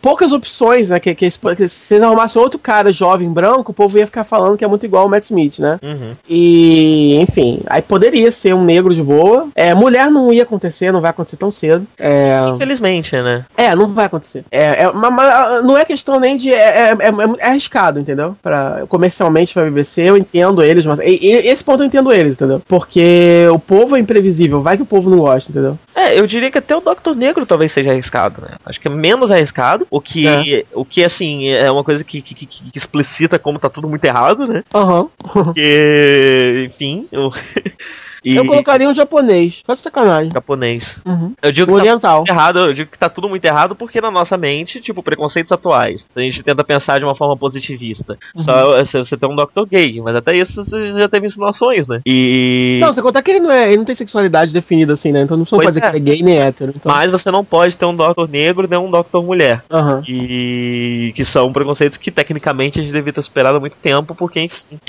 poucas opções, né? Que, que, que se eles arrumassem outro cara jovem branco, o povo ia ficar falando que é muito igual o Matt Smith, né? Uhum. E, enfim, aí poderia ser um negro de boa. É, mulher não ia acontecer, não vai acontecer tão cedo. É... Infelizmente, né? É, não vai acontecer. É, é mas, mas não é questão nem de. É, é, é, é arriscado, entendeu? Pra, comercialmente pra BBC, eu entendo eles, mas. E, e, esse ponto eu entendo eles, entendeu? Porque o povo é imprevisível, vai que o povo não gosta, entendeu? É, eu diria que até o Doctor Negro talvez seja arriscado, né? Acho que é menos arriscado, o que, é. o que assim, é uma coisa que, que, que, que explicita como tá tudo muito errado, né? Aham. Uhum. Porque, enfim, eu. E... Eu colocaria um japonês. Só de sacanagem. Japonês. Uhum. Eu digo que tá oriental. Tá errado, eu digo que tá tudo muito errado porque na nossa mente, tipo, preconceitos atuais. A gente tenta pensar de uma forma positivista. Uhum. Só você tem um Dr. Gay, mas até isso você já teve insinuações, né? E. Não, você contar que ele não é. Ele não tem sexualidade definida assim, né? Então não pode dizer é. que é gay nem hétero. Então... Mas você não pode ter um Dr. negro nem um Dr. mulher. Uhum. E que são preconceitos que tecnicamente a gente devia ter superado há muito tempo, porque. A, gente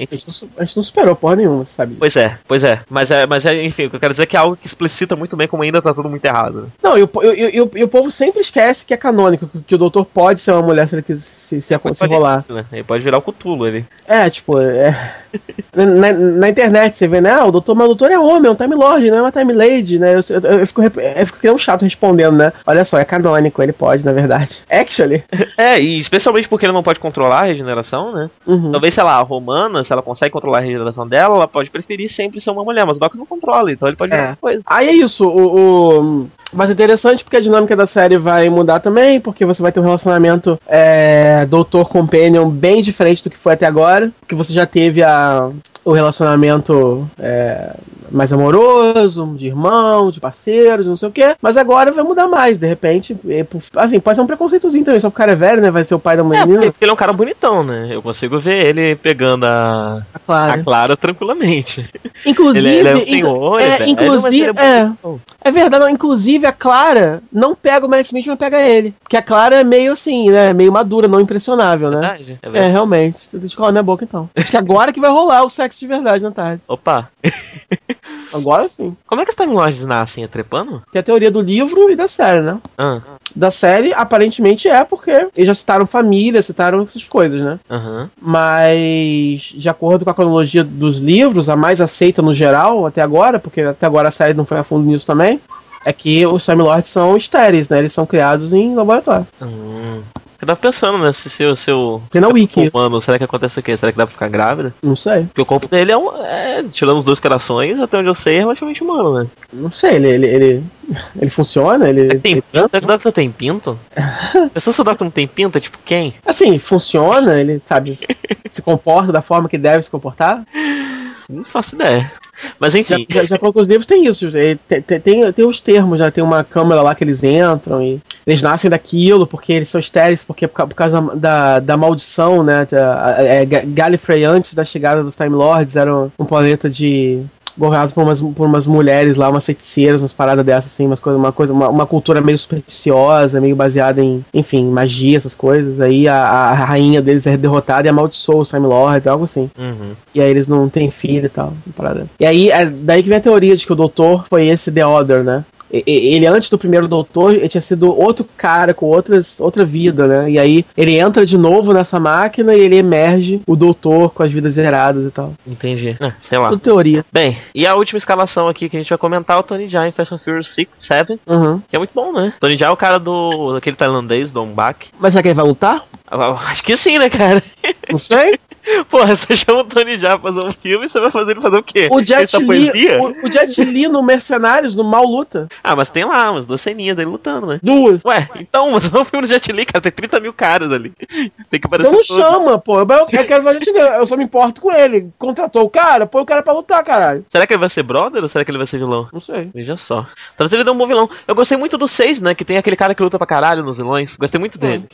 a gente não superou porra nenhuma, sabe? Pois é, pois é. Mas é, é, mas é, enfim, o que eu quero dizer é que é algo que explicita muito bem como ainda tá tudo muito errado. né? Não, e o, e, e e o povo sempre esquece que é canônico, que, que o doutor pode ser uma mulher se ele quiser se, se, se Pode- rolar. né? Ele pode virar o Cutulo ele. É, tipo, é. Na, na internet você vê, né? Ah, o doutor, mas o doutor é homem, é um Time Lord, não é uma Time Lady, né? Eu, eu, eu fico, eu fico criando um chato respondendo, né? Olha só, é canônico, ele pode, na verdade. Actually. É, e especialmente porque ele não pode controlar a regeneração, né? Uhum. Talvez, sei lá, a Romana, se ela consegue controlar a regeneração dela, ela pode preferir sempre ser uma mulher, mas o Doc não controla, então ele pode É. outra coisa. Aí é isso, o, o- Mas é interessante porque a dinâmica da série vai mudar também, porque você vai ter um relacionamento é, doutor companion bem diferente do que foi até agora. Porque você já teve a, o relacionamento é, mais amoroso, de irmão, de parceiros, não sei o quê. Mas agora vai mudar mais, de repente. é, assim, pode ser um preconceitozinho também, só porque o cara é velho, né? Vai ser o pai da É, menina. porque ele é um cara bonitão, né? Eu consigo ver ele pegando a, Ah, claro. a Clara tranquilamente. Inclusive, Ele, ele é um senhor, é, velho, inclusive, ele é, bonitão. É verdade, não, inclusive a Clara não pega o Matt Smith, mas pega ele. Porque a Clara é meio assim, né? Meio madura, não impressionável, né? Verdade, é É, verdade. realmente. Deixa eu colar na minha boca então. Acho que agora que vai rolar o sexo de verdade na tarde. Opa, Agora sim. como é que os Time Lords nascem? É trepando? Tem a teoria do livro e da série, né? Ah, Da série, aparentemente é porque eles já citaram família, citaram essas coisas, né? aham. Mas, de acordo com a cronologia dos livros, a mais aceita no geral até agora, porque até agora a série não foi a fundo nisso também, é que os Time Lords são estéreis, né? Eles são criados em laboratório. Hum. Eu tava pensando, né? Se seu, seu Tem na Wiki. isso. humano, será que acontece o quê? Será que dá pra ficar grávida? Não sei. Porque o corpo dele é um. É, tirando os dois corações, até onde eu sei, é relativamente humano, né? Não sei, ele, ele, ele, ele funciona? Ele, Tem ele pinto? Será que o Doctor tem pinto? Pensou se o Doctor não tem pinto? É tipo quem? Assim, funciona, ele sabe, se comporta da forma que deve se comportar. Não faço ideia. Mas Já, enfim. já, já com os livros tem isso, ele tem, tem, tem, os termos, já tem uma câmara lá que eles entram e eles nascem daquilo porque eles são estéreis, porque por, ca- por causa da, da maldição, né? da- É, Ga- Gallifrey, antes da chegada dos Time Lords, era um, um planeta de. Governado por umas, por umas mulheres lá, umas feiticeiras, umas paradas dessas, assim, umas uma coisa, uma, uma cultura meio supersticiosa, meio baseada em, enfim, magia, essas coisas. Aí a, a rainha deles é derrotada e amaldiçoa os Time Lords, algo assim. Uhum. E aí eles não têm filho e tal. uma parada. E aí, é daí que vem a teoria de que o doutor foi esse The Other, né? Ele, antes do primeiro doutor, ele tinha sido outro cara com outras, outra vida, né? E aí ele entra de novo nessa máquina e ele emerge o doutor com as vidas zeradas e tal. Entendi. É, sei lá. Tudo teoria. Bem, e a última escalação aqui que a gente vai comentar é o Tony Jaa em Fast and Furious 6, 7, Uhum. que é muito bom, né? Tony Jaa é o cara do daquele tailandês, Don Bak. Mas será que ele vai lutar? Acho que sim, né, cara? Não sei. Porra, você chama o Tony Jaa pra fazer um filme e você vai fazer ele fazer o quê? O Jet Li, o, o Jet Li no Mercenários, no Mal Luta. Ah, mas tem lá umas duas ceninhas dele lutando, né? Duas. Ué, então, mas não é um filme do Jet Li, cara, tem 30 mil caras ali. Tem que aparecer Então não todos. chama, pô. Eu, eu quero ver o Jet Li. Eu só me importo com ele. Contratou o cara, põe o cara pra lutar, caralho. Será que ele vai ser brother ou será que ele vai ser vilão? Não sei. Veja só. Talvez ele dê um bom vilão. Eu gostei muito do 6, né? Que tem aquele cara que luta pra caralho nos vilões. Gostei muito dele.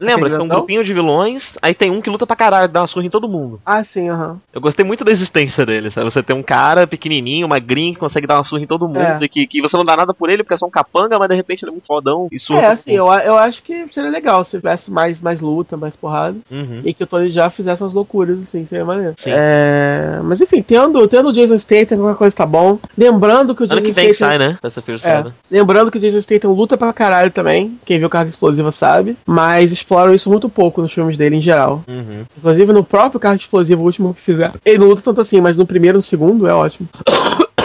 Lembra? Tem um grupinho de vilões, aí tem um que luta pra caralho, dá uma surra todo mundo. Ah, sim, aham. Eu gostei muito da existência dele, sabe? Você tem um cara pequenininho, magrinho, que consegue dar uma surra em todo mundo, É. e que, que você não dá nada por ele porque é só um capanga, mas de repente ele é muito fodão e surra. É, assim, eu, eu acho que seria legal se tivesse mais, mais luta, mais porrada. Uhum. E que o Tony já fizesse umas loucuras, assim, seria maneiro. Sim. É, mas enfim, tendo, tendo o Jason Statham, qualquer coisa tá bom. Lembrando que o Ano Jason que vem Statham. sai, né? Essa É, 7. lembrando que o Jason Statham luta pra caralho também. Quem viu Carga Explosiva sabe. Mas exploram isso muito pouco nos filmes dele em geral. Uhum. Inclusive no próprio Carga Explosiva, o último que fizeram. Ele não luta tanto assim, mas no primeiro e no segundo é ótimo.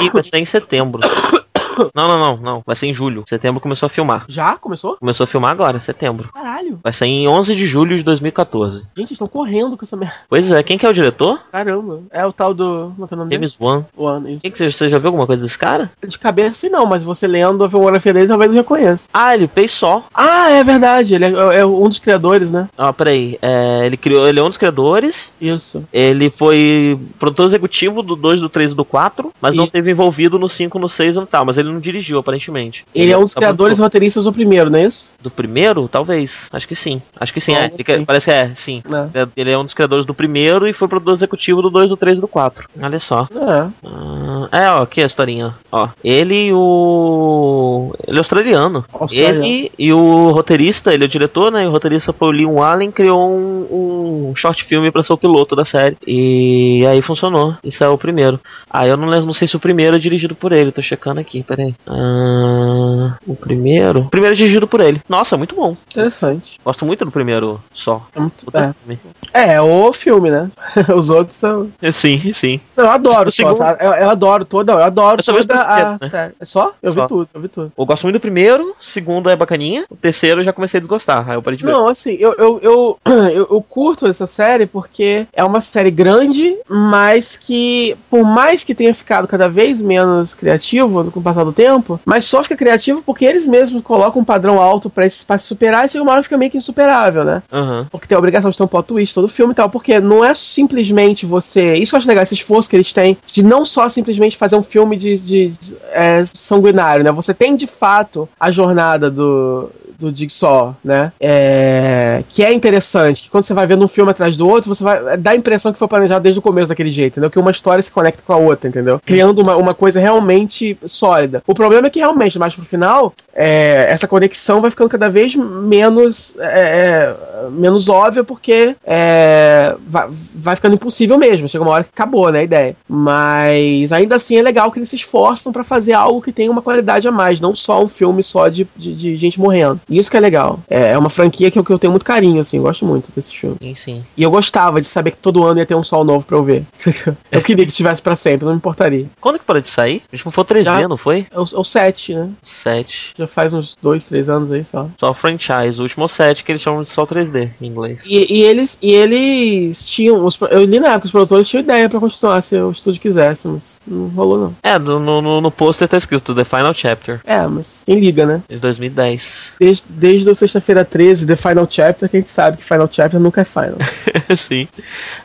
E vai ser em setembro. Não, não, não, não. Vai ser em julho. Setembro começou a filmar. Já? Começou? Começou a filmar agora, setembro. Caralho. Vai sair em 11 de julho de 2014. Gente, eles estão correndo com essa merda. Pois é, quem que é o diretor? Caramba. É o tal do. Como é que é o nome? James Wan. Isso. Quem que você, você já viu alguma coisa desse cara? De cabeça não, mas você lendo a filmografia dele talvez não reconheça. Ah, ele fez só. Ah, é verdade, ele é, é um dos criadores, né? Ah, peraí. É, ele criou. Ele é um dos criadores. Isso. Ele foi produtor executivo do 2, do 3 e do 4, mas não Isso. teve envolvido no 5, no 6 e no tal. Mas ele não dirigiu, aparentemente. Ele é um dos só criadores e roteiristas do primeiro, não é isso? Do primeiro? Talvez. Acho que sim. Acho que sim, Bom, é. Ele sim. parece que é, sim. É. Ele é um dos criadores do primeiro e foi produtor executivo do 2, do 3 e do 4. Olha só. É. Ah, é, ó, aqui a historinha. Ó, ele e o. Ele é australiano. Australiano. Ele e o roteirista, ele é o diretor, né? E o roteirista foi o Leon Allen, criou um, um short filme pra ser o piloto da série. E aí funcionou. Isso é o primeiro. Ah, eu não lembro, não sei se o primeiro é dirigido por ele. Tô checando aqui, peraí. Ah, o primeiro. O primeiro é dirigido por ele. Nossa, muito bom. Interessante. Gosto muito do primeiro só. É, muito, é. filme. é, o filme, né? Os outros são. Sim, sim. Não, eu adoro O só, segundo-? Eu, eu adoro toda. Eu adoro Eu toda a né? série. É só? Eu vi Só. tudo, eu vi tudo. Eu gosto muito do primeiro, o segundo é bacaninha, o terceiro eu já comecei a desgostar. Aí eu parei de ver. Não, assim, eu, eu, eu, eu, eu curto essa série porque é uma série grande, mas que, por mais que tenha ficado cada vez menos criativo com o passar do tempo, mas só fica criativo porque eles mesmos colocam um padrão alto pra, esse- pra se superar e chega uma hora fica meio que insuperável, né? Aham. Porque tem a obrigação de ter um plot twist todo filme e tal, porque não é simplesmente você. Isso que eu acho legal, esse esforço que eles têm de não só simplesmente fazer um filme de, de- de, é, sanguinário, né? Você tem de fato a jornada do. Do Jigsaw, né? É, que é interessante, que quando você vai vendo um filme atrás do outro, você vai dar a impressão que foi planejado desde o começo daquele jeito, entendeu? Que uma história se conecta com a outra, entendeu? Criando uma, uma coisa realmente sólida. O problema é que realmente, mais pro final, é, essa conexão vai ficando cada vez menos é, é, menos óbvia porque é, vai, vai ficando impossível mesmo. Chega uma hora que acabou, né, a ideia. Mas ainda assim é legal que eles se esforçam pra fazer algo que tenha uma qualidade a mais, não só um filme só de, de, de gente morrendo. Isso que é legal. É, é uma franquia que eu, que eu tenho muito carinho, assim, eu gosto muito desse filme. Sim. E eu gostava de saber que todo ano ia ter um sol novo pra eu ver. eu queria que tivesse pra sempre, não me importaria. Quando que parou de sair? Acho que foi 3D, Já. não foi? É o, é o 7, né? 7. Já faz uns dois, três anos aí só. Só franchise. O último 7 que eles chamam de só 3D em inglês. E, e eles, e eles tinham. Os, eu li na época, os produtores tinham ideia pra continuar se o estúdio quisesse, mas não rolou não. É, no, no, no- no pôster tá escrito The Final Chapter, É, mas quem liga, né? de 2010. Desde, desde o sexta-feira 13, The Final Chapter, que a gente sabe que Final Chapter nunca é final. sim.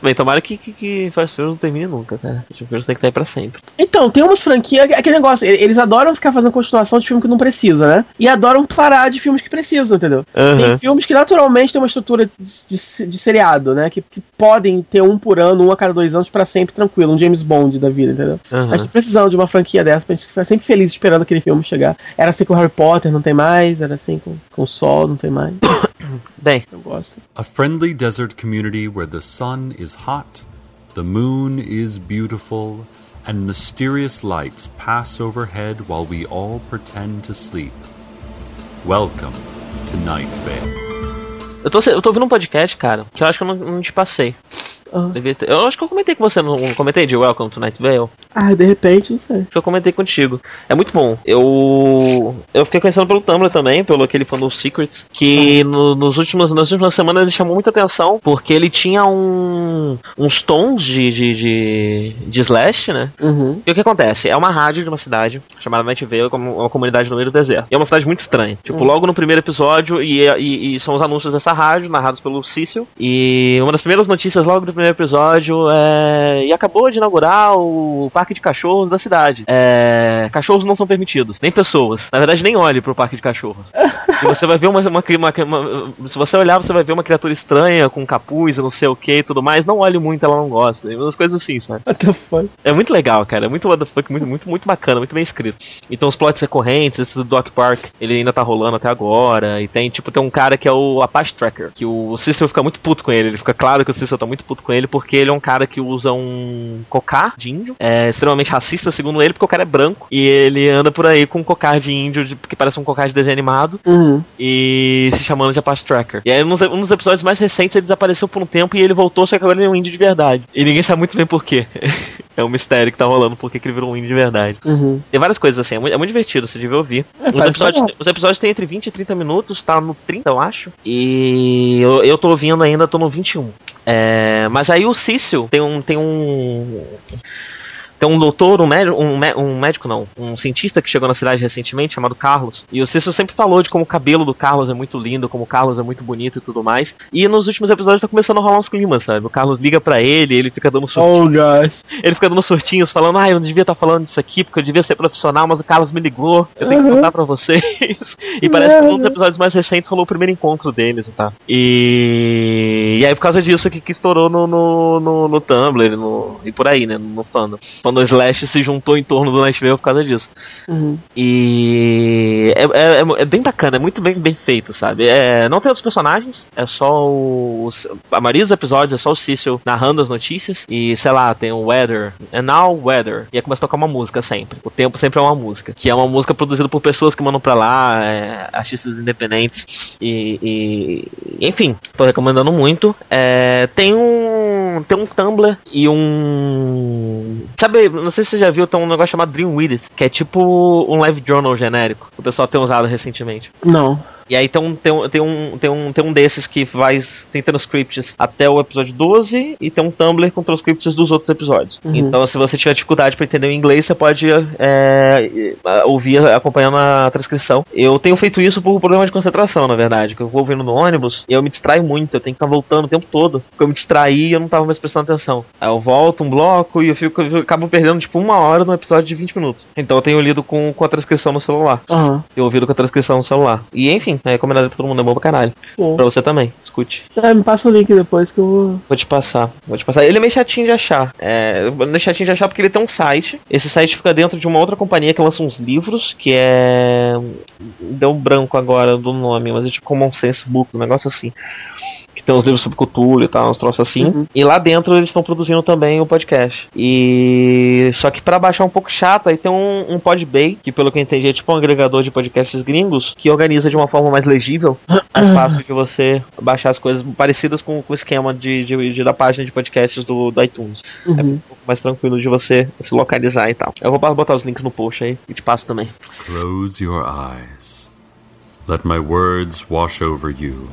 Bem, tomara que, que, que Fast Furious não termine nunca, cara. Fast Furious tem que estar aí pra sempre. Então, tem umas franquias. Aquele negócio, eles adoram ficar fazendo continuação de filme que não precisa, né? E adoram parar de filmes que precisam, entendeu? Tem Aham. filmes que naturalmente têm uma estrutura de, de- de seriado, né? Que, que podem ter um por ano, um a cada dois anos pra sempre tranquilo, um James Bond da vida, entendeu? Aham. A gente tá precisando de uma franquia dessa pra gente ficar sempre feliz esperando aquele filme chegar. Era assim com Harry Potter, não tem mais. Era assim com, com Sol, não tem mais. Bem, Eu gosto. A friendly desert community where the sun is hot, the moon is beautiful, and mysterious lights pass overhead while we all pretend to sleep. Welcome to Night Vale. eu tô, eu tô ouvindo um podcast, cara, que eu acho que eu não, não te passei. Ah. Ter- eu acho que eu comentei com você, não, comentei de Welcome to Night Vale? Ah, de repente, não sei. Acho que eu comentei contigo. É muito bom. Eu eu fiquei conhecendo pelo Tumblr também, pelo aquele fã do Secrets, que no- nos últimos, nas últimas semanas ele chamou muita atenção, porque ele tinha um, uns tons de, de, de, de slash, né? Uhum. E o que acontece? É uma rádio de uma cidade chamada Night Vale, como uma comunidade no meio do deserto. E é uma cidade muito estranha. Tipo, logo no primeiro episódio, e, e, e são os anúncios dessa rádio, narrados pelo Cício. E uma das primeiras notícias logo no primeiro episódio é. E acabou de inaugurar o parque de cachorros da cidade. É. Cachorros não são permitidos, nem pessoas. Na verdade, nem olhe pro parque de cachorros. E você vai ver uma, uma, uma- uma- Se você olhar, você vai ver uma criatura estranha com capuz e não sei o que e tudo mais. Não olhe muito, ela não gosta. E umas coisas assim, sabe? What the fuck? É muito legal, cara. É muito what the fuck, muito, muito, muito bacana, muito bem escrito. Então os plots recorrentes, esse do Doc Park, ele ainda tá rolando até agora. E tem, tipo, tem um cara que é o Apache Tracker, que o Cecil fica muito puto com ele. Ele fica claro que o Cecil tá muito puto com ele, porque ele é um cara que usa um cocar de índio. É extremamente racista, segundo ele, porque o cara é branco. E ele anda por aí com um cocar de índio, de- que parece um cocar de desenho animado Uhum. e se chamando de Apache Tracker. E aí, nos, um dos episódios mais recentes, ele desapareceu por um tempo e ele voltou, só que agora ele é um índio de verdade. E ninguém sabe muito bem por quê. é um mistério que tá rolando, por que que ele virou um índio de verdade. Uhum. Tem várias coisas assim, é muito, é muito divertido, você devia ouvir. É, os, episódios, os episódios têm entre 20 e 30 minutos, tá no 30, eu acho. E eu, eu tô ouvindo ainda, tô no 21. É, mas aí o Cício tem um. Tem um tem um doutor, um médico, um, um médico não, um cientista que chegou na cidade recentemente, chamado Carlos. E o Cício sempre falou de como o cabelo do Carlos é muito lindo, como o Carlos é muito bonito e tudo mais. E nos últimos episódios tá começando a rolar uns climas, sabe? O Carlos liga pra ele, ele fica dando surtinhos, Oh, gosh. ele fica dando surtinhos, falando, ah, eu não devia estar falando disso aqui, porque eu devia ser profissional, mas o Carlos me ligou, eu tenho que Uhum. contar pra vocês. e parece que num dos episódios mais recentes rolou o primeiro encontro deles, tá? E, e aí por causa disso que, que estourou no, no, no, no Tumblr no... e por aí, né, no fandom. Quando o Slash se juntou em torno do Nightmare por causa disso. Uhum. E é, é, é- é bem bacana, é muito bem, bem feito, sabe? É, não tem outros personagens, é só o. A maioria dos episódios é só o Cecil narrando as notícias. E sei lá, tem o Weather, and now Weather. E aí começa a tocar uma música sempre. O tempo sempre é uma música. Que é uma música produzida por pessoas que mandam pra lá, é, artistas independentes. E, e- Enfim, tô recomendando muito. É, tem um. Tem um Tumblr e um. Sabe, não sei se você já viu, tem um negócio chamado Dream With It, que é tipo um live journal genérico. que O pessoal tem usado recentemente. Não. E aí tem um, tem um, tem um, tem um, tem um desses que vai tem transcripts até o episódio 12 e tem um Tumblr com transcripts dos outros episódios. Uhum. Então, se você tiver dificuldade para entender o inglês, você pode é, ouvir acompanhando a transcrição. Eu tenho feito isso por problema de concentração, na verdade, que eu vou ouvindo no ônibus e eu me distraio muito, eu tenho que estar voltando o tempo todo. Porque eu me distraí e eu não tava mais prestando atenção. Aí eu volto um bloco e eu, fico, eu acabo perdendo tipo uma hora no episódio de 20 minutos. Então eu tenho lido com, com a transcrição no celular. Aham. Eu ouvido com a transcrição no celular. E enfim, é recomendado pra todo mundo, é bom pra caralho. Bom. Pra você também, escute. É, me passa o link depois que eu vou. Vou te passar, vou te passar. Ele é meio chatinho de achar. É, meio chatinho de achar porque ele tem um site. Esse site fica dentro de uma outra companhia que lança uns livros, que é. Deu branco agora do nome, mas é tipo Common Sense Book, um negócio assim. Que tem uns livros sobre cultura e tal, uns troços assim. Uhum. E lá dentro eles estão produzindo também o podcast. E. Só que pra baixar um pouco chato, aí tem um, um Podbay, que pelo que eu entendi é tipo um agregador de podcasts gringos, que organiza de uma forma mais legível, mais fácil de você baixar as coisas parecidas com, com o esquema de, de- de- da página de podcasts do, do iTunes. É um Uhum. pouco mais tranquilo de você se localizar e tal. Eu vou botar os links no post aí e te passo também. Close your eyes. Let my words wash over you.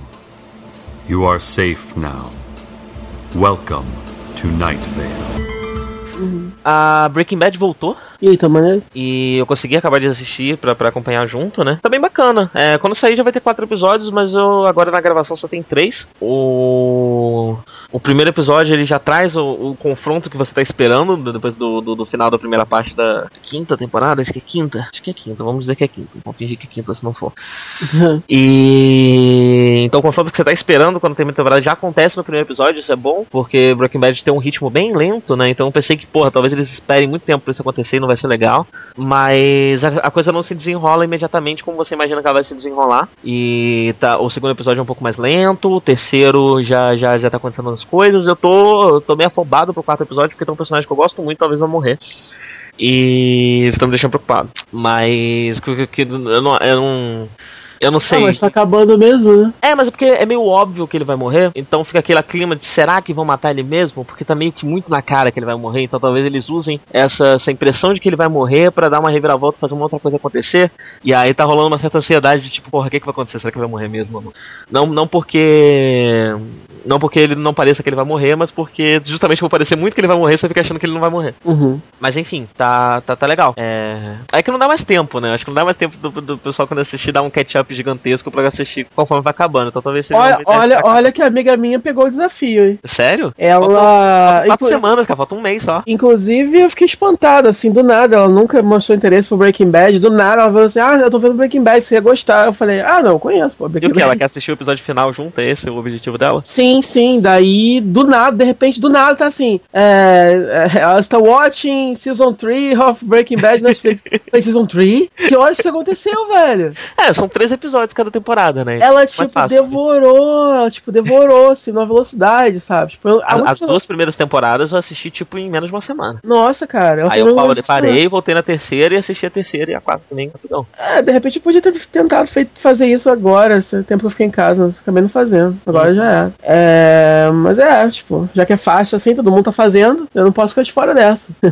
You are safe now. Welcome to Night Vale. A Breaking Bad voltou. E aí, tá maneiro? E eu consegui acabar de assistir pra, pra acompanhar junto, né? Tá bem bacana. É, quando sair já vai ter quatro episódios, mas eu agora na gravação só tem três. O, o primeiro episódio ele já traz o, o confronto que você tá esperando do- depois do, do, do final da primeira parte da quinta temporada. Acho que é quinta. Acho que é quinta. Vamos dizer que é quinta. Vamos fingir que é quinta se não for. E então o confronto que você tá esperando quando termina a temporada já acontece no primeiro episódio, isso é bom, porque Breaking Bad tem um ritmo bem lento, né? Então eu pensei que, porra, talvez eles esperem muito tempo pra isso acontecer e não vai ser legal. Mas a, a coisa não se desenrola imediatamente como você imagina que ela vai se desenrolar. E tá, o segundo episódio é um pouco mais lento, o terceiro já, já, já tá acontecendo as coisas. Eu tô, tô meio afobado pro quarto episódio, porque tem um personagem que eu gosto muito, talvez vai morrer. E isso tá me deixando preocupado. Mas que, que eu não. Eu não eu não Ah, sei. mas tá acabando mesmo, né? É, mas é porque é meio óbvio que ele vai morrer, então fica aquele clima de será que vão matar ele mesmo? Porque tá meio que muito na cara que ele vai morrer, então talvez eles usem essa, essa impressão de que ele vai morrer pra dar uma reviravolta, fazer uma outra coisa acontecer. E aí tá rolando uma certa ansiedade de tipo, porra, o que, que vai acontecer? Será que ele vai morrer mesmo? não, não porque. Não porque ele não pareça que ele vai morrer, mas porque justamente por parecer muito que ele vai morrer, você fica achando que ele não vai morrer. Uhum. Mas enfim, tá, tá, tá legal. É... é que não dá mais tempo, né? Acho que não dá mais tempo do, do pessoal quando assistir dar um catch-up gigantesco pra assistir conforme vai acabando. Então talvez seja. Olha, olha, olha que a amiga minha pegou o desafio, hein? Sério? Ela. Quatro inclu- semanas, cara, falta um mês só. Inclusive, eu fiquei espantado, assim, do nada. Ela nunca mostrou interesse por Breaking Bad. Do nada, ela falou assim: Ah, eu tô vendo Breaking Bad, você ia gostar. Eu falei: Ah, não, conheço, pô. E Breaking o que? Ela Bad. quer assistir o episódio final junto? É esse o objetivo dela? Sim, sim. Daí, do nada, de repente, do nada, tá assim: é, é, Ela está watching Season 3 of Breaking Bad Netflix. Eu falei, Season 3? Que hora que isso aconteceu, velho? É, são três episódios cada temporada, né? Ela, Mais tipo, fácil. devorou. Ela, tipo, devorou, assim, numa velocidade, sabe? Tipo, eu- a As, última- as duas primeiras temporadas eu assisti, tipo, em menos de uma semana. Nossa, cara. ela Aí eu parei, parei, voltei na terceira e assisti a terceira e a quarta também, rapidão. É, de repente eu podia ter tentado feito, fazer isso agora, esse tempo que eu fiquei em casa, mas acabei não fazendo. Agora já é. é. Mas é, tipo, já que é fácil assim, todo mundo tá fazendo, eu não posso ficar de fora dessa.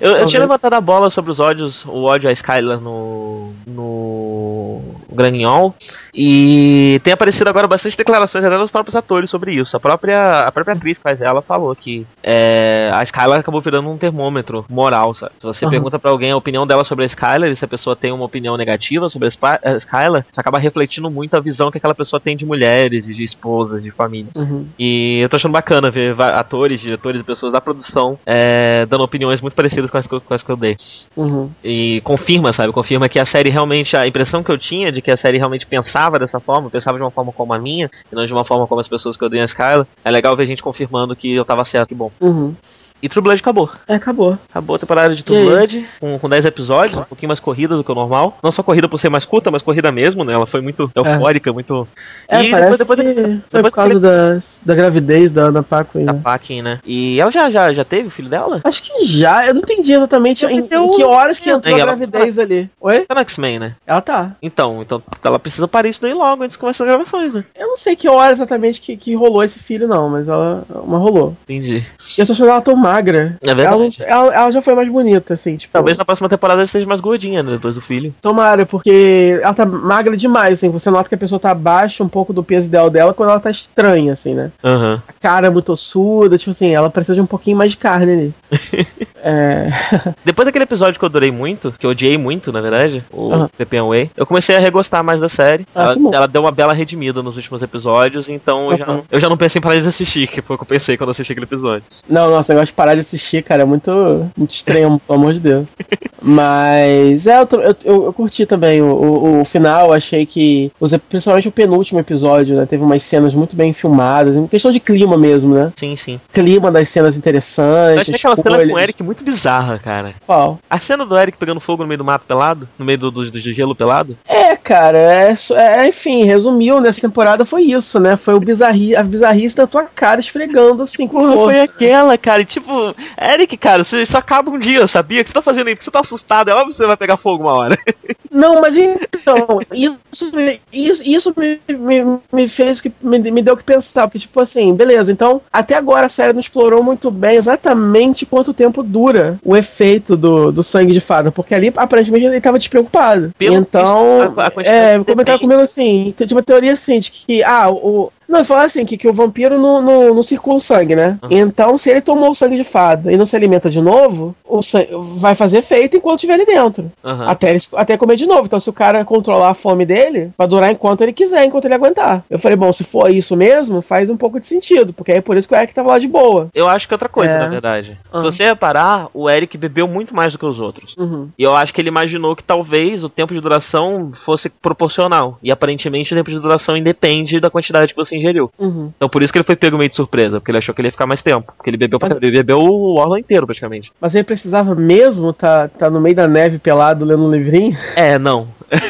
Eu, eu tinha levantado a bola sobre os ódios, o ódio a Skylar no. no. Granhol. E tem aparecido agora bastante declarações até dos próprios atores sobre isso. A própria, a própria atriz que faz ela falou que é, a Skylar acabou virando um termômetro moral, sabe? Se você Aham. pergunta pra alguém a opinião dela sobre a Skylar, e se a pessoa tem uma opinião negativa sobre a Skylar, você acaba refletindo muito a visão que aquela pessoa tem de mulheres, e de esposas, de família. Uhum. E eu tô achando bacana ver atores, diretores e pessoas da produção é, dando opiniões muito parecidas com as, que eu- com as que eu dei. Uhum. E confirma, sabe? Confirma que a série realmente. A impressão que eu tinha de que a série realmente pensava dessa forma, pensava de uma forma como a minha, e não de uma forma como as pessoas que dei a Skyla. É legal ver gente confirmando que eu tava certo, que bom. Uhum. E True Blood acabou. É, acabou. Acabou a temporada de True? Blood, com, com 10 episódios, um pouquinho mais corrida do que o normal. Não só corrida por ser mais curta, mas corrida mesmo, né? Ela foi muito eufórica, muito. É, e parece depois, depois, que foi depois por causa da, da gravidez da Ana Paquin, da né? Paquin, né? E ela já, já, já teve o filho dela? Acho que já, eu não entendi exatamente em, em que horas que entrou a ela- gravidez ali. Oi? Tá no X-Men, né? Ela tá. Então, então ela precisa parir isso daí logo antes de começar as gravações, né? Eu não sei que hora exatamente que, que rolou esse filho, não, mas ela. Mas rolou. Entendi. E eu tô achando ela tão magra. É verdade. Ela, ela, ela já foi mais bonita, assim, tipo. Talvez na próxima temporada ela esteja mais gordinha, né? Depois do filho. Tomara, porque ela tá magra demais, assim. Você nota que a pessoa tá abaixo um pouco do peso ideal dela quando ela tá estranha, assim, né? Aham. A cara é muito ossuda, tipo assim, ela precisa de um pouquinho mais de carne ali. é. Depois daquele episódio que eu adorei muito, que eu odiei muito, na verdade, o Aham. Pepe Way, eu comecei a regostar mais da série. Ah, ela, ela deu uma bela redimida nos últimos episódios, então eu já, não, eu já não pensei em parar de assistir, que foi o que eu pensei quando eu assisti aquele episódio. Não, nossa, o negócio de parar de assistir, cara, é muito, muito estranho, pelo amor de Deus. Mas, é, eu, eu, eu- eu curti também o, o, o final, achei que, os, principalmente o penúltimo episódio, né, teve umas cenas muito bem filmadas, em questão de clima mesmo, né? Sim, sim. Clima das cenas Eu interessantes, achei aquela cena com o Eric muito bizarra, cara. Qual? A cena do Eric pegando fogo no meio do mato pelado, no meio do, do, do gelo pelado. É, cara, é, só- é, enfim, resumiu, nessa temporada foi isso, né? Foi o bizarri, a bizarrice da tua cara esfregando assim com Porra, força. foi aquela, cara. E, tipo, Eric, cara, você isso acaba um dia, sabia? O que você tá fazendo aí? Porque você tá assustado. É óbvio que você vai pegar fogo uma hora. Não, mas então, isso, me- isso, isso me, me, me fez que me, me deu o que pensar, porque, tipo assim, beleza, então, até agora a série não explorou muito bem exatamente quanto tempo dura o efeito do, do sangue de fada, porque ali aparentemente ele tava despreocupado. Pelo então, a- a é, comentaram depende. comigo assim, tinha uma teoria assim, de que, ah, o. Não, falou assim, que, que o vampiro não, não, não circula o sangue, né? Uhum. Então, se ele tomou o sangue de fada e não se alimenta de novo, o sangue vai fazer efeito enquanto estiver ali dentro. Aham. Até, ele, até comer de novo. Então, se o cara controlar a fome dele, vai durar enquanto ele quiser, enquanto ele aguentar. Eu falei, bom, se for isso mesmo, faz um pouco de sentido, porque é por isso que o Eric tava lá de boa. Eu acho que é outra coisa, É. na verdade. Ah. Se você reparar, o Eric bebeu muito mais do que os outros. Uhum. E eu acho que ele imaginou que talvez o tempo de duração fosse proporcional. E aparentemente o tempo de duração independe da quantidade que você ingeriu. Uhum. Então por isso que ele foi pego meio de surpresa, porque ele achou que ele ia ficar mais tempo. Porque ele bebeu, Mas- ele bebeu o órgão inteiro, praticamente. Mas ele precisava mesmo tá, tá no meio da neve pelado lendo um livrinho? É, não.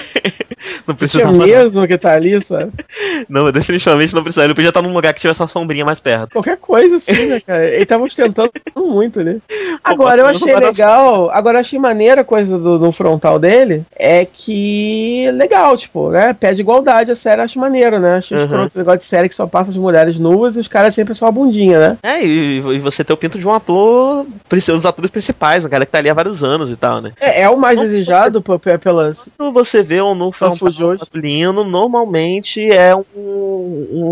não Você tinha. Não, mesmo que tá ali, sabe? não, definitivamente não precisava. Ele podia estar num lugar que tivesse uma sombrinha mais perto. Qualquer coisa assim, né, cara? Ele tava ostentando muito ali. Agora, eu achei dar legal. Agora, eu achei maneira a coisa do, do frontal dele. É que. Legal, tipo, né? Pede igualdade a série, acho maneiro, né? Acho Uhum. escroto o negócio de série que só passa as mulheres nuas e os caras sempre só a bundinha, né? É, e, e você ter o pinto de um ator, os atores principais, um cara que tá ali há vários anos e tal, né? É, é o mais desejado p- p- pelas. Quando você vê um no Fast food hoje. masculino, normalmente é um,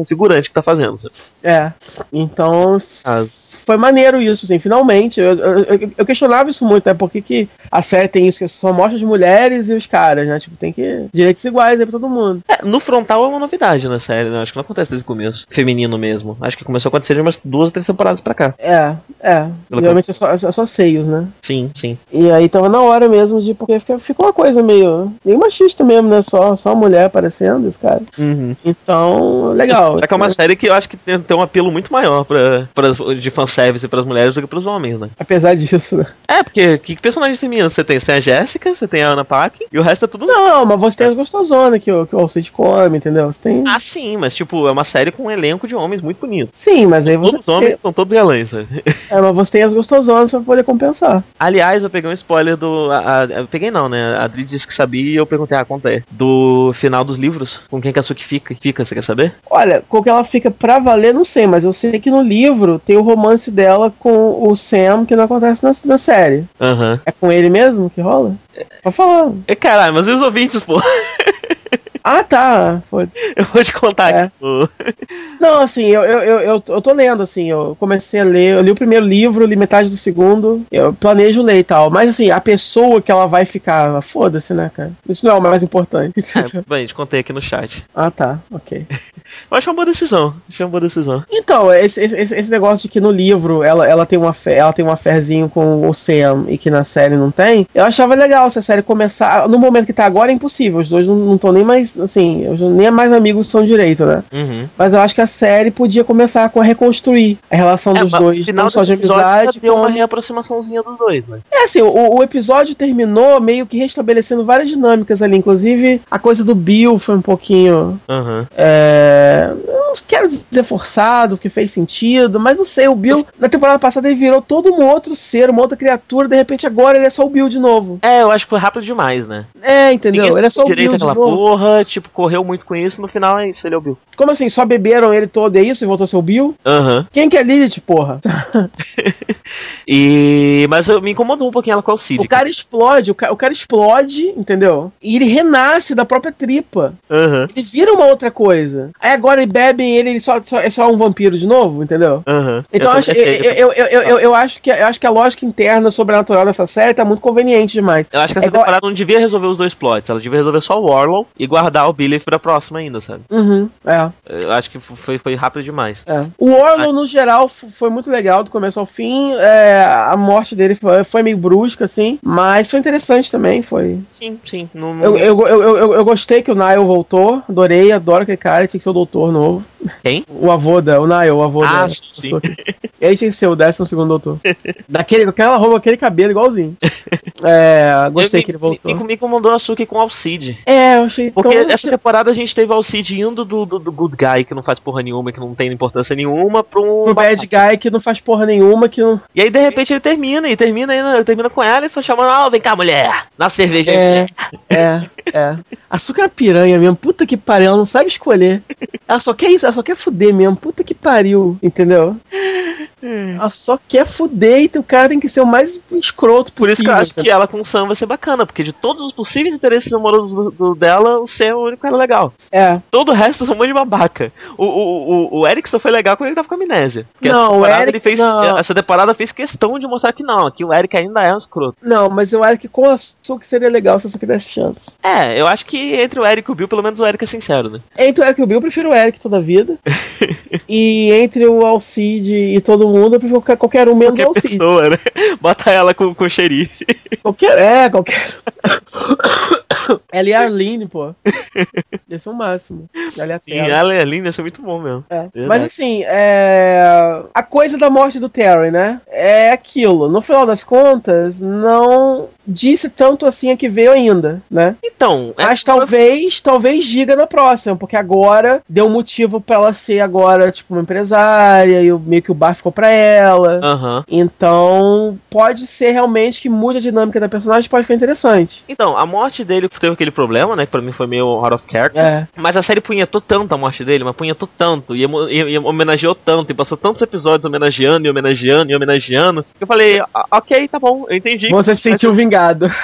um figurante que tá fazendo. sabe? É. Então. As- Foi maneiro isso, assim, finalmente. Eu, eu, eu- questionava isso muito, né? Por que, que a série tem isso, que só mostra as mulheres e os caras, né? Tipo, tem que. Direitos iguais aí pra todo mundo. É, no frontal é uma novidade na série, né? Acho que não acontece desde o começo. Feminino mesmo. Acho que começou a acontecer de umas duas ou três temporadas pra cá. É, é. Pelo Geralmente é só, é só seios, né? Sim, sim. E aí tava na hora mesmo de. Porque ficou uma coisa meio. meio machista mesmo, né? Só, só a mulher aparecendo, os caras. Uhum. Então, legal. É que é uma série que eu acho que tem, tem um apelo muito maior pra, pra, de fanservice pras mulheres do que pros homens, né? Apesar disso, né? É, porque que personagens femininos você tem? Você tem a Jéssica, você tem a Ana Paquin e o resto é tudo. Não, mas você tem as gostosona que, o- que o Alcide come, entendeu? Você tem. Ah, sim, mas tipo, é uma série com um elenco de homens muito bonitos. Sim, mas aí você. Todos os homens são todos galãs, sabe? É, mas você tem as gostosonas pra poder compensar. Aliás, eu peguei um spoiler do. A, a- eu peguei não, né? A Adri disse que sabia e eu perguntei, ah, conta aí. Do final dos livros. Com quem que a Suki fica? Fica, você quer saber? Olha, com que ela fica pra valer, não sei, mas eu sei que no livro tem o romance dela com o Sam que não acontece na, na série. Aham. É com ele mesmo que rola? Pode falar. E caralho, mas e os ouvintes, pô? Ah, tá. Foi. Eu vou te contar É. Não, assim, eu, eu, eu, eu, tô lendo, assim, eu comecei a ler, eu li o primeiro livro, li metade do segundo, eu planejo ler e tal, mas assim, a pessoa que ela vai ficar, foda-se, né, cara? Isso não é o mais importante. É, bem, te contei aqui no chat. ah, tá, ok. Eu acho uma boa decisão. Acho uma boa decisão. Então, esse, esse, esse negócio de que no livro ela, ela tem uma fé, ela tem uma ferzinho com o Sam e que na série não tem, eu achava legal se a série começar. No momento que tá agora é impossível, os dois não estão nem mais, assim, nem mais amigos são direito, né? Uhum. Mas eu acho que a série podia começar com a reconstruir a relação É, dos dois, não só de amizade, deu uma como... reaproximaçãozinha dos dois, né? É assim, o, o episódio terminou meio que restabelecendo várias dinâmicas ali, inclusive a coisa do Bill foi um pouquinho Aham. É, eu não quero dizer forçado, que fez sentido, mas não sei, o Bill, na temporada passada, ele virou todo um outro ser, uma outra criatura, de repente agora ele é só o Bill de novo. É, eu acho que foi rápido demais, né? É, entendeu? Ninguém Ele é só o Bill de novo. porra, tipo, correu muito com isso, no final é isso, ele é o Bill. Como assim? Só beberam ele todo, é isso? E voltou a ser o Bill? Aham. Quem que é Lilith, porra? E. Mas eu, me incomodou um pouquinho ela com o Cid. O cara explode, o, ca- o cara explode, entendeu? E ele renasce da própria tripa. Aham. Ele vira uma outra coisa. Aí agora ele bebem ele, ele só, só- é só um vampiro de novo, entendeu? Aham. Então eu, acho, eu, eu, eu, eu, eu- acho que, eu acho que a lógica interna sobrenatural dessa série tá muito conveniente demais. Eu acho que essa É igual- temporada não devia resolver os dois plots, ela devia resolver só o Warlow e guardar o Billy pra próxima ainda, sabe? Uhum, é, Eu acho que foi, foi rápido demais. é. O Orlon, no geral, foi muito legal do começo ao fim. É, a morte dele foi, foi meio brusca, assim, mas foi interessante também. Foi. Sim, sim. Não- Eu, eu, eu, eu, eu gostei que o Niall voltou, adorei, adoro aquele cara, tinha que ser o doutor novo. Quem? O avô da. O Niall, o avô Ah, da. sim. Ele tinha que ser o décimo segundo doutor. Daquele, aquela roupa, aquele cabelo igualzinho. É, gostei que ele voltou. Me, me incomodou a Suki com o Alcide. É, eu achei Porque. Essa temporada a gente teve o Alcide indo do, do, do good guy, que não faz porra nenhuma, que não tem importância nenhuma, pra um. Pro bad guy que não faz porra nenhuma, que não. E aí, de repente, ele termina, e termina ainda, termina com ela e só chamando, ah, vem cá, mulher, na cerveja. É, é, é. Açúcar é uma piranha mesmo, puta que pariu, ela não sabe escolher. Ela só quer isso, ela só quer fuder mesmo, puta que pariu, entendeu? Ela só quer fuder e o cara tem que ser o mais escroto Por isso que possível. eu acho que ela com o Sam vai ser bacana, porque de todos os possíveis interesses amorosos do, do- dela, o Sam é o único cara legal. É. Todo o resto são um monte de babaca. O, o, o, o Eric só foi legal quando ele tava com amnésia. Porque Não, o Eric- ele fez, não. Essa temporada fez questão de mostrar que não, que o Eric ainda é um escroto. Não, mas eu acho que com a Açúcar seria legal se a Açúcar desse chance. É, eu acho que entre o Eric e o Bill, pelo menos o Eric é sincero, né? Entre o Eric e o Bill, eu prefiro o Eric toda a vida. e entre o Alcide e todo mundo, eu prefiro qualquer- qualquer um menos o Qualquer Alcide. pessoa, né? Bota ela com, com o xerife. Qualquer. É, qualquer. Ela e a Arlene, pô. Ia ser o máximo. Ela e a Sim, ela é linda, isso é muito bom mesmo. É. Mas assim, é... a coisa da morte do Terry, né? É aquilo. No final das contas, não disse tanto assim a que veio ainda, né? Então, é- Mas talvez, talvez diga na próxima, porque agora deu motivo pra ela ser agora, tipo, uma empresária, e meio que o bar ficou pra ela. Aham. Então, pode ser realmente que mude a dinâmica da personagem, pode ficar interessante. Então, a morte dele teve aquele problema, né? Que pra mim foi meio out of character. É. Mas a série punhetou tanto a morte dele, mas punhetou tanto, e, e- e homenageou tanto, e passou tantos episódios homenageando, e homenageando, e homenageando, que eu falei, "Ah, ok, tá bom, eu entendi. Você se sentiu vingado.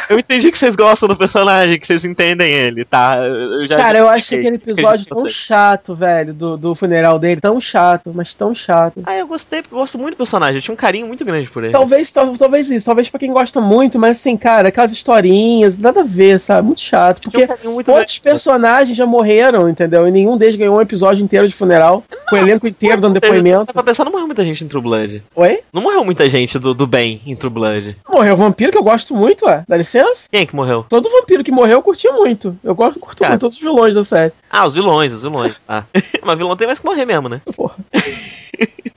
Eu entendi que vocês gostam do personagem, que vocês entendem ele, tá? Eu Cara, eu achei aquele episódio tão chato, velho, do, do funeral dele. Tão chato, mas tão chato. Ah, eu gostei, porque eu gosto muito do personagem, eu tinha um carinho muito grande por ele. Talvez, tal- talvez isso, talvez pra quem gosta muito, mas assim, cara, aquelas historinhas, nada a ver, sabe? Muito chato. Porque um outros personagens já morreram, entendeu? E nenhum deles ganhou um episódio inteiro de funeral, com o elenco inteiro dando depoimento. Pra pensar, não morreu muita gente em True Blood. Oi? Não morreu muita gente do, do bem em True Blood. Morreu o vampiro que eu gosto muito, ué. Dá licença? Quem é que morreu? Todo vampiro que morreu eu curti muito. Eu gosto, curto muito todos os vilões da série. Ah, os vilões, os vilões. Ah. Mas vilão tem mais que morrer mesmo, né? Porra.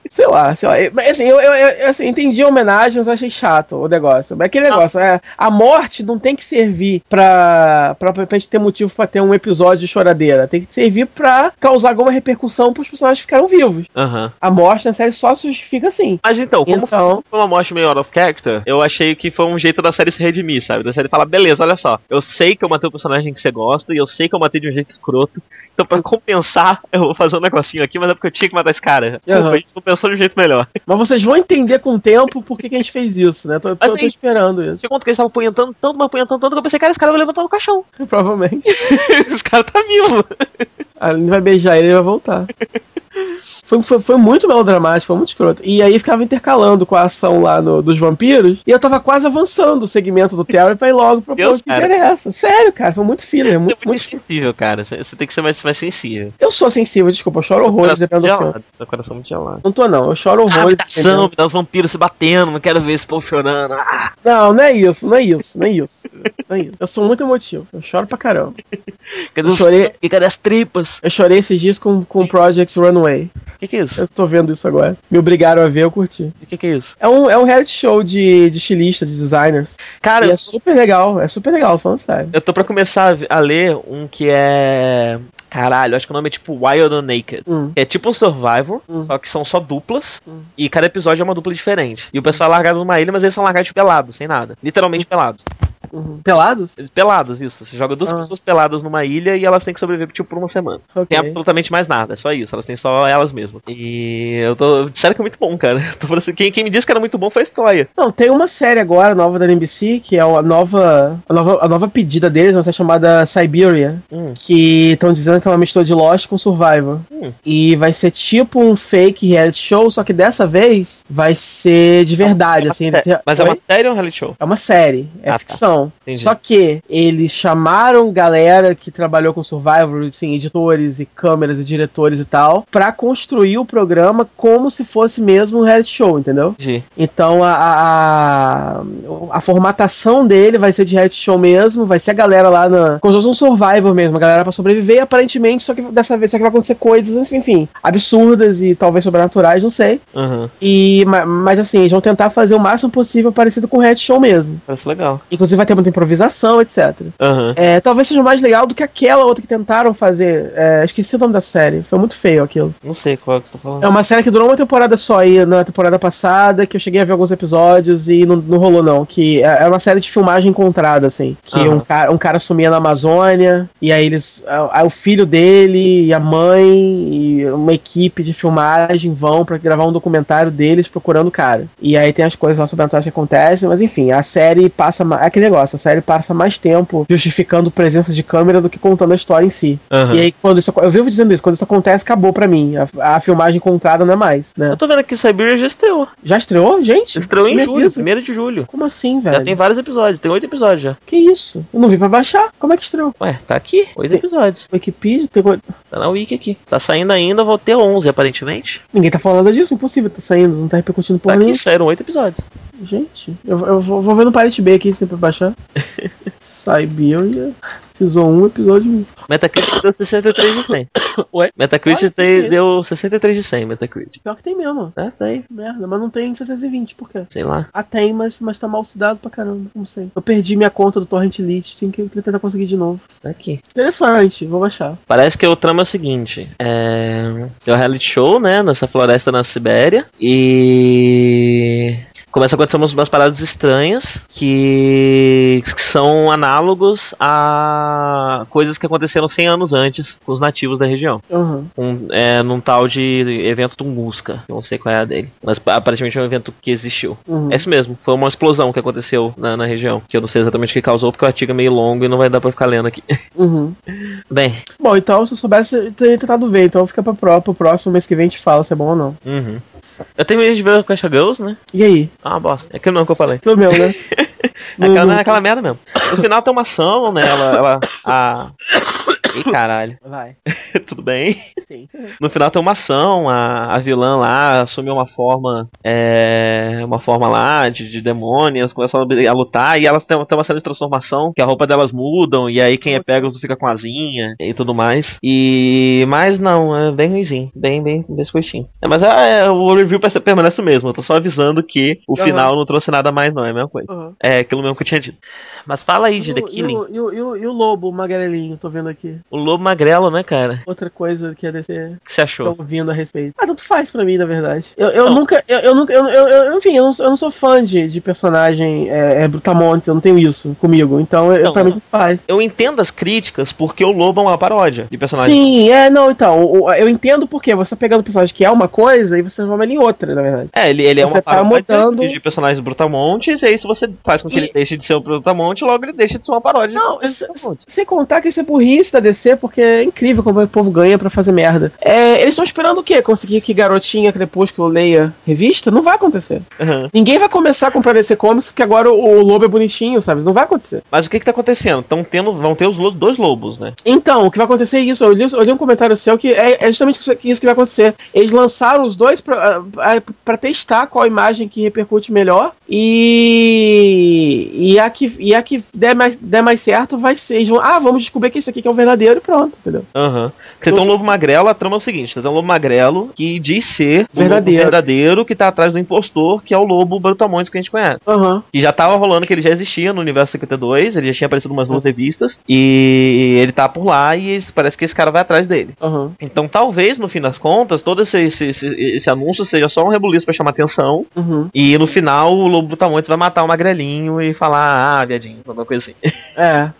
sei lá, sei lá. Mas assim, eu, eu, eu, assim, entendi a homenagem, mas achei chato o negócio. Mas aquele negócio, é, a morte não tem que servir pra, pra, pra gente ter motivo pra ter um episódio de choradeira. Tem que servir pra causar alguma repercussão pros personagens que ficaram vivos. Aham. A morte na série só se justifica assim. Mas então, como Então, foi uma morte meio out of character, eu achei que foi um jeito da série se redimir, sabe? Da série falar, beleza, olha só, eu sei que eu matei o personagem que você gosta, e eu sei que eu matei de um jeito escroto, então pra compensar, eu vou fazer um negocinho aqui, mas é porque eu tinha que matar esse cara. Aham. a gente não pensou de um jeito melhor. mas vocês vão entender com o tempo por que, que a gente fez isso, né? Tô, tô, Assim, tô esperando isso. Você conta que eles estavam apunhentando tanto, mas apunhentando tanto, que eu pensei, cara, esse cara vai levantar o caixão. Provavelmente. esse cara tá vivo. A Aline vai beijar ele e ele vai voltar. Foi, foi, foi muito melodramático, foi muito escroto. E aí ficava intercalando com a ação lá no, dos vampiros. E eu tava quase avançando o segmento do Terry pra ir logo pro ponto que interessa. Sério, cara, foi muito Você é muito, muito muito. sensível, cara. Você tem que ser mais, mais sensível. Eu sou sensível, desculpa, eu choro horrores dependendo do filme. Meu coração muito gelado. Não tô, não, eu choro Ah, horrores. me dá ação, me dá os vampiros se batendo, não quero ver esse povo chorando. Ah, Não, não é isso, não é isso, não é isso. Não é isso. Eu sou muito emotivo, eu choro pra caramba. cadê, Eu chorei- e cadê as tripas? Eu chorei esses dias com, com Project Runway. O que, que é isso? Eu tô vendo isso agora. Me obrigaram a ver, eu curti. O que, que é isso? É um, é um reality show de, de estilista, de designers. Cara, E é super legal, é super legal, falando sério. eu tô pra começar a, ler um que é. Caralho, acho que o nome é tipo Wild or Naked. Hum. É tipo um Survivor, Hum. só que são só duplas. Hum. E cada episódio é uma dupla diferente. E o pessoal é largado numa ilha, mas eles são largados pelados, sem nada. Literalmente pelados. Uhum. Pelados? Pelados, isso. Você joga duas Ah. pessoas peladas numa ilha e elas têm que sobreviver tipo, por uma semana. Ok. Tem absolutamente mais nada, é só isso. Elas têm só elas mesmas. E eu tô. Sério que é muito bom, cara. Tô falando assim, quem, quem me disse que era muito bom foi a história. Não, tem uma série agora, nova da NBC, que é a nova, a nova, a nova pedida deles, uma série chamada Siberia, Hum. que estão dizendo que é uma mistura de Lost com Survivor. Hum. E vai ser tipo um fake reality show, só que dessa vez vai ser de verdade, assim. eles- Mas é uma série ou um reality show? É uma série, é Ah, tá. Entendi. Só que eles chamaram galera que trabalhou com Survivor, assim, editores e câmeras e diretores e tal, pra construir o programa como se fosse mesmo um reality show, entendeu? Entendi. Então a, a, a, formatação dele vai ser de reality show mesmo, vai ser a galera lá na. Como se fosse um Survivor mesmo, a galera pra sobreviver, aparentemente, só que dessa vez só que vai acontecer coisas, enfim, absurdas e talvez sobrenaturais, não sei. Aham. E, ma- mas assim, eles vão tentar fazer o máximo possível parecido com o reality show mesmo. Parece legal. Inclusive vai ter muita improvisação, etc. Aham. É, talvez seja mais legal do que aquela outra que tentaram fazer. É, esqueci o nome da série. Foi muito feio aquilo. Não sei qual é que você tá falando. É uma série que durou uma temporada só aí na temporada passada, que eu cheguei a ver alguns episódios e não, não rolou, não. Que é é uma série de filmagem encontrada, assim. Que Aham. um, cara, um cara sumia na Amazônia, e aí eles. Aí o filho dele e a mãe e uma equipe de filmagem vão pra gravar um documentário deles procurando o cara. E aí tem as coisas lá sobrenaturais que acontecem, mas enfim, a série passa. É aquele negócio, a série passa mais tempo justificando presença de câmera do que contando a história em si. Aham. E aí, quando isso. Eu vivo dizendo isso, quando isso acontece, acabou pra mim. A, a filmagem encontrada não é mais, né? Eu tô vendo aqui, Siberia já estreou. Já estreou, gente? Estreou em Me julho, avisa. 1 de julho. Como assim, Já velho? tem vários episódios, tem oito episódios já. Que isso? Eu não vi pra baixar. Como é que estreou? Ué, tá aqui, oito Tem- episódios. Wikipedia? Tem... Tá na Wiki aqui. Tá saindo ainda, vou ter 11 aparentemente. Ninguém tá falando disso, impossível, tá saindo, não tá repercutindo Tá porra aqui, saíram oito episódios. Gente, eu, eu vou, vou ver no Pirate Bay aqui se tem pra baixar. Siberia, Season 1, episódio 1. Metacritic deu 63 de 100. Ué? Metacritic tem- deu 63 de 100, Metacritic. Pior que tem mesmo. É, tá aí, Merda, mas não tem 620, por quê? sei lá. Ah, tem, mas, mas tá mal cidado pra caramba, não sei. Eu perdi minha conta do Torrent Elite, tem que, tem que tentar conseguir de novo. Tá aqui. Interessante, vou baixar. Parece que o trama é o seguinte: é. É um reality show, né? Nessa floresta na Sibéria. E. Começa a acontecer umas, umas paradas estranhas que, que são análogos a coisas que aconteceram 100 anos antes com os nativos da região. Aham. Um, é, num tal de evento Tunguska. Não sei qual é a dele. Mas aparentemente é um evento que existiu. Uhum. É isso mesmo. Foi uma explosão que aconteceu na, na região. Que eu não sei exatamente o que causou, porque o artigo é meio longo e não vai dar pra ficar lendo aqui. Uhum. Bem, Bom, então se eu soubesse, eu teria tentado ver. Então fica pra pró pro próximo mês que vem a gente fala se é bom ou não. uhum. Eu terminei de ver o Quest Girls, né? E aí? Ah, bosta. É aquilo não que eu falei. Aquilo mesmo, né? Aquela, Não- não é aquela merda mesmo. No final tem uma ação, né? Ela. ela a... Ih, caralho. Vai. Tudo bem? Sim. No final tem uma ação, a, a vilã lá assume uma forma. É, uma forma lá de, de demônios, começam a, a lutar e elas têm, têm uma série de transformação, que a roupa delas mudam, e aí quem é. Pegasus fica com asinha e tudo mais. E. Mas não, é bem ruimzinho, bem, bem, bem escoitinho. É, mas é, o review permanece o mesmo, eu tô só avisando que o Aham. final não trouxe nada mais, não, é a mesma coisa. Uhum. É aquilo mesmo que eu tinha dito. Mas fala aí de The o, Killing. o, e, o, e, o, e o lobo magrelinho, tô vendo aqui. O Lobo Magrelo, né, cara? Outra coisa que a DC O que você achou? tá ouvindo a respeito. Ah, tanto faz pra mim, na verdade. Eu, eu nunca. Eu, eu nunca. Eu, eu, eu- enfim, eu não, sou- eu não sou fã de, de personagem é, é, brutamontes, eu não tenho isso comigo. Então, eu, Não, pra mim, tanto faz. Eu entendo as críticas porque o Lobo é uma paródia de personagem. Sim, é, não, então. o- o- eu entendo porque você tá pegando um personagem que é uma coisa e você transforma ele em outra, na verdade. É, ele, ele é Você uma tá paródia mudando- de personagens brutamontes, e aí se você faz com que E- ele deixe de ser o brutamonte, logo ele deixa de ser uma paródia Não. Sem contar que isso é burrice da DC, porque é incrível como o povo ganha pra fazer merda. É, eles estão esperando o quê? Conseguir que garotinha Crepúsculo leia revista? Não vai acontecer. Aham. Ninguém vai começar a comprar DC Comics porque agora o, o lobo é bonitinho, sabe? Não vai acontecer. Mas o que que tá acontecendo? Tão tendo, vão ter os dois lobos, né? Então, o que vai acontecer é isso. Eu li, eu li um comentário seu que é, é justamente isso, que vai acontecer. Eles lançaram os dois pra, pra testar qual imagem que repercute melhor. E, e, a, que, e a que der mais, der mais certo vai ser. Vão, ah, vamos descobrir que esse aqui que é o verdadeiro e pronto, entendeu? Aham. Porque tem um lobo magrelo, a trama é o seguinte: tem um lobo magrelo que diz ser Verdadeiro. verdadeiro que tá atrás do impostor, que é o lobo brutamontes que a gente conhece. Aham. Que já tava rolando que ele já existia no universo 52, ele já tinha aparecido em umas duas revistas, e ele tá por lá e parece que esse cara vai atrás dele. Aham. Então talvez, no fim das contas, todo esse, esse, esse, esse anúncio seja só um rebuliço pra chamar atenção, Uhum. e no final o lobo brutamontes vai matar o magrelinho e falar, ah, viadinho, alguma coisa assim. É.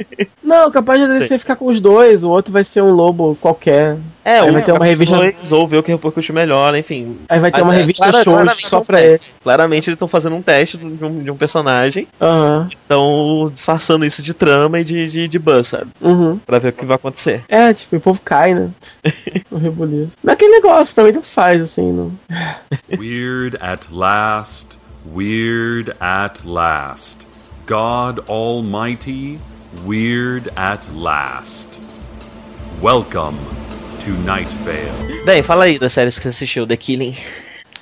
Não, capaz de você ficar com os dois, o outro vai ser um lobo qualquer. É, Aí vai ter uma revista- ou ver o que repercute melhor, enfim. Aí vai ter uma é, revista clara- show só é pra ele. Claramente eles estão fazendo um teste de um, de um personagem, Aham. estão disfarçando isso de trama e de, de, de buzz, sabe? Uhum. Pra ver o que vai acontecer. É, tipo, o povo cai, né? o rebuliço. Mas aquele negócio, pra mim tanto faz, assim, não. Weird at last, weird at last. God Almighty, weird at last. Welcome to Night Vale. Bem, fala aí das séries que você assistiu, The Killing.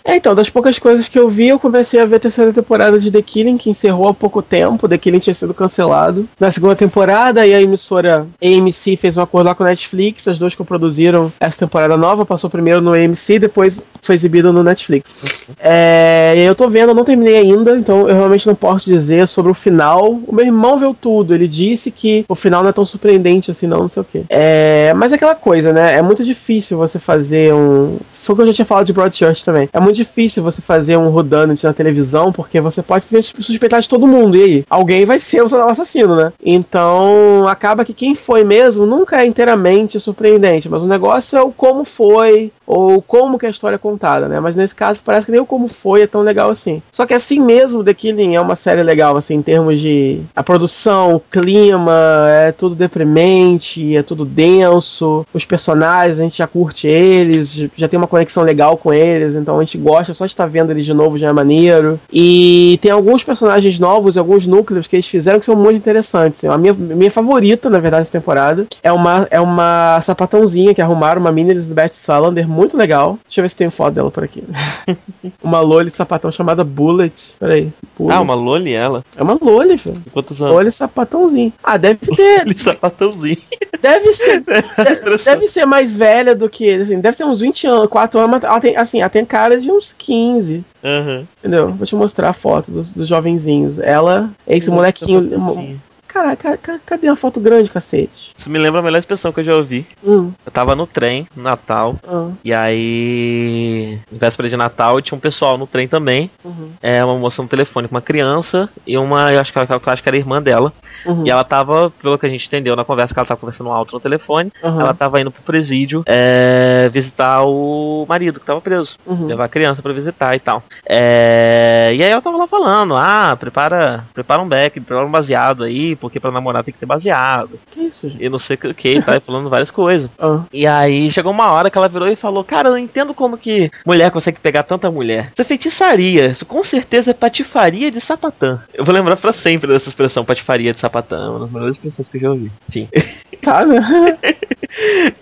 É, então, das poucas coisas que eu vi, eu comecei a ver a terceira temporada de The Killing, que encerrou há pouco tempo. The Killing tinha sido cancelado. Na segunda temporada, a emissora AMC fez um acordo lá com a Netflix. As duas que produziram essa temporada nova. Passou primeiro no AMC, depois foi exibido no Netflix. É, e aí eu tô vendo, eu não terminei ainda, então eu realmente não posso dizer sobre o final. O meu irmão viu tudo, ele disse que o final não é tão surpreendente assim, não, não sei o quê. É, mas é aquela coisa, né? É muito difícil você fazer um. Foi o que eu já tinha falado de Broadchurch também. É muito difícil você fazer um whodunit na televisão, porque você pode suspeitar de todo mundo. E aí? Alguém vai ser o assassino, né? Então, acaba que quem foi mesmo nunca é inteiramente surpreendente, mas o negócio é o como foi, ou como que a história é contada, né? Mas nesse caso parece que nem o como foi é tão legal assim. Só que assim mesmo, The Killing é uma série legal, assim, em termos de a produção, o clima, é tudo deprimente, é tudo denso, os personagens, a gente já curte eles, já tem uma conexão legal com eles, então a gente gosta, só de estar vendo eles de novo já é maneiro. E tem alguns personagens novos e alguns núcleos que eles fizeram que são muito interessantes. A minha, minha favorita, na verdade, essa temporada é uma, é uma sapatãozinha que arrumaram, uma mini Elizabeth Salander, muito legal. Deixa eu ver se tem foto dela por aqui. uma loli de sapatão chamada Bullet. Peraí. Bullet. Ah, uma Loli ela. É uma loli, filho. Quantos anos? Loli sapatãozinho. Ah, deve ter. Ele sapatãozinho. Deve ser. Deve, deve ser mais velha do que. Assim, deve ter uns 20 anos, 4 mas ela tem, assim, ela tem cara de uns 15. Aham. Entendeu? Vou te mostrar a foto dos, dos jovenzinhos. Ela é esse molequinho. Caraca, ca- cadê a foto grande, cacete? Isso me lembra a melhor expressão que eu já ouvi. Hum, Eu tava no trem, no Natal, ah, e aí, véspera de Natal, tinha um pessoal no trem também. uhum, É uma moça no telefone com uma criança e uma, eu acho que, eu acho que era irmã dela. uhum, E ela tava, pelo que a gente entendeu na conversa, que ela tava conversando alto no telefone, uhum, ela tava indo pro presídio é, visitar o marido que tava preso. uhum. Levar a criança pra visitar e tal. É, e aí ela tava lá falando, ah, prepara, prepara um beck, prepara um baseado aí, porque pra namorar tem que ter baseado. Que isso, gente? E não sei o que, tá falando várias coisas. Ah, E aí chegou uma hora que ela virou e falou: Cara, eu não entendo como que mulher consegue pegar tanta mulher. Isso é feitiçaria, isso com certeza é patifaria de sapatã. Eu vou lembrar pra sempre dessa expressão, patifaria de sapatã, é uma das melhores expressões que eu já ouvi. Sim. tá, né?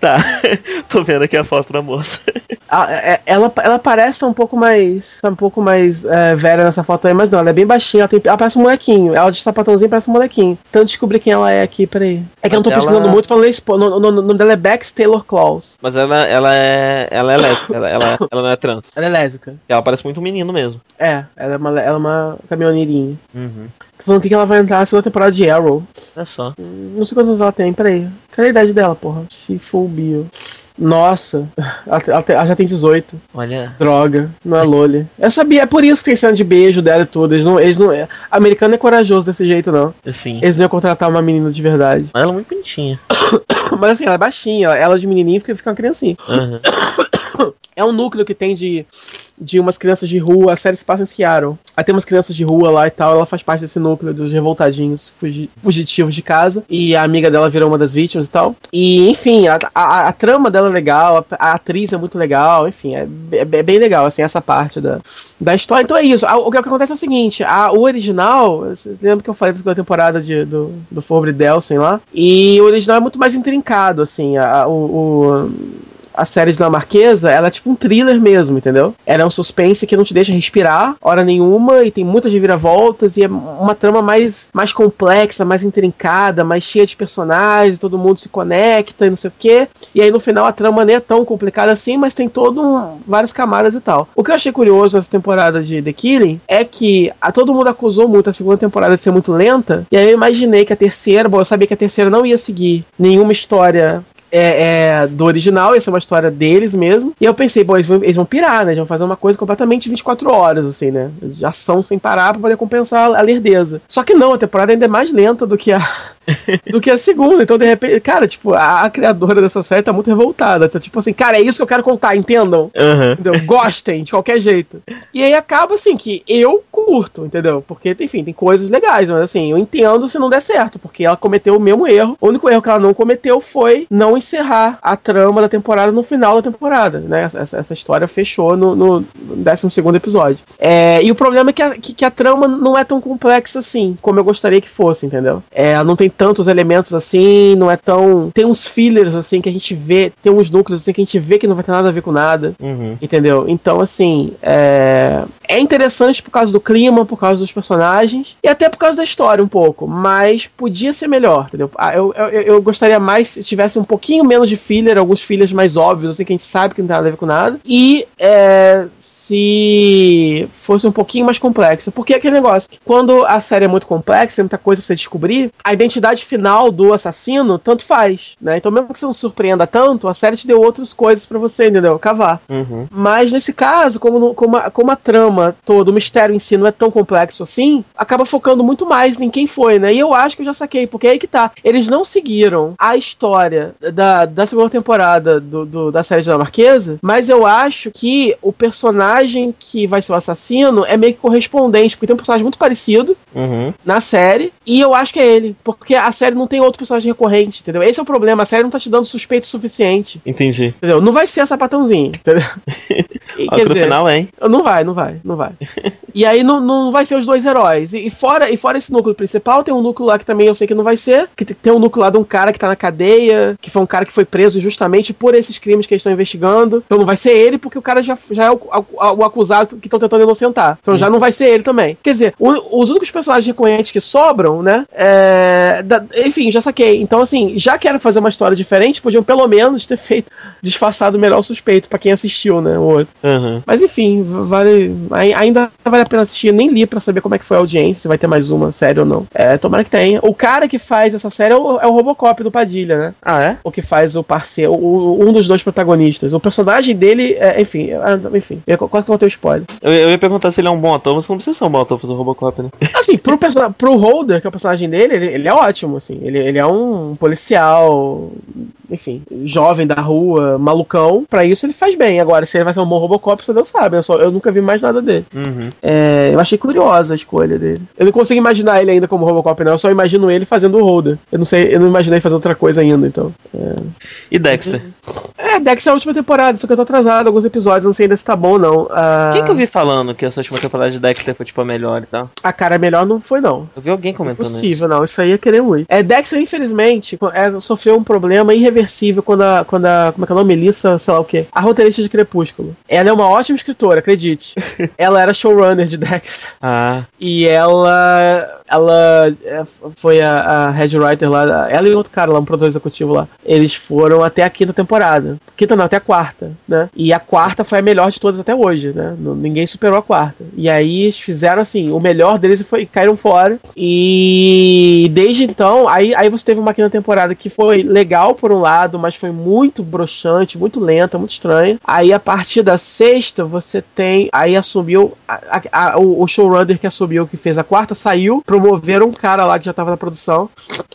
tá, tô vendo aqui a foto da moça. Ah, é- ela, ela parece um pouco mais. Um pouco mais é, velha nessa foto aí, mas não, ela é bem baixinha, ela, tem, ela parece um molequinho. Ela de sapatãozinho parece um molequinho. Então eu descobri quem ela é aqui, peraí. É que eu não tô ela- pesquisando muito, falando expo. O no- no- no nome dela é Bex Taylor Claus. Mas ela, ela é. Ela é lésbica, ela, ela, ela não é trans. Ela é lésbica. Ela parece muito um menino mesmo. É, ela é uma, ela é uma caminhoneirinha. Uhum. Falando que ela vai entrar na segunda temporada de Arrow. É só. Não sei quantos anos ela tem, peraí. Cadê a idade dela, porra? Se for o bio. Nossa, ela, ela já tem 18. Olha. Droga, não é Loli. Eu sabia, é por isso que tem cena de beijo dela e tudo. Eles não. Eles não é, americano é corajoso desse jeito, não. Assim. Eles não iam contratar uma menina de verdade. Mas ela é muito bonitinha. Mas assim, ela é baixinha, ela- de menininha fica, fica uma criancinha. Uhum. é um núcleo que tem de, de umas crianças de rua. A série se passa em Seattle. Aí tem umas crianças de rua lá e tal. Ela faz parte desse núcleo dos revoltadinhos fugi, fugitivos de casa. E a amiga dela virou uma das vítimas e tal. E, enfim, a, a, a trama dela é legal. A, a, atriz é muito legal. Enfim, é, é, é, bem legal, assim, essa parte da, da história. Então é isso. O, o que acontece é o seguinte: a, o original. Lembra que eu falei da segunda temporada de, do, do Fobre Delsen lá? E o original é muito mais intrincado, assim. A, o, o a série dinamarquesa, ela é tipo um thriller mesmo, entendeu? Ela é um suspense que não te deixa respirar hora nenhuma e tem muitas reviravoltas e é uma trama mais, mais complexa, mais intrincada, mais cheia de personagens, todo mundo se conecta e não sei o quê. E aí no final a trama nem é tão complicada assim, mas tem todo um, várias camadas e tal. O que eu achei curioso nessa temporada de The Killing é que a, todo mundo acusou muito a segunda temporada de ser muito lenta, e aí eu imaginei que a terceira, bom, eu sabia que a terceira não ia seguir nenhuma história é, é, do original, essa é uma história deles mesmo. E eu pensei, bom, eles vão, eles vão pirar, né? Eles vão fazer uma coisa completamente 24 horas, assim, né? De ação sem parar pra poder compensar a lerdeza. Só que não, a temporada ainda é mais lenta do que a, do que a segunda. Então, de repente, cara, tipo, a, a, criadora dessa série tá muito revoltada. Tá tipo assim, cara, é isso que eu quero contar, entendam? Uhum. Entendeu? Gostem de qualquer jeito. E aí acaba assim que eu curto, entendeu? Porque, enfim, tem coisas legais, mas assim, eu entendo se não der certo, porque ela cometeu o mesmo erro. O único erro que ela não cometeu foi não encerrar a trama da temporada no final da temporada, né? Essa, essa história fechou no, no 12 episódio. É, e o problema é que a, que, que a trama não é tão complexa assim, como eu gostaria que fosse, entendeu? É, ela não tem tantos elementos assim, não é tão. Tem uns fillers assim que a gente vê, tem uns núcleos assim que a gente vê que não vai ter nada a ver com nada. Uhum. Entendeu? Então, assim, é... é interessante por causa do clima, por causa dos personagens e até por causa da história um pouco, mas podia ser melhor, entendeu? Ah, eu, eu, eu gostaria mais se tivesse um pouquinho menos de filler, alguns fillers mais óbvios, assim, que a gente sabe que não tem nada a ver com nada. E é, se fosse um pouquinho mais complexa. Porque é aquele negócio, quando a série é muito complexa, tem muita coisa pra você descobrir, a identidade final do assassino, tanto faz, né? Então, mesmo que você não surpreenda tanto, a série te deu outras coisas para você, entendeu? Cavar. Uhum. Mas nesse caso, como, como, a, como a trama todo, o mistério em si não é tão complexo assim, acaba focando muito mais em quem foi, né? E eu acho que eu já saquei, porque é aí que tá. Eles não seguiram a história da, da segunda temporada do, do da série dinamarquesa, mas eu acho que o personagem que vai ser o assassino é meio que correspondente, porque tem um personagem muito parecido uhum. na série, e eu acho que é ele. Porque porque a série não tem outro personagem recorrente, entendeu? Esse é o problema, a série não tá te dando suspeito suficiente. Entendi. Entendeu? Não vai ser a sapatãozinha, entendeu? E, quer dizer, final, hein? Não vai, não vai, não vai. E aí não, não vai ser os dois heróis. E, e, fora, e fora esse núcleo principal, tem um núcleo lá que também eu sei que não vai ser. Que tem um núcleo lá de um cara que tá na cadeia, que foi um cara que foi preso justamente por esses crimes que eles estão investigando. Então não vai ser ele, porque o cara já, já é o, o, o acusado que estão tentando inocentar. Então hum. já não vai ser ele também. Quer dizer, o, os únicos personagens recorrentes que sobram, né? É, da, enfim, já saquei. Então, assim, já quero fazer uma história diferente, podiam pelo menos ter feito disfarçado melhor o suspeito para quem assistiu, né? O outro. Uhum. Mas enfim, vale. Ainda vale a pena assistir. Nem li para saber como é que foi a audiência, se vai ter mais uma série ou não. É, tomara que tenha. O cara que faz essa série é o, é o Robocop do Padilha, né? Ah, é? O que faz o parceiro, o, um dos dois protagonistas. O personagem dele, é, enfim, é, enfim. Quase que eu vou ter o spoiler. Eu, eu, ia perguntar se ele é um bom ator, mas não precisa ser um bom ator fazer o Robocop, né? Assim, pro, pro Holder, que é o personagem dele, ele, ele é ótimo, assim. Ele, ele é um policial, enfim, jovem da rua, malucão. Pra isso ele faz bem. Agora, se ele vai ser um bom Robocop, só Deus sabe. Eu, só, eu nunca vi mais nada dele. Uhum. É, eu achei curiosa a escolha dele. Eu não consigo imaginar ele ainda como Robocop, não. Eu só imagino ele fazendo o Holder. Eu não sei, eu não imaginei fazer outra coisa ainda, então. É... E Dexter? É, Dexter é a última temporada, só que eu tô atrasado alguns episódios, não sei ainda se tá bom ou não. Uh... Quem que eu vi falando que essa última temporada de Dexter foi tipo a melhor e tal? A cara melhor não foi, não. Eu vi alguém comentando. Impossível, isso. não. Isso aí é querer muito. É, Dexter, infelizmente, é, sofreu um problema irreversível quando a, quando a. Como é que é o nome? Melissa, sei lá o quê. A roteirista de Crepúsculo. Ela é uma ótima escritora, acredite. ela era showrunner de Dexter. Ah. E ela ela é, foi a, a head writer lá, ela e outro cara lá, um produtor executivo lá. Eles foram até a quinta temporada. Quinta não, até a quarta, né? E a quarta foi a melhor de todas até hoje, né? Ninguém superou a quarta. E aí eles fizeram assim, o melhor deles foi caíram fora. E desde então, aí, aí você teve uma quinta temporada que foi legal por um lado, mas foi muito broxante, muito lenta, muito estranha. Aí a partir da sexta, você tem. Aí assumiu. A, a, a, o showrunner que assumiu, que fez a quarta, saiu para promoveram um cara lá que já tava na produção.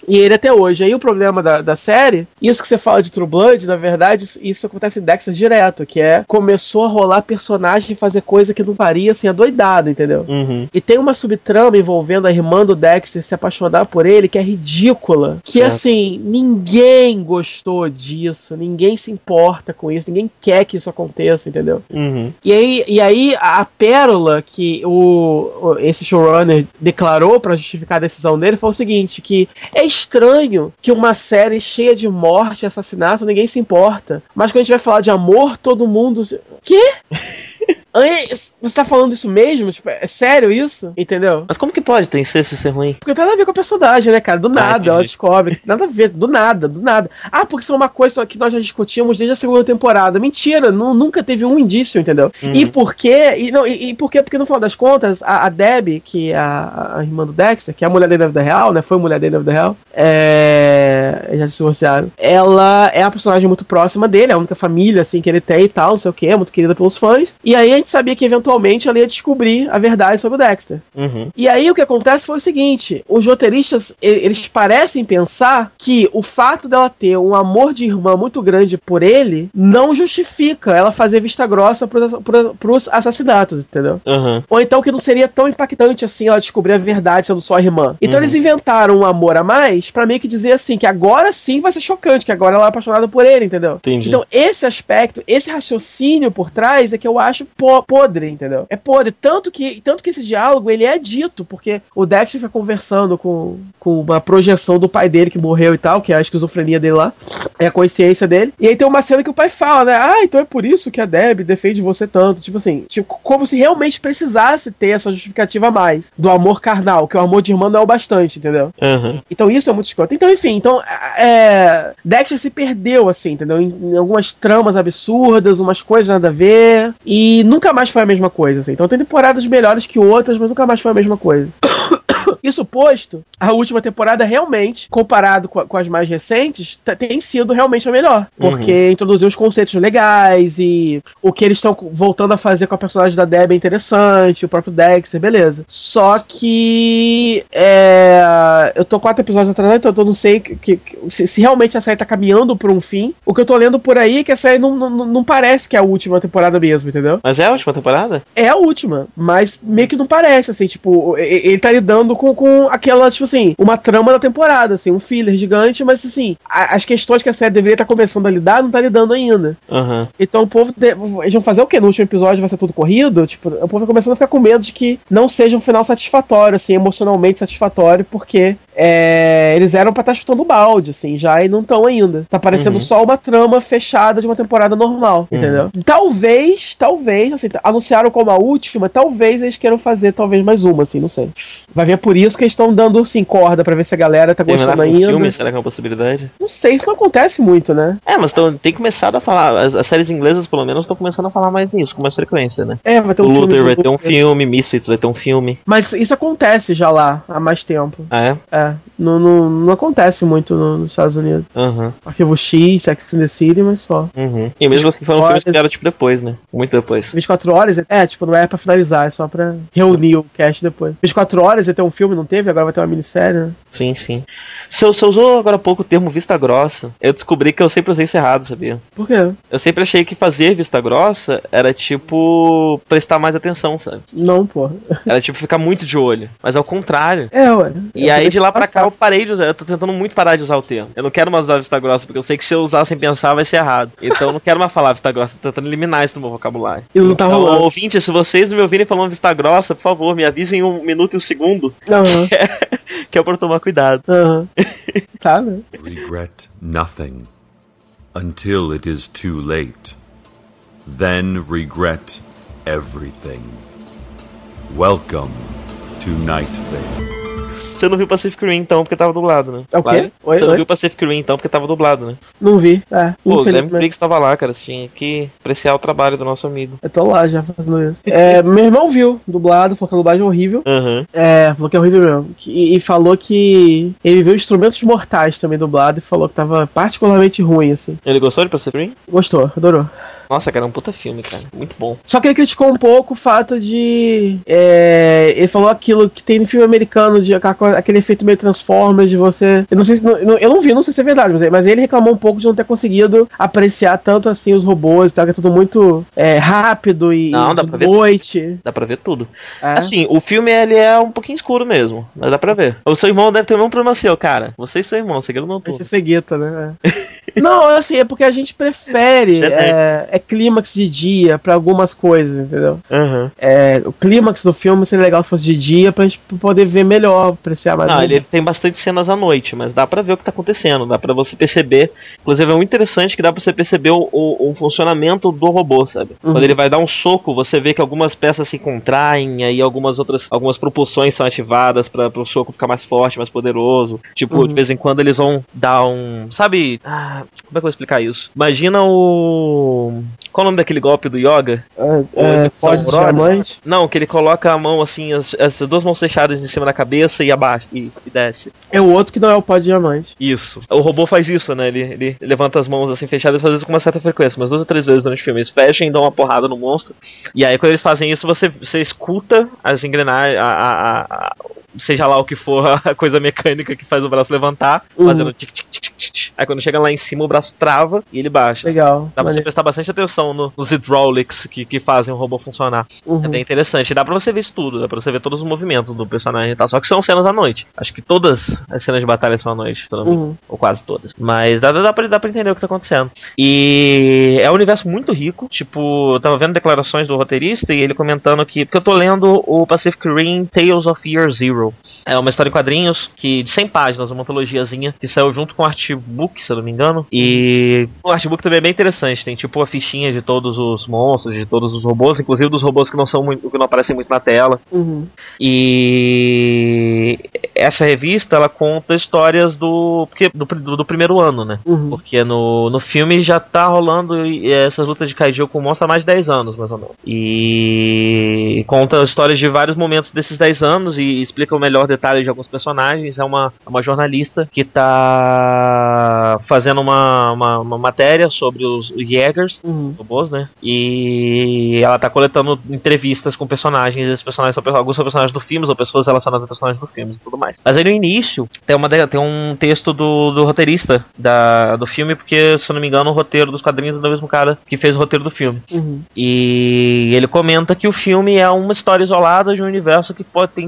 E ele até hoje. Aí o problema da, da série, isso que você fala de True Blood, na verdade, isso, isso acontece em Dexter direto, que é começou a rolar personagem e fazer coisa que não faria assim, adoidado, entendeu? Uhum. E tem uma subtrama envolvendo a irmã do Dexter se apaixonar por ele, que é ridícula. Que Certo. assim, ninguém gostou disso, ninguém se importa com isso, ninguém quer que isso aconteça, entendeu? Uhum. E aí, e aí a, pérola que o, o- esse showrunner declarou pra justificar a decisão dele foi o seguinte: que é estranho que uma série cheia de morte e assassinato ninguém se importa. Mas quando a gente vai falar de amor, todo mundo. Quê? Você tá falando isso mesmo? Tipo, é sério isso? Entendeu? Mas como que pode ter incesto e ser ruim? Porque não tem nada a ver com a personagem, né, cara? Do nada, entendi. ela descobre. Nada a ver, do nada, do nada. Ah, porque isso é uma coisa que nós já discutimos desde a segunda temporada. Mentira, nu- nunca teve um indício, entendeu? Uhum. E por quê? E, não, e, e por quê? Porque no final das contas, a, a Debbie, que é a, a irmã do Dexter, que é a mulher dele na vida real, né? Foi mulher dele na vida real. É. Já se divorciaram. Ela é a personagem muito próxima dele, é a única família, assim, que ele tem e tal, não sei o que, é muito querida pelos fãs. E aí a gente sabia que eventualmente ela ia descobrir a verdade sobre o Dexter. Uhum. E aí o que acontece foi o seguinte: os roteiristas eles parecem pensar que o fato dela ter um amor de irmã muito grande por ele não justifica ela fazer vista grossa pros, pros, pros assassinatos, entendeu? Uhum. Ou então que não seria tão impactante assim ela descobrir a verdade sendo só a irmã. Então Uhum. eles inventaram um amor a mais pra meio que dizer assim que agora sim vai ser chocante, que agora ela é apaixonada por ele, entendeu? Entendi. Então, esse aspecto, esse raciocínio por trás é que eu acho podre, entendeu? É podre. Tanto que, tanto que esse diálogo ele é dito, porque o Dexter fica conversando com, com uma projeção do pai dele que morreu e tal, que é a esquizofrenia dele lá, é a consciência dele. E aí tem uma cena que o pai fala, né? Ah, então é por isso que a Deb defende você tanto. Tipo assim, tipo, como se realmente precisasse ter essa justificativa a mais do amor carnal, que o amor de irmã não é o bastante, entendeu? Uhum. Então isso é muito escroto. Então, enfim, então é, Dexter se perdeu, assim, entendeu? Em, em algumas tramas absurdas, umas coisas nada a ver. E nunca mais foi a mesma coisa, assim. Então tem temporadas melhores que outras, mas nunca mais foi a mesma coisa. Isso posto, a última temporada realmente, comparado com, a- com as mais recentes, t- tem sido realmente a melhor. Porque introduziu os conceitos legais e o que eles estão voltando a fazer com a personagem da Deb é interessante, o próprio Dexter, beleza. Só que é, eu tô quatro episódios atrás, então eu não sei que, que- se, se realmente a série tá caminhando por um fim. O que eu tô lendo por aí é que a série não, não, não parece que é a última temporada mesmo, entendeu? Mas é a última temporada? É a última, mas meio que não parece, assim, tipo, ele tá lidando com, com aquela, tipo assim, uma trama da temporada, assim, um filler gigante, mas assim, a- as questões que a série deveria estar começando a lidar, não tá lidando ainda. Uhum. Então o povo, de- eles vão fazer o quê? No último episódio vai ser tudo corrido? Tipo, o povo vai começando a ficar com medo de que não seja um final satisfatório, assim, emocionalmente satisfatório, porque é, eles eram pra estar chutando balde, assim, já e não estão ainda. Tá parecendo Uhum. só uma trama fechada de uma temporada normal, entendeu? Talvez, talvez, assim, anunciaram como a última, talvez eles queiram fazer talvez mais uma, assim, não sei. Vai ver por isso que eles estão dando, assim, corda pra ver se a galera tá gostando um ainda. filme, será que é uma possibilidade? Não sei, isso não acontece muito, né? É, mas tão, tem começado a falar. As, as séries inglesas, pelo menos, estão começando a falar mais nisso, com mais frequência, né? É, vai ter um filme. Luther vai ter um Luther. filme, Misfits vai ter um filme. Mas isso acontece já lá há mais tempo. Ah, é? É, não, não, não acontece muito no- nos Estados Unidos. Aham. Arquivo X, Sex and the City, mas só. Uhum. E mesmo assim foram filmes que vieram tipo depois, né? Muito depois. 24 horas, é, tipo, não é pra finalizar, é só pra reunir o cast depois. 24 horas ia ter um filme, não teve? Agora vai ter uma minissérie, né? Sim, sim. Você, você usou agora há pouco o termo vista grossa. Eu descobri que eu sempre usei isso errado, sabia? Por quê? Eu sempre achei que fazer vista grossa era tipo prestar mais atenção, sabe? Não, porra. Era tipo ficar muito de olho. Mas ao contrário. É, ué. E Eu aí de lá pra cá eu parei de usar. Eu tô tentando muito parar de usar o termo. Eu não quero mais usar vista grossa, porque eu sei que se eu usar sem pensar vai ser errado. Então eu não quero mais falar vista grossa, tô tentando eliminar isso do meu vocabulário. E não tá então, rolando. ouvinte, se vocês me ouvirem falando vista grossa, por favor, me avisem um minuto e um segundo, Aham, que é pra eu tomar cuidado. aham. Tá, né? Regret nothing until it is too late. Then regret everything. Welcome to Night Vale. Você não viu Pacific Rim então, porque tava dublado, né? É o quê? Oi, Você não oi? viu Pacific Rim então, porque tava dublado, né? Não vi. É, Pô, o Guilherme. Briggs tava lá, cara. Você tinha que apreciar o trabalho do nosso amigo. Eu tô lá já fazendo isso. É, meu irmão viu, dublado, falou que a dublagem é horrível. Aham. É, falou que é horrível mesmo. Que- E, falou que ele viu Instrumentos Mortais também dublado e falou que tava particularmente ruim, assim. Ele gostou de Pacific Rim? Gostou, adorou. Nossa, cara, é um puta filme, cara. Muito bom. Só que ele criticou um pouco o fato de. é, ele falou aquilo que tem no filme americano, de aquele efeito meio Transformers, de você. Eu não sei se. não- eu não vi, não sei se é verdade, mas, mas ele reclamou um pouco de não ter conseguido apreciar tanto assim os robôs e tal, que é tudo muito é, rápido e Não, dá pra ver noite. Dá pra ver tudo. É. Assim, o filme ele é um pouquinho escuro mesmo, mas dá pra ver. O seu irmão deve ter o mesmo problema seu, cara. Você e seu irmão, seguiram não Esse tudo. é cegueta, né? É. não, assim, é porque a gente prefere Você é, é clímax de dia pra algumas coisas, entendeu? Aham. É, o clímax do filme seria legal se fosse de dia pra gente poder ver melhor, apreciar mais. Não, ele tem bastante cenas à noite, mas dá pra ver o que tá acontecendo, dá pra você perceber. Inclusive é muito interessante que dá pra você perceber o, o- o funcionamento do robô, sabe? Uhum. Quando ele vai dar um soco, você vê que algumas peças se contraem, aí algumas outras, algumas propulsões são ativadas pra o soco ficar mais forte, mais poderoso. Tipo, Uhum. de vez em quando eles vão dar um. Sabe? Ah, como é que eu vou explicar isso? Imagina o. Qual o nome daquele golpe do Yoga? É, é, pode de diamante. Não, que ele coloca a mão assim, as, as duas mãos fechadas em cima da cabeça e abaixo. E, e desce. É o outro que não é o pó de diamante. Isso. O robô faz isso, né? Ele, ele levanta as mãos assim fechadas e faz isso com uma certa frequência, umas duas ou três vezes durante o filme. Eles fecham e dão uma porrada no monstro. E aí, quando eles fazem isso, você, você escuta as engrenagens, a, a- a- seja lá o que for, a coisa mecânica que faz o braço levantar, Uhum. fazendo tic tic tic tic. Aí quando chega lá em cima, o braço trava e ele baixa. Legal. Dá pra você prestar bastante atenção no- nos hydraulics que, que fazem o robô funcionar. Uhum. É bem interessante. Dá pra você ver isso tudo, dá pra você ver todos os movimentos do personagem e tal. Só que são cenas à noite. Acho que todas as cenas de batalha são à noite. Uhum. Ou quase todas. Mas dá, dá, pra, dá pra entender o que tá acontecendo. E é um universo muito rico. Tipo, eu tava vendo declarações do roteirista e ele comentando que. Porque eu tô lendo o Pacific Rim Tales of Year Zero. É uma história em quadrinhos que de 100 páginas, uma antologiazinha que saiu junto com o artbook, se eu não me engano. E o artbook também é bem interessante. Tem tipo a fichinha de todos os monstros, de todos os robôs, inclusive dos robôs que não são muito, que não aparecem muito na tela. Uhum. E essa revista ela conta histórias do porque do, do, do primeiro ano, né? Uhum. Porque no, no filme já tá rolando essas lutas de kaiju com monstro há mais de 10 anos, mais ou menos. E conta histórias de vários momentos desses 10 anos e explica o melhor detalhe de alguns personagens. É uma, uma jornalista que tá fazendo uma, uma, uma matéria sobre os Jägers, Uhum. robôs, né? E ela tá coletando entrevistas com personagens, esses personagens são alguns são personagens do filme, ou pessoas relacionadas a personagens do filme e tudo mais. Mas aí no início tem, uma, tem um texto do, do roteirista da, do filme, porque, se eu não me engano, o roteiro dos quadrinhos é do mesmo cara que fez o roteiro do filme. Uhum. E ele comenta que o filme é uma história isolada de um universo que pode ter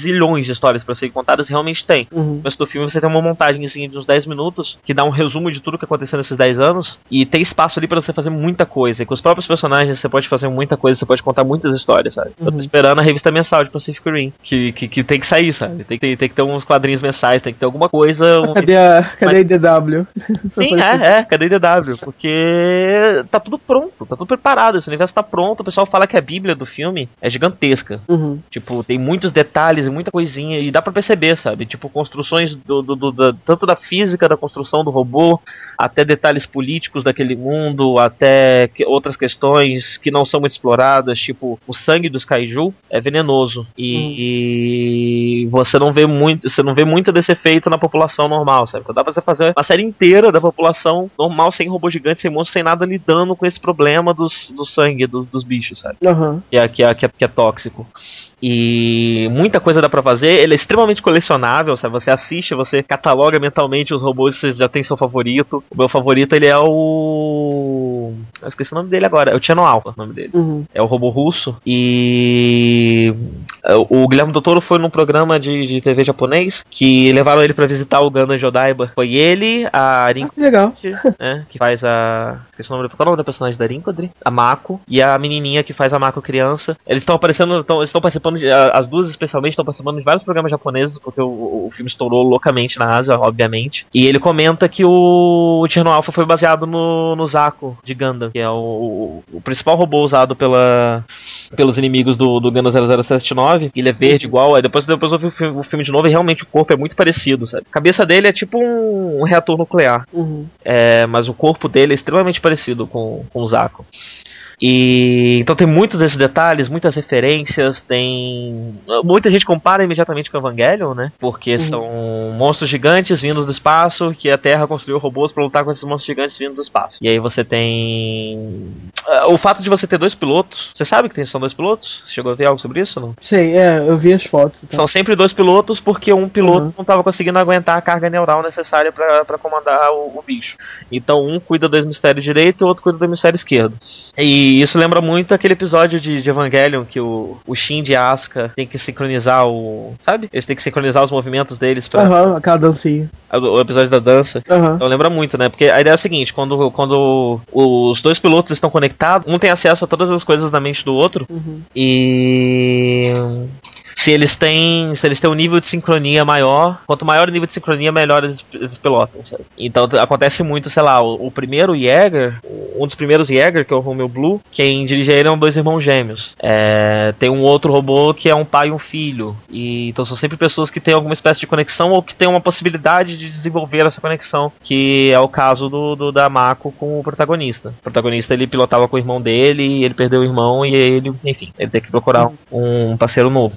zilhões de histórias pra serem contadas, e realmente tem. Uhum. Começo do filme você tem uma montagem assim, de uns 10 minutos que dá um resumo de tudo que aconteceu nesses 10 anos e tem espaço ali pra você fazer muita coisa. E com os próprios personagens você pode fazer muita coisa, você pode contar muitas histórias, sabe? Eu tô Uhum. esperando a revista mensal de Pacific Rim, que, que, que tem que sair, sabe? Tem que, ter, tem que ter uns quadrinhos mensais, tem que ter alguma coisa. um- Cadê a, cadê a IDW? Sim, é, é, cadê IDW? Porque tá tudo pronto, tá tudo preparado, esse universo tá pronto. O pessoal fala que a Bíblia do filme é gigantesca. Uhum. Tipo, tem muitos detalhes e muita coisinha, e dá pra perceber, sabe? Tipo, construções do, do- do- da- tanto da física da construção do robô, até detalhes políticos daquele mundo, até que- outras questões que não são muito exploradas, tipo, o sangue dos kaiju é venenoso. E, e você não vê muito, você não vê muito desse efeito na população normal, sabe? Então dá pra você fazer uma série inteira da população normal, sem robô gigante, sem monstro, sem nada lidando com esse problema dos, do sangue dos, dos bichos, sabe? Aham. que é, que é, que é, que é tóxico. E muita coisa dá pra fazer, ele é extremamente colecionável, sabe? Você assiste, você cataloga mentalmente os robôs, você já tem seu favorito. O meu favorito, ele é o... Eu esqueci o nome dele agora, é o Channel Alpha, o nome dele. Uhum. É o robô russo. E o Guilherme Doutor foi num programa de, de TV japonês que levaram ele pra visitar o Gundam Jodaiba. Foi ele, a Rin Ah, que legal. né, que faz a. Esqueci o nome, qual é o nome da personagem da Rinkodri? A Mako. E a menininha que faz a Mako criança. Eles estão aparecendo, tão, eles estão participando, de, a- as duas especialmente, estão participando de vários programas japoneses, porque o, o filme estourou loucamente na Ásia, obviamente. E ele comenta que o, o Cherno Alpha foi baseado no, no Zaku de Gundam, que é o, o, principal robô usado pela, pelos inimigos do, do Gundam 0079. Ele é verde igual, aí depois, depois eu vi o filme, o filme de novo e realmente o corpo é muito parecido, sabe? A cabeça dele é tipo um, um reator nuclear. Uhum. É, mas o corpo dele é extremamente parecido com, com o Zaco. E então tem muitos desses detalhes, muitas referências, tem muita gente compara imediatamente com Evangelion, né? Porque Uhum. são monstros gigantes vindos do espaço, que a Terra construiu robôs para lutar com esses monstros gigantes vindos do espaço. E aí você tem o fato de você ter dois pilotos, você sabe que tem, são dois pilotos? Chegou a ver algo sobre isso não? Sei, é, eu vi as fotos. Então. São sempre dois pilotos porque um piloto uhum. não estava conseguindo aguentar a carga neural necessária para comandar o, o, bicho. Então um cuida do hemisfério direito e o outro cuida do hemisfério esquerdo. E isso lembra muito aquele episódio de, de Evangelion que o, o Shin e a Asuka tem que sincronizar o. Sabe? Eles têm que sincronizar os movimentos deles pra. Aham, uhum, aquela dancinha. O, episódio da dança. Uhum. Então lembra muito, né? Porque a ideia é a seguinte: quando, quando os dois pilotos estão conectados, um tem acesso a todas as coisas da mente do outro. Uhum. E se eles têm se eles têm um nível de sincronia maior, quanto maior o nível de sincronia, melhor eles, pilotam. Sabe? Então acontece muito, sei lá, o, o, primeiro Jäger, um dos primeiros Jäger, que é o Romeo Blue, quem dirige ele são dois irmãos gêmeos. É, tem um outro robô que é um pai e um filho. E, então são sempre pessoas que têm alguma espécie de conexão ou que têm uma possibilidade de desenvolver essa conexão, que é o caso do, do da Mako com o protagonista. O protagonista ele pilotava com o irmão dele e ele perdeu o irmão e ele, enfim, ele tem que procurar um, um parceiro novo.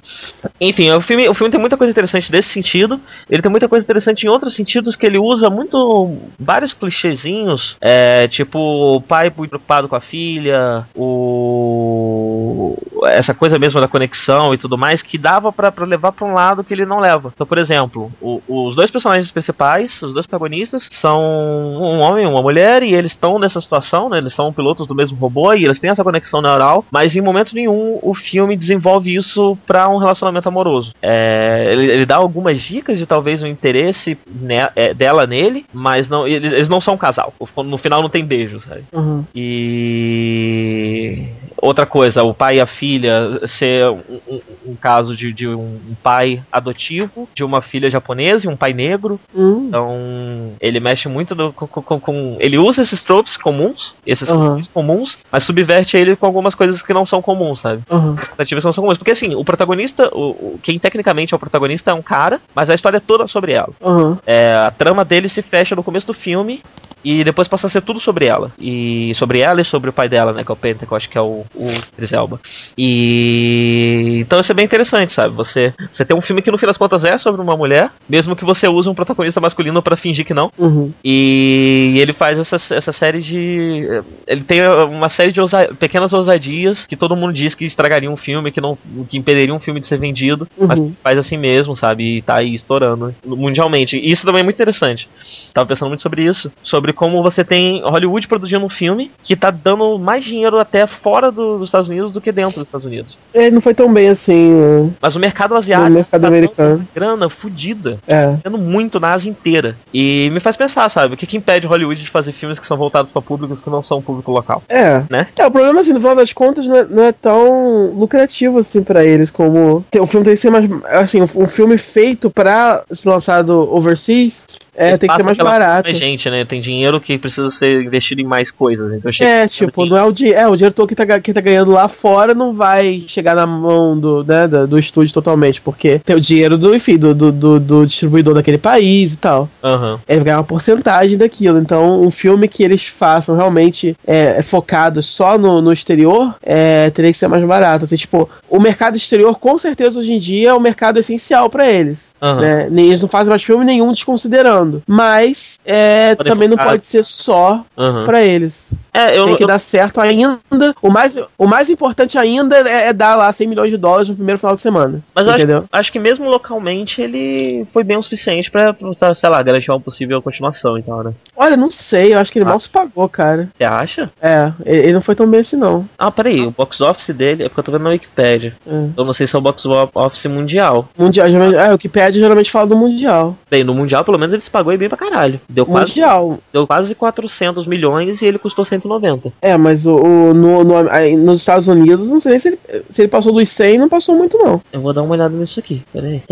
Enfim, o filme, o filme tem muita coisa interessante desse sentido. Ele tem muita coisa interessante em outros sentidos que ele usa muito vários clichêzinhos, é, tipo o pai muito preocupado com a filha, o essa coisa mesmo da conexão e tudo mais que dava para levar para um lado que ele não leva. Então, por exemplo, o, os dois personagens principais, os dois protagonistas, são um homem e uma mulher e eles estão nessa situação, né? Eles são pilotos do mesmo robô e eles têm essa conexão neural, mas em momento nenhum o filme desenvolve isso para um relacionamento relacionamento amoroso. É, ele, ele, dá algumas dicas de talvez um interesse ne é, dela nele, mas não, eles, eles, não são um casal. No final não tem beijo, sabe? Uhum. E outra coisa, o pai e a filha ser um, um, um caso de, de um, pai adotivo, de uma filha japonesa e um pai negro. Uhum. Então ele mexe muito do, com, com, com, Ele usa esses tropes comuns, esses uhum. comuns, mas subverte ele com algumas coisas que não são comuns, sabe? Uhum. Não são comuns. Porque assim, o protagonista, o, o, quem tecnicamente é o protagonista é um cara, mas a história é toda sobre ela. Uhum. É, a trama dele se fecha no começo do filme e depois passa a ser tudo sobre ela. E sobre ela e sobre o pai dela, né? Que é o Penta, que eu acho que é o, o Griselba. E. Então isso é bem interessante, sabe? Você, você tem um filme que no fim das contas é sobre uma mulher, mesmo que você use um protagonista masculino para fingir que não. Uhum. E ele faz essa, essa série de. Ele tem uma série de ousa... pequenas ousadias que todo mundo diz que estragariam um filme, que não que impediriam um filme de ser vendido, uhum. mas faz assim mesmo, sabe? E tá aí estourando mundialmente. E isso também é muito interessante. Tava pensando muito sobre isso. Sobre como você tem Hollywood produzindo um filme que tá dando mais dinheiro até fora do, dos Estados Unidos do que dentro dos Estados Unidos. É, não foi tão bem assim. Né? Mas o mercado asiático. O mercado tá americano. grana fudida. É. Tendo muito na Ásia inteira. E me faz pensar, sabe? O que, que impede Hollywood de fazer filmes que são voltados para públicos que não são público local? É. Né? É, o problema, assim, no final das contas, não é, não é tão lucrativo, assim, para eles como. O filme tem que ser mais. Assim, um filme feito para ser lançado overseas é, tem que ser mais barato. Mais gente, né? Tem dinheiro que precisa ser investido em mais coisas. Então é, tipo, não é o, di é, o dinheiro todo que tá, que tá ganhando lá fora não vai chegar na mão do, né, do, do estúdio totalmente, porque tem o dinheiro do, enfim, do, do, do, do distribuidor daquele país e tal. Uhum. Ele vai ganhar uma porcentagem daquilo. Então, um filme que eles façam realmente é, é focado só no, no exterior, é, teria que ser mais barato. Assim, tipo, o mercado exterior, com certeza, hoje em dia, é um mercado essencial para eles. Uhum. Né? Eles não fazem mais filme nenhum desconsiderando funcionando. Mas é, também não pode ser só uhum. para eles. É, eu, Tem que eu... dar certo ainda. O mais, o mais importante ainda é, é, dar lá 100 milhões de dólares no primeiro final de semana. Mas entendeu? Acho, acho, que mesmo localmente ele foi bem o suficiente pra, sei lá, garantir uma possível continuação, então, né? Olha, não sei, eu acho que ele ah. mal se pagou, cara. Você acha? É, ele não foi tão bem assim, não. Ah, peraí, o box office dele é porque eu tô vendo na Wikipedia. É. Eu não sei se é o box office mundial. Mundial, é, o Wikipedia geralmente fala do mundial. Bem, no mundial pelo menos eles pagou bem pra caralho. Deu quase, mundial. Deu quase 400 milhões e ele custou 190. É, mas o, o no, no, nos Estados Unidos, não sei nem se ele, se ele passou dos 100, não passou muito não. Eu vou dar uma olhada nisso aqui, peraí.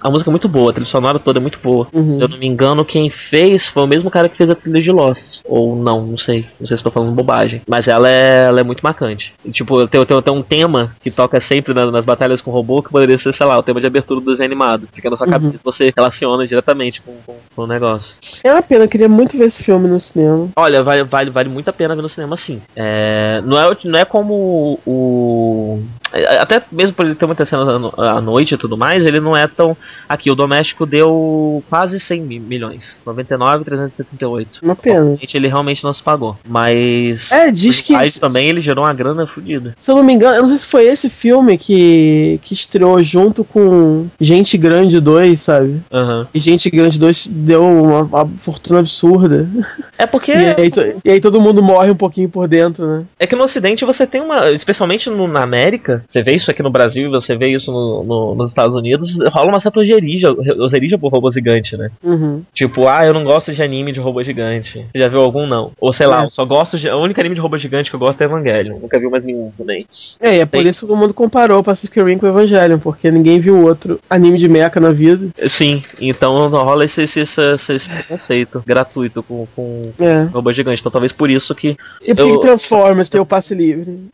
A música é muito boa, a trilha sonora toda é muito boa. Uhum. Se eu não me engano, quem fez foi o mesmo cara que fez a trilha de Lost. Ou não, não sei. Não sei se estou falando bobagem. Mas ela é, ela é muito marcante. E, tipo, tem, tem, tem um tema que toca sempre nas, nas batalhas com robô que poderia ser, sei lá, o tema de abertura do desenho animado. Fica na sua uhum. cabeça você relaciona diretamente com, com, com o negócio. É uma pena, eu queria muito ver esse filme no cinema. Olha, vale, vale, vale muito a pena ver no cinema sim. É, não, é, não é como o Até mesmo por ele ter muitas cenas à no- à noite e tudo mais, ele não é tão. Aqui, o doméstico deu quase 100 mi- milhões 99, 378. Uma pena. Ele realmente não se pagou. Mas. É, diz que. Mas também ele gerou uma grana fodida. Se eu não me engano, eu não sei se foi esse filme que, que estreou junto com Gente Grande 2, sabe? Aham. E Gente Grande 2 deu uma, uma fortuna absurda. É porque. E, aí, e aí todo mundo morre um pouquinho por dentro, né? É que no Ocidente você tem uma. Especialmente no- na América, você vê isso aqui no Brasil e você vê isso no- no- nos Estados Unidos, rola uma certa oserija por robô gigante, né? Uhum. Tipo, ah, eu não gosto de anime de robô gigante. Você já viu algum, não? Ou sei lá, É. eu só gosto de. O único anime de robô gigante que eu gosto é Evangelion. Nunca vi mais nenhum também. É, e é por Tem. isso que o mundo comparou Pacific Rim com Evangelion, porque ninguém viu outro anime de mecha na vida. Sim, então rola esse, esse, esse, esse preconceito gratuito com, com É. robô gigante. Então talvez por isso que. E por Eu- que Transformers tem o passe livre?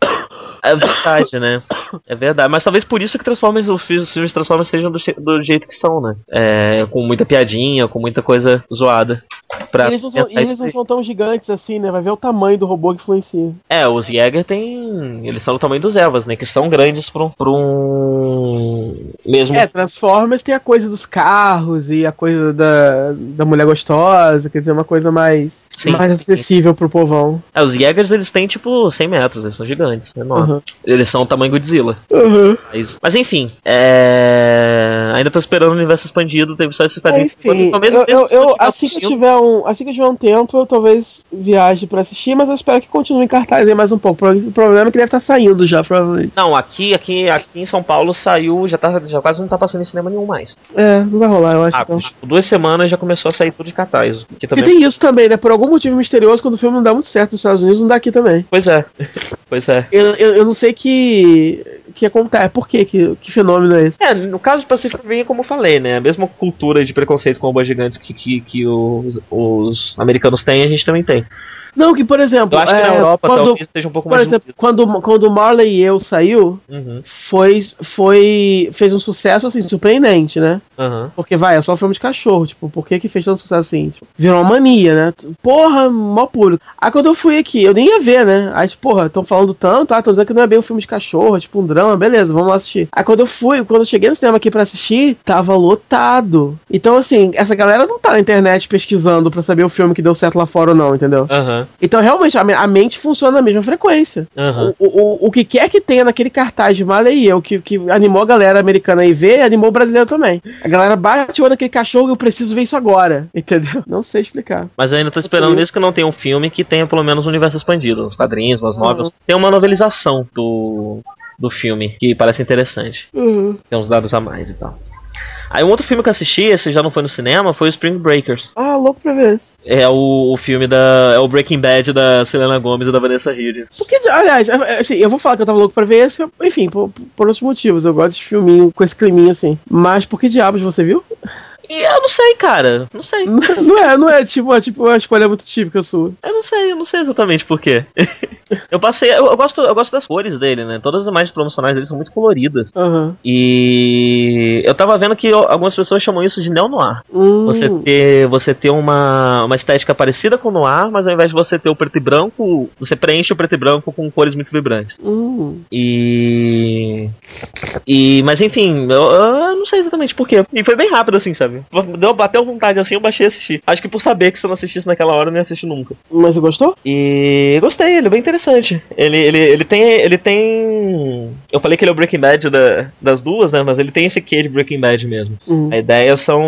É verdade, né? É verdade. Mas talvez por isso que Transformers, os filmes Transformers sejam do, do jeito que são, né? É, com muita piadinha, com muita coisa zoada. Pra E eles não, são, eles não são tão gigantes assim, né? Vai ver o tamanho do robô que influencia. É, os Jäger tem. Eles são do tamanho dos Evas, né? Que são grandes pra um. Pra um... Mesmo. É, Transformers tem a coisa dos carros e a coisa da, da mulher gostosa, quer dizer, uma coisa mais, Sim, mais sim. acessível pro povão. É, os Jägers eles têm tipo 100 metros, eles são gigantes, enormes. Uhum. Eles são o tamanho Godzilla. Uhum. Mas, mas enfim, é... ainda tô esperando o universo expandido, teve só esse quadrinho. Enfim, mesmo- eu, mesmo eu, eu- assim que tiver um, assim que tiver um tempo, eu talvez viaje pra assistir, mas eu espero que continue em cartaz aí mais um pouco. O problema é que deve estar saindo já, provavelmente. Não, aqui, aqui, aqui em São Paulo saiu, já, tá, já quase não tá passando em cinema nenhum mais. É, não vai rolar, eu acho. Ah, então. duas semanas já começou a sair tudo de cartaz. Aqui Porque também. tem isso também, né? Por algum motivo misterioso, quando o filme não dá muito certo nos Estados Unidos, não dá aqui também. Pois é, pois é. Eu, eu, eu não sei que que acontece. Por quê? Que, que fenômeno é esse? É, no caso do Pacific Rim, como eu falei, né? A mesma cultura de preconceito com robôs gigantes que, que, que os, os americanos têm, a gente também tem. Não, que por exemplo, Eu acho que na é, Europa quando, talvez seja um pouco por mais exemplo, quando, quando o Marley e eu saiu, Uhum, foi, foi fez um sucesso assim surpreendente, né? aham. Porque vai, é só um filme de cachorro, tipo, por que que fez tanto sucesso assim? Tipo, virou uma mania, né? Porra, mó público. Aí quando eu fui aqui, eu nem ia ver, né? Aí, tipo, porra, estão falando tanto, ah, tô dizendo que não é bem um filme de cachorro, é tipo um drama, beleza, vamos lá assistir. Aí quando eu fui, quando eu cheguei no cinema aqui pra assistir, tava lotado. Então, assim, essa galera não tá na internet pesquisando pra saber o filme que deu certo lá fora ou não, entendeu? Aham, Então, realmente, a, me- a mente funciona na mesma frequência. aham. O, o, o que quer que tenha naquele cartaz de Marley e eu, que, que animou a galera americana a ir ver, animou o brasileiro também. A galera bate o olho naquele cachorro e eu preciso ver isso agora. Entendeu? Não sei explicar. Mas eu ainda tô esperando, mesmo que não tenha um filme, que tenha pelo menos um universo expandido. Os quadrinhos, as novels. Tem uma novelização do, do filme, que parece interessante. Uhum. Tem uns dados a mais e tal. Aí um outro filme que eu assisti, esse já não foi no cinema, foi o Spring Breakers. Ah, louco pra ver isso. É o, o filme da. É o Breaking Bad da Selena Gomez e da Vanessa Hudgens. Porque, aliás, é- assim, eu vou falar que eu tava louco pra ver esse, enfim, por, por outros motivos. Eu gosto de filminho com esse climinha assim. Mas por que diabos você viu? E eu não sei, cara. Não sei. Não é, não é tipo, é tipo uma escolha muito típica sua. Eu não sei, eu não sei exatamente por quê. eu passei. Eu, eu gosto, eu gosto das cores dele, né? Todas as imagens promocionais dele são muito coloridas. Aham. E eu tava vendo que algumas pessoas chamam isso de neo-noir. Hum, Você ter, você ter uma, uma estética parecida com o noir, mas ao invés de você ter o preto e branco, você preenche o preto e branco com cores muito vibrantes. hum. E. E. Mas enfim, eu, eu não sei exatamente por quê. E foi bem rápido, assim, sabe? Deu, bateu vontade assim, eu baixei e assisti. Acho que por saber que se eu não assistisse naquela hora, eu não ia assistir nunca. Mas você gostou? E gostei, ele é bem interessante. Ele, ele, ele tem. Ele tem. Eu falei que ele é o Breaking Bad da- das duas, né? Mas ele tem esse quê de Breaking Bad mesmo. Hum. A ideia são,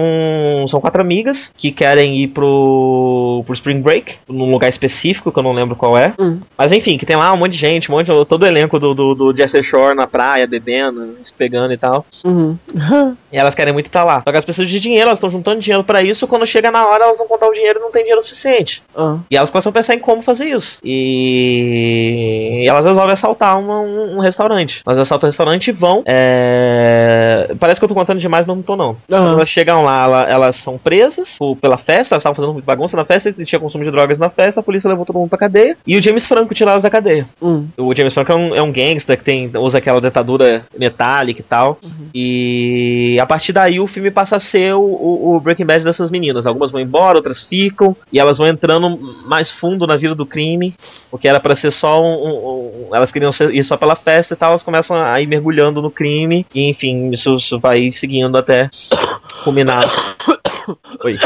são quatro amigas que querem ir pro, pro Spring Break, num lugar específico que eu não lembro qual é. Hum. Mas enfim, que tem lá um monte de gente, um monte de, todo o elenco do, do, do Jesse Shore na praia, bebendo, se pegando e tal. Uhum. E elas querem muito estar lá. Só que elas precisam de dinheiro, elas estão juntando dinheiro pra isso. Quando chega na hora, elas vão contar o dinheiro e não tem dinheiro suficiente. ah. E elas começam a pensar em como fazer isso. E elas resolvem assaltar uma- um, um restaurante. Elas assaltam o restaurante vão. é, Parece que eu tô contando demais, mas não tô não. Quando elas chegam lá, ela- elas são presas por- pela festa, elas estavam fazendo muita bagunça na festa, tinha consumo de drogas na festa, a polícia levou todo mundo pra cadeia. E o James Franco tirou elas da cadeia. Hum. O James Franco é um, é um gangster que tem, usa aquela dentadura metálica e tal. E a partir daí o filme passa a ser o, o- o Breaking Bad dessas meninas. Algumas vão embora, outras ficam. E elas vão entrando mais fundo na vida do crime. Porque era pra ser só um. um- um- elas queriam ser- ir só pela festa e tal. Elas começam começam a ir mergulhando no crime, e enfim, isso, isso vai seguindo até culminar. Oi.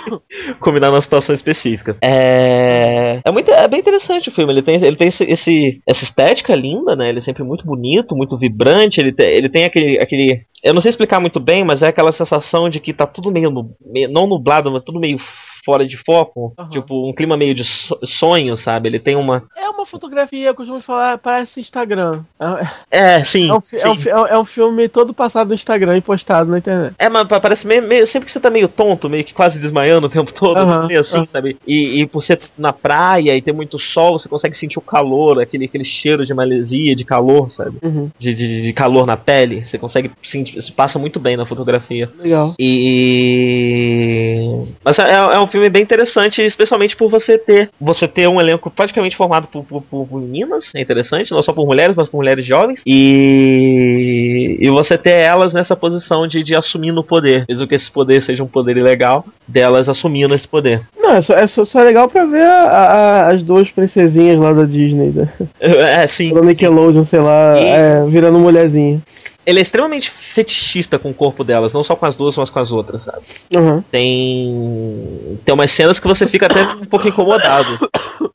culminar numa situação específica. É. É, muito, é bem interessante o filme. Ele tem, ele tem esse, esse- essa estética linda, né? Ele é sempre muito bonito, muito vibrante. Ele, te- ele tem aquele, aquele. Eu não sei explicar muito bem, mas é aquela sensação de que tá tudo meio. meio- não nublado, mas tudo meio fora de foco. Aham. Tipo, um clima meio de so- sonho, sabe? Ele tem uma. É uma fotografia, eu costumo falar, parece Instagram. É, É, sim. é um, fi- é um sim. é um- é um filme todo passado no Instagram e postado na internet. É, mas pa- parece meio, meio- Sempre que você tá meio tonto, meio que quase desmaiando o tempo todo, meio assim, aham. sabe? E, e por ser na praia e ter muito sol, você consegue sentir o calor, aquele, aquele cheiro de maresia, de calor, sabe? Uhum. De, de, de calor na pele. Você consegue sentir. Isso passa muito bem na fotografia. Legal. E. Mas é, é um filme bem interessante, especialmente por você ter. Você ter um elenco praticamente formado por, por, por- meninas, é interessante, não só por mulheres, mas por mulheres jovens. E. E você ter elas nessa posição de, de assumindo o poder. Mesmo que esse poder seja um poder ilegal, delas assumindo esse poder. Não, é só, é só, só legal pra ver a- a- as duas princesinhas lá da Disney, da, É, sim. da Nickelodeon, sei lá, E- é, virando mulherzinha. Ele é extremamente fetichista com o corpo delas, não só com as duas, mas com as outras, sabe? Uhum. Tem. Tem umas cenas que você fica até um pouco incomodado.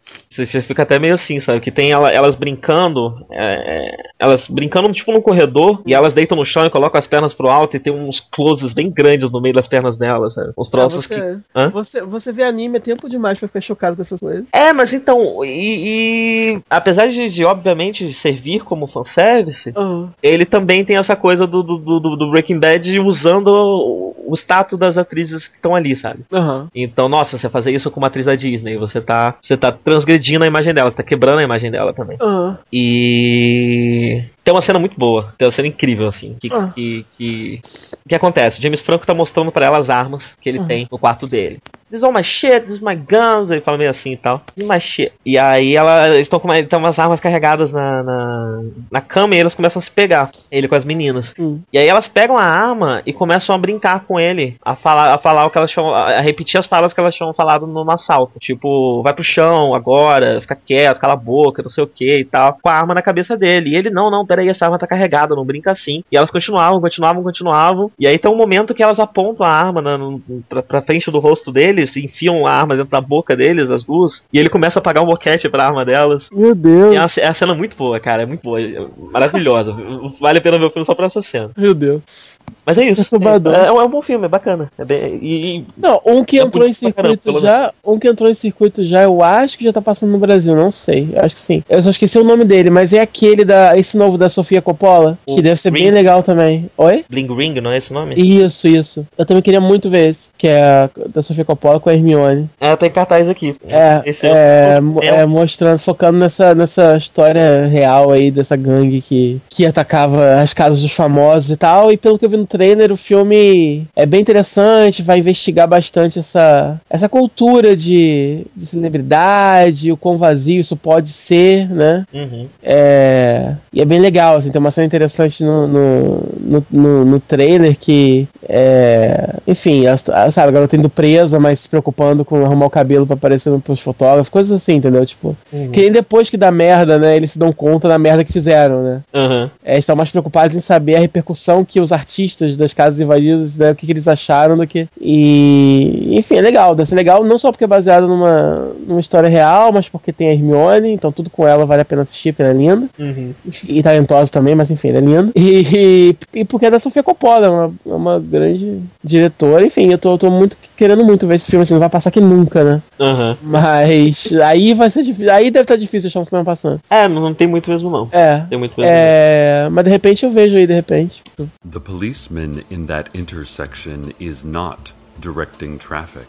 Você você fica até meio assim, sabe? Que tem ela- elas brincando. é, elas brincando tipo num corredor e elas deitam no chão e colocam as pernas pro alto e tem uns closes bem grandes no meio das pernas delas, sabe? Uns troços que. você, Hã? você, você vê anime é tempo demais pra ficar chocado com essas coisas. É, mas então, e, e apesar de, de, obviamente servir como fanservice, Uhum. ele também tem essa coisa do, do, do, do Breaking Bad usando o, o status das atrizes que estão ali, sabe? Uhum. Então, nossa, você fazer isso com uma atriz da Disney, você tá, você tá transgredindo a imagem dela, você tá quebrando a imagem dela também. Uhum. E tem uma cena muito boa, tem uma cena incrível, assim, que Ah. que, que, que acontece? James Franco tá mostrando pra ela as armas que ele Uhum. tem no quarto dele. This is all my shit, this is my guns, ele fala meio assim e tal. This is my shit. E aí ela, eles estão com uma, tem umas armas carregadas na, na, na cama e eles começam a se pegar, ele com as meninas. Hum. E aí elas pegam a arma e começam a brincar com ele, a falar, a falar o que elas tinham, a repetir as falas que elas tinham falado no assalto. Tipo, vai pro chão agora, fica quieto, cala a boca, não sei o que e tal. Com a arma na cabeça dele. E ele, não, não, peraí, essa arma tá carregada, não brinca assim. E elas continuavam, continuavam, continuavam. E aí tem um momento que elas apontam a arma na, no, pra, pra frente do rosto deles, e enfiam a arma dentro da boca deles, as duas. E ele começa a apagar um boquete pra arma delas. Meu Deus. E é uma, é uma cena muito boa, cara, é muito boa, é maravilhosa. Vale a pena ver o filme só por essa cena. Meu Deus. Mas é isso. É, é, um- é um bom filme, é bacana. É bem, e, Não, um que É entrou em circuito já, um que entrou em circuito já, eu acho que já tá passando no Brasil, não sei, eu acho que sim. Eu só esqueci o nome dele, mas é aquele da, esse novo da Sofia Coppola, O que deve ser bem Ring. legal também. Oi? Bling Ring, não é esse nome? Isso, isso. Eu também queria muito ver esse, que é da Sofia Coppola com a Hermione. É, tá em cartaz aqui. É, Esse é, o- mo- é é, mostrando, focando nessa, nessa história real aí dessa gangue que, que atacava as casas dos famosos e tal. E pelo que eu vi no trailer, o filme é bem interessante, vai investigar bastante essa, essa cultura de, de celebridade, o quão vazio isso pode ser, né? Uhum. É, e é bem legal, assim, tem uma cena interessante no, no, no, no- no trailer que, é, enfim, a, a- sabe, a garota indo presa, mas se preocupando com arrumar o cabelo pra aparecer pros fotógrafos, coisas assim, entendeu? Tipo, Uhum. que nem depois que dá merda, né, eles se dão conta da merda que fizeram, né? Uhum. É, estão mais preocupados em saber a repercussão que os artistas das casas invadidas, né, o que, que eles acharam do que. E. Enfim, é legal. Deve ser legal, não só porque é baseado numa, numa história real, mas porque tem a Hermione, então tudo com ela vale a pena assistir, porque ela é linda. Uhum. E talentosa também, mas enfim, ela é linda. E, e porque é da Sofia Coppola, é uma, é uma grande diretora. Enfim, eu tô, tô muito querendo muito ver esse filme, assim, não vai passar aqui nunca, né? Uhum. Mas aí vai ser difícil. Aí deve estar difícil achar um cinema passando. É, não, tem muito mesmo, não. É. Tem muito mesmo. É, mas de repente eu vejo aí, de repente. The policeman in that intersection is not directing traffic.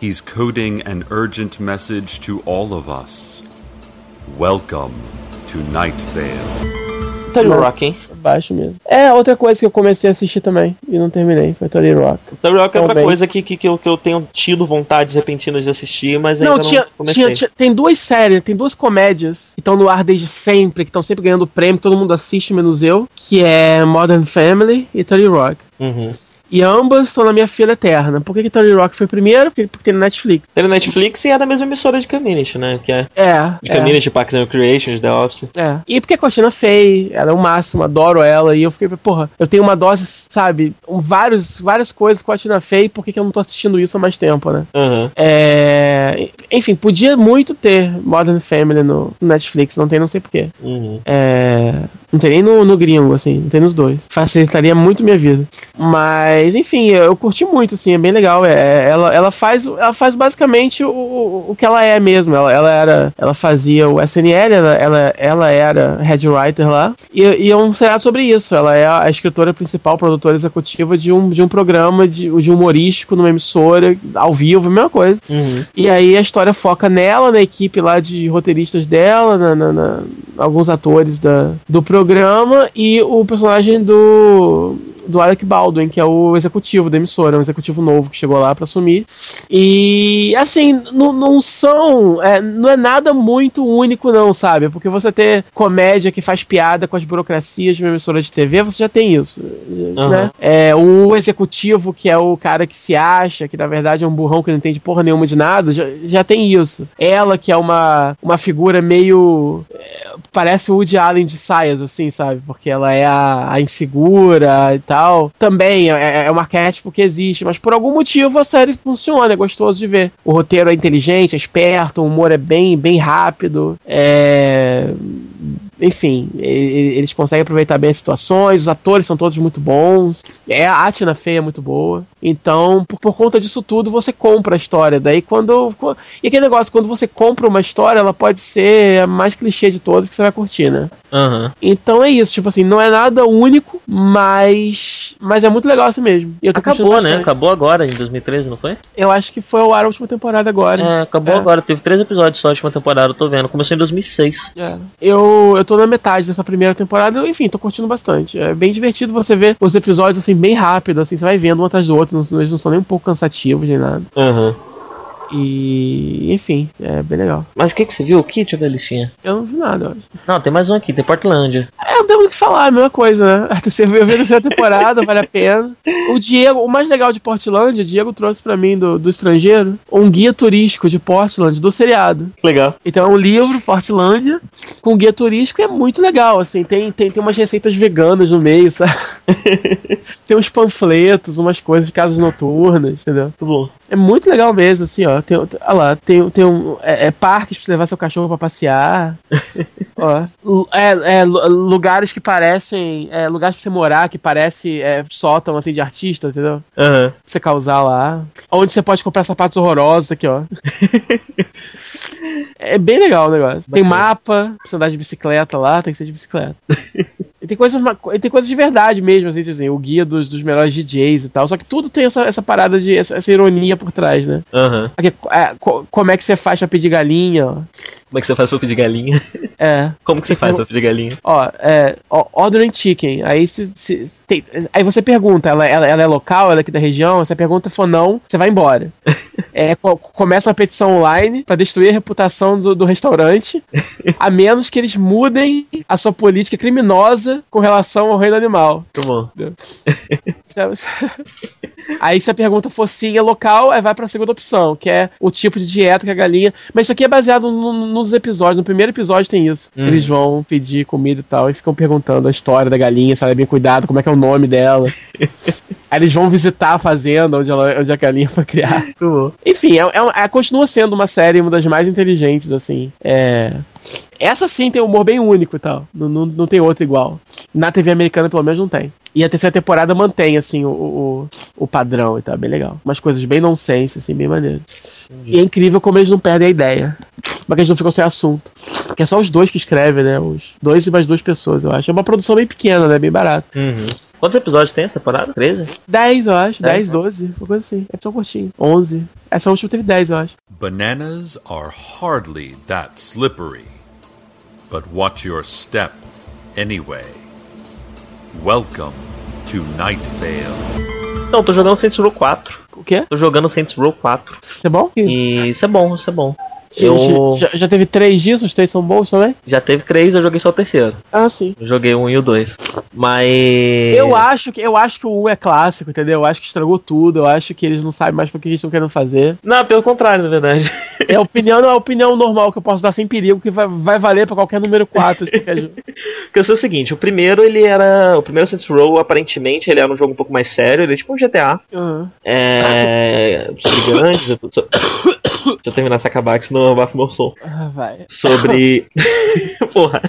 He's coding an urgent message to all of us. Welcome to Night Vale. Tony Não. Rock, hein? Baixo mesmo. É, outra coisa que eu comecei a assistir também e não terminei, foi Tony Rock. Tony Rock é outra coisa que, que, que, eu, que eu tenho tido vontade repentinas de assistir, mas ainda Não, não, tinha, comecei. tinha, tinha- tem duas séries, tem duas comédias que estão no ar desde sempre, que estão sempre ganhando prêmio, todo mundo assiste, menos eu, que é Modern Family e Tony Rock. Uhum. E ambas estão na minha fila eterna. Por que, que Tony Rock foi primeiro? Porque, porque tem no Netflix. Tem no Netflix e é da mesma emissora de Community, né? Que é É. de é. Community, Parks and Recreations, The Office. É. E porque a Cotina Fey, ela é o máximo, adoro ela. E eu fiquei, porra, eu tenho uma dose, sabe? Vários, várias coisas com a Cotina Fey, por que, que eu não tô assistindo isso há mais tempo, né? Aham. É. Enfim, podia muito ter Modern Family no Netflix, não tem, não sei porquê. Uhum. É. Não tem nem no, no gringo, assim, não tem nos dois. Facilitaria muito minha vida. Mas, enfim, eu curti muito, assim, é bem legal. É, ela, ela, faz, ela faz basicamente o, o, o que ela é mesmo. Ela, ela era. Ela fazia o SNL, ela, ela, ela era head writer lá. E, e é um seriado sobre isso. Ela é a escritora principal, produtora executiva de um, de um programa de, de humorístico numa emissora, ao vivo, a mesma coisa. Uhum. E aí a história foca nela, na equipe lá de roteiristas dela, na, na- na- alguns atores da, do programa e o personagem do do Alec Baldwin, que é o executivo da emissora, um executivo novo que chegou lá pra assumir. E assim, não, não são, é, não é nada muito único não, sabe? Porque você ter comédia que faz piada com as burocracias de uma emissora de TV, você já tem isso, né? É, o executivo que é o cara que se acha, que na verdade é um burrão que não entende porra nenhuma de nada, já, já tem isso. Ela que é uma, uma figura meio é, parece o Woody Allen de saias, assim, sabe? Porque ela é a, a insegura e tal. Também é, é um arquétipo que existe, mas por algum motivo a série funciona, é gostoso de ver. O roteiro é inteligente, é esperto, o humor é bem, bem rápido. É enfim, eles conseguem aproveitar bem as situações, os atores são todos muito bons, é a Atina Fey é muito boa. Então, por, por conta disso tudo, você compra a história. Daí quando. E aquele negócio, quando você compra uma história, ela pode ser a mais clichê de todas que você vai curtir, né? Aham. Então é isso, tipo assim, não é nada único, mas. Mas é muito legal assim mesmo. Acabou, né? Acabou agora, em 2013, não foi? Eu acho que foi a última temporada agora. É, acabou É. agora. Teve três episódios só a última temporada, eu tô vendo. Começou em 2006. É. Eu, eu tô na metade dessa primeira temporada, enfim, tô curtindo bastante. É bem divertido você ver os episódios assim, bem rápido, assim, você vai vendo um atrás do outro, eles não são nem um pouco cansativos nem nada. Aham. E, enfim, é bem legal. Mas o que, que você viu? O Kit ou Delicinha? Eu não vi nada, eu acho. Não, tem mais um aqui, tem Portlandia. É, não temos o que falar, é a mesma coisa, né? A terceira, eu vi a terceira temporada, vale a pena. O Diego, o mais legal de Portland, o Diego trouxe pra mim do, do estrangeiro um guia turístico de Portland, do seriado. Legal. Então é um livro, Portlandia, com guia turístico, e é muito legal, assim, tem, tem, tem umas receitas veganas no meio, sabe? tem uns panfletos, umas coisas de casas noturnas, entendeu? Muito bom. É muito legal mesmo, assim, ó. Tem, olha lá, tem, tem um. É, é parques pra você levar seu cachorro pra passear. ó. É, é, lu- lugares que parecem. É, lugares pra você morar que parece é, sótão assim de artista, entendeu? Aham. Pra você causar lá. Onde você pode comprar sapatos horrorosos aqui, ó. é bem legal o negócio. Tem Bacana. mapa pra você andar de bicicleta lá, tem que ser de bicicleta. Tem coisas, tem coisas de verdade mesmo, assim, tipo assim, o guia dos, dos melhores DJs e tal. Só que tudo tem essa, essa parada de. Essa, essa ironia por trás, né? Aham. Aqui, é, co- como é que você faz pra pedir galinha? Como é que você faz pra pedir galinha? é. Como que você faz pra pedir galinha? Ó, é. Ordering chicken. Aí se, se- tem- aí você pergunta, ela, ela, ela é local, ela é aqui da região? A pergunta for não, você vai embora. É, co- começa uma petição online pra destruir a reputação do, do restaurante, a menos que eles mudem a sua política criminosa com relação ao reino animal. Muito bom. Aí se a pergunta for sim, é local, aí vai pra segunda opção, que é o tipo de dieta que a galinha. Mas isso aqui é baseado no- nos episódios. No primeiro episódio tem isso. Hum. Eles vão pedir comida e tal, e ficam perguntando a história da galinha, se ela é bem cuidada, como é que é o nome dela. aí eles vão visitar a fazenda onde, ela, onde a galinha foi criada. Enfim, é, é, é- continua sendo uma série, uma das mais inteligentes, assim. É. Essa sim tem um humor bem único e tal. Não, não, não tem outra igual. Na TV americana, pelo menos, não tem. E a terceira temporada mantém, assim, o, o, o padrão e tal. Bem legal. Umas coisas bem nonsense, assim, bem maneiro. E é incrível como eles não perdem a ideia. Mas que eles não ficam sem assunto. Que é só os dois que escrevem, né? Os dois e mais duas pessoas, eu acho. É uma produção bem pequena, né? Bem barata. Uhum. Quantos episódios tem essa temporada? 13? 10, eu acho. Dez, 10, 12. Uma coisa assim. É só curtinho. 11. Essa última teve 10, eu acho. Bananas are hardly that slippery. But watch your step anyway. Welcome to Night Vale. Não, tô jogando Saints Row 4. O quê? Tô jogando Saints Row 4. Isso é bom? E isso é bom, isso é bom. Eu- Já, já teve três dias, os três são bons também? Já teve três, eu joguei só o terceiro. Ah, sim. Eu joguei um e o dois. Mas. Eu acho que eu acho que o 1 é clássico, entendeu? Eu acho que estragou tudo, eu acho que eles não sabem mais porque eles estão querendo fazer. Não, pelo contrário, na verdade. É a opinião, não é a opinião normal que eu posso dar sem perigo, que vai, vai valer pra qualquer número 4 de qualquer jogo. Porque eu sei o seguinte, o primeiro ele era. O primeiro Saints Row, aparentemente, ele era um jogo um pouco mais sério, ele é tipo um GTA. Aham. É. sobre grandes. Deixa eu terminar essa acabar, que senão eu abafo meu som. Ah, vai. Sobre. Porra.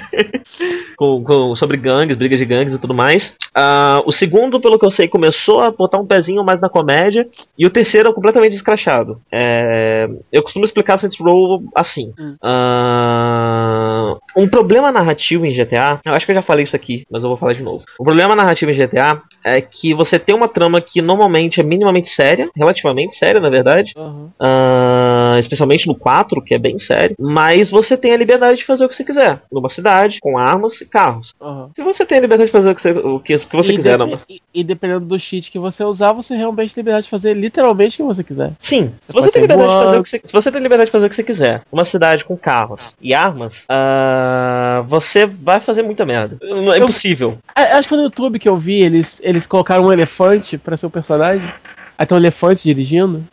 com, com- sobre gangues, brigas de gangues e tudo mais. Ah, o segundo, pelo que eu sei, começou a botar um pezinho mais na comédia. E o terceiro é completamente escrachado. É, eu costumo explicar Saints Row assim. Hum. Ah, um problema narrativo em GTA. Eu acho que eu já falei isso aqui, mas eu vou falar de novo. O problema narrativo em GTA é que você tem uma trama que normalmente é minimamente séria, relativamente séria, na verdade. Aham. Ah, especialmente no 4, que é bem sério. Mas você tem a liberdade de fazer o que você quiser. Numa cidade, com armas e carros. Aham. Se você tem a liberdade de fazer o que você, o que, o que você E quiser, não. e, e dependendo do cheat que você usar, você realmente tem liberdade de fazer literalmente o que você quiser. Sim, se pode você, tem liberdade de fazer o que você, se você tem liberdade de fazer o que você quiser, uma cidade com carros e armas, ah, você vai fazer muita merda. Não é Eu- impossível. Ah, Acho que foi no YouTube que eu vi, eles, eles colocaram um elefante pra ser o personagem. Aí tem um elefante dirigindo.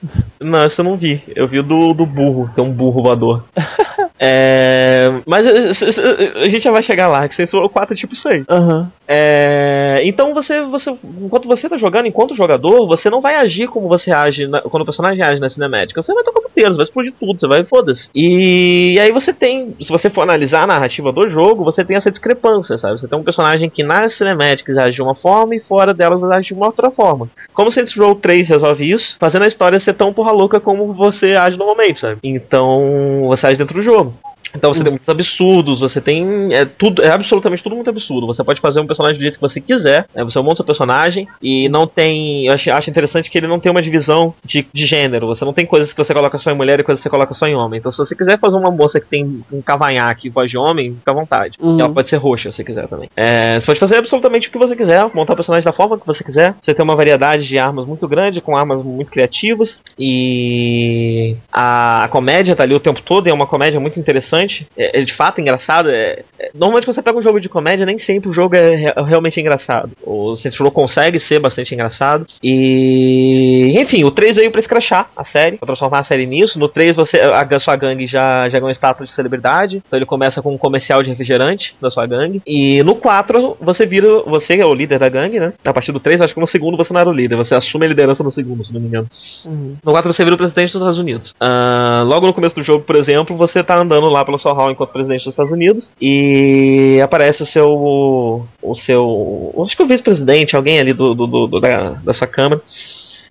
Não, isso eu não vi. Eu vi o do, do burro, tem um burro voador. é, mas eh, eh, a gente já vai chegar lá, que Row 4 é tipo isso aí. Aham. É, então você, você, enquanto você tá jogando, enquanto jogador, você não vai agir como você age na- quando o personagem age na cinemática. Você vai tocar puteiro, você vai explodir tudo, você vai foda-se. E, aí você tem, se você for analisar a narrativa do jogo, você tem essa discrepância, sabe? Você tem um personagem que nas cinemáticas age de uma forma e fora delas age de uma outra forma. Como Saints Row 3 resolve isso? Fazendo a história ser tão porra louca como você age normalmente, sabe? Então você age dentro do jogo. Então você tem muitos absurdos, você tem. É, tudo, é absolutamente tudo muito absurdo. Você pode fazer um personagem do jeito que você quiser, né, você monta o seu personagem e não tem. Eu acho, acho interessante que ele não tem uma divisão de, de gênero. Você não tem coisas que você coloca só em mulher e coisas que você coloca só em homem. Então se você quiser fazer uma moça que tem um cavanhaque e voz de homem, fica à vontade. Uhum. E ela pode ser roxa se você quiser também. É, você pode fazer absolutamente o que você quiser, montar o personagem da forma que você quiser. Você tem uma variedade de armas muito grande, com armas muito criativas. E a, a comédia tá ali o tempo todo, e é uma comédia muito interessante. É, é de fato engraçado. É, é- normalmente quando você pega um jogo de comédia, nem sempre o jogo é re- realmente engraçado. O Saints Row consegue ser bastante engraçado. E. Enfim, o 3 veio pra escrachar a série, pra transformar a série nisso. No 3 você, a, sua gangue já, já ganhou status de celebridade. Então ele começa com um comercial de refrigerante da sua gangue. E no 4 você vira. Você é o líder da gangue, né? A partir do 3, acho que no segundo você não era o líder. Você assume a liderança no segundo, se não me engano. Uhum. No 4 você vira o presidente dos Estados Unidos. Ah, logo no começo do jogo, por exemplo, você tá andando lá pelo seu hall enquanto presidente dos Estados Unidos e aparece o seu. O seu. Acho que o vice-presidente, alguém ali do, do, do- da, sua câmara.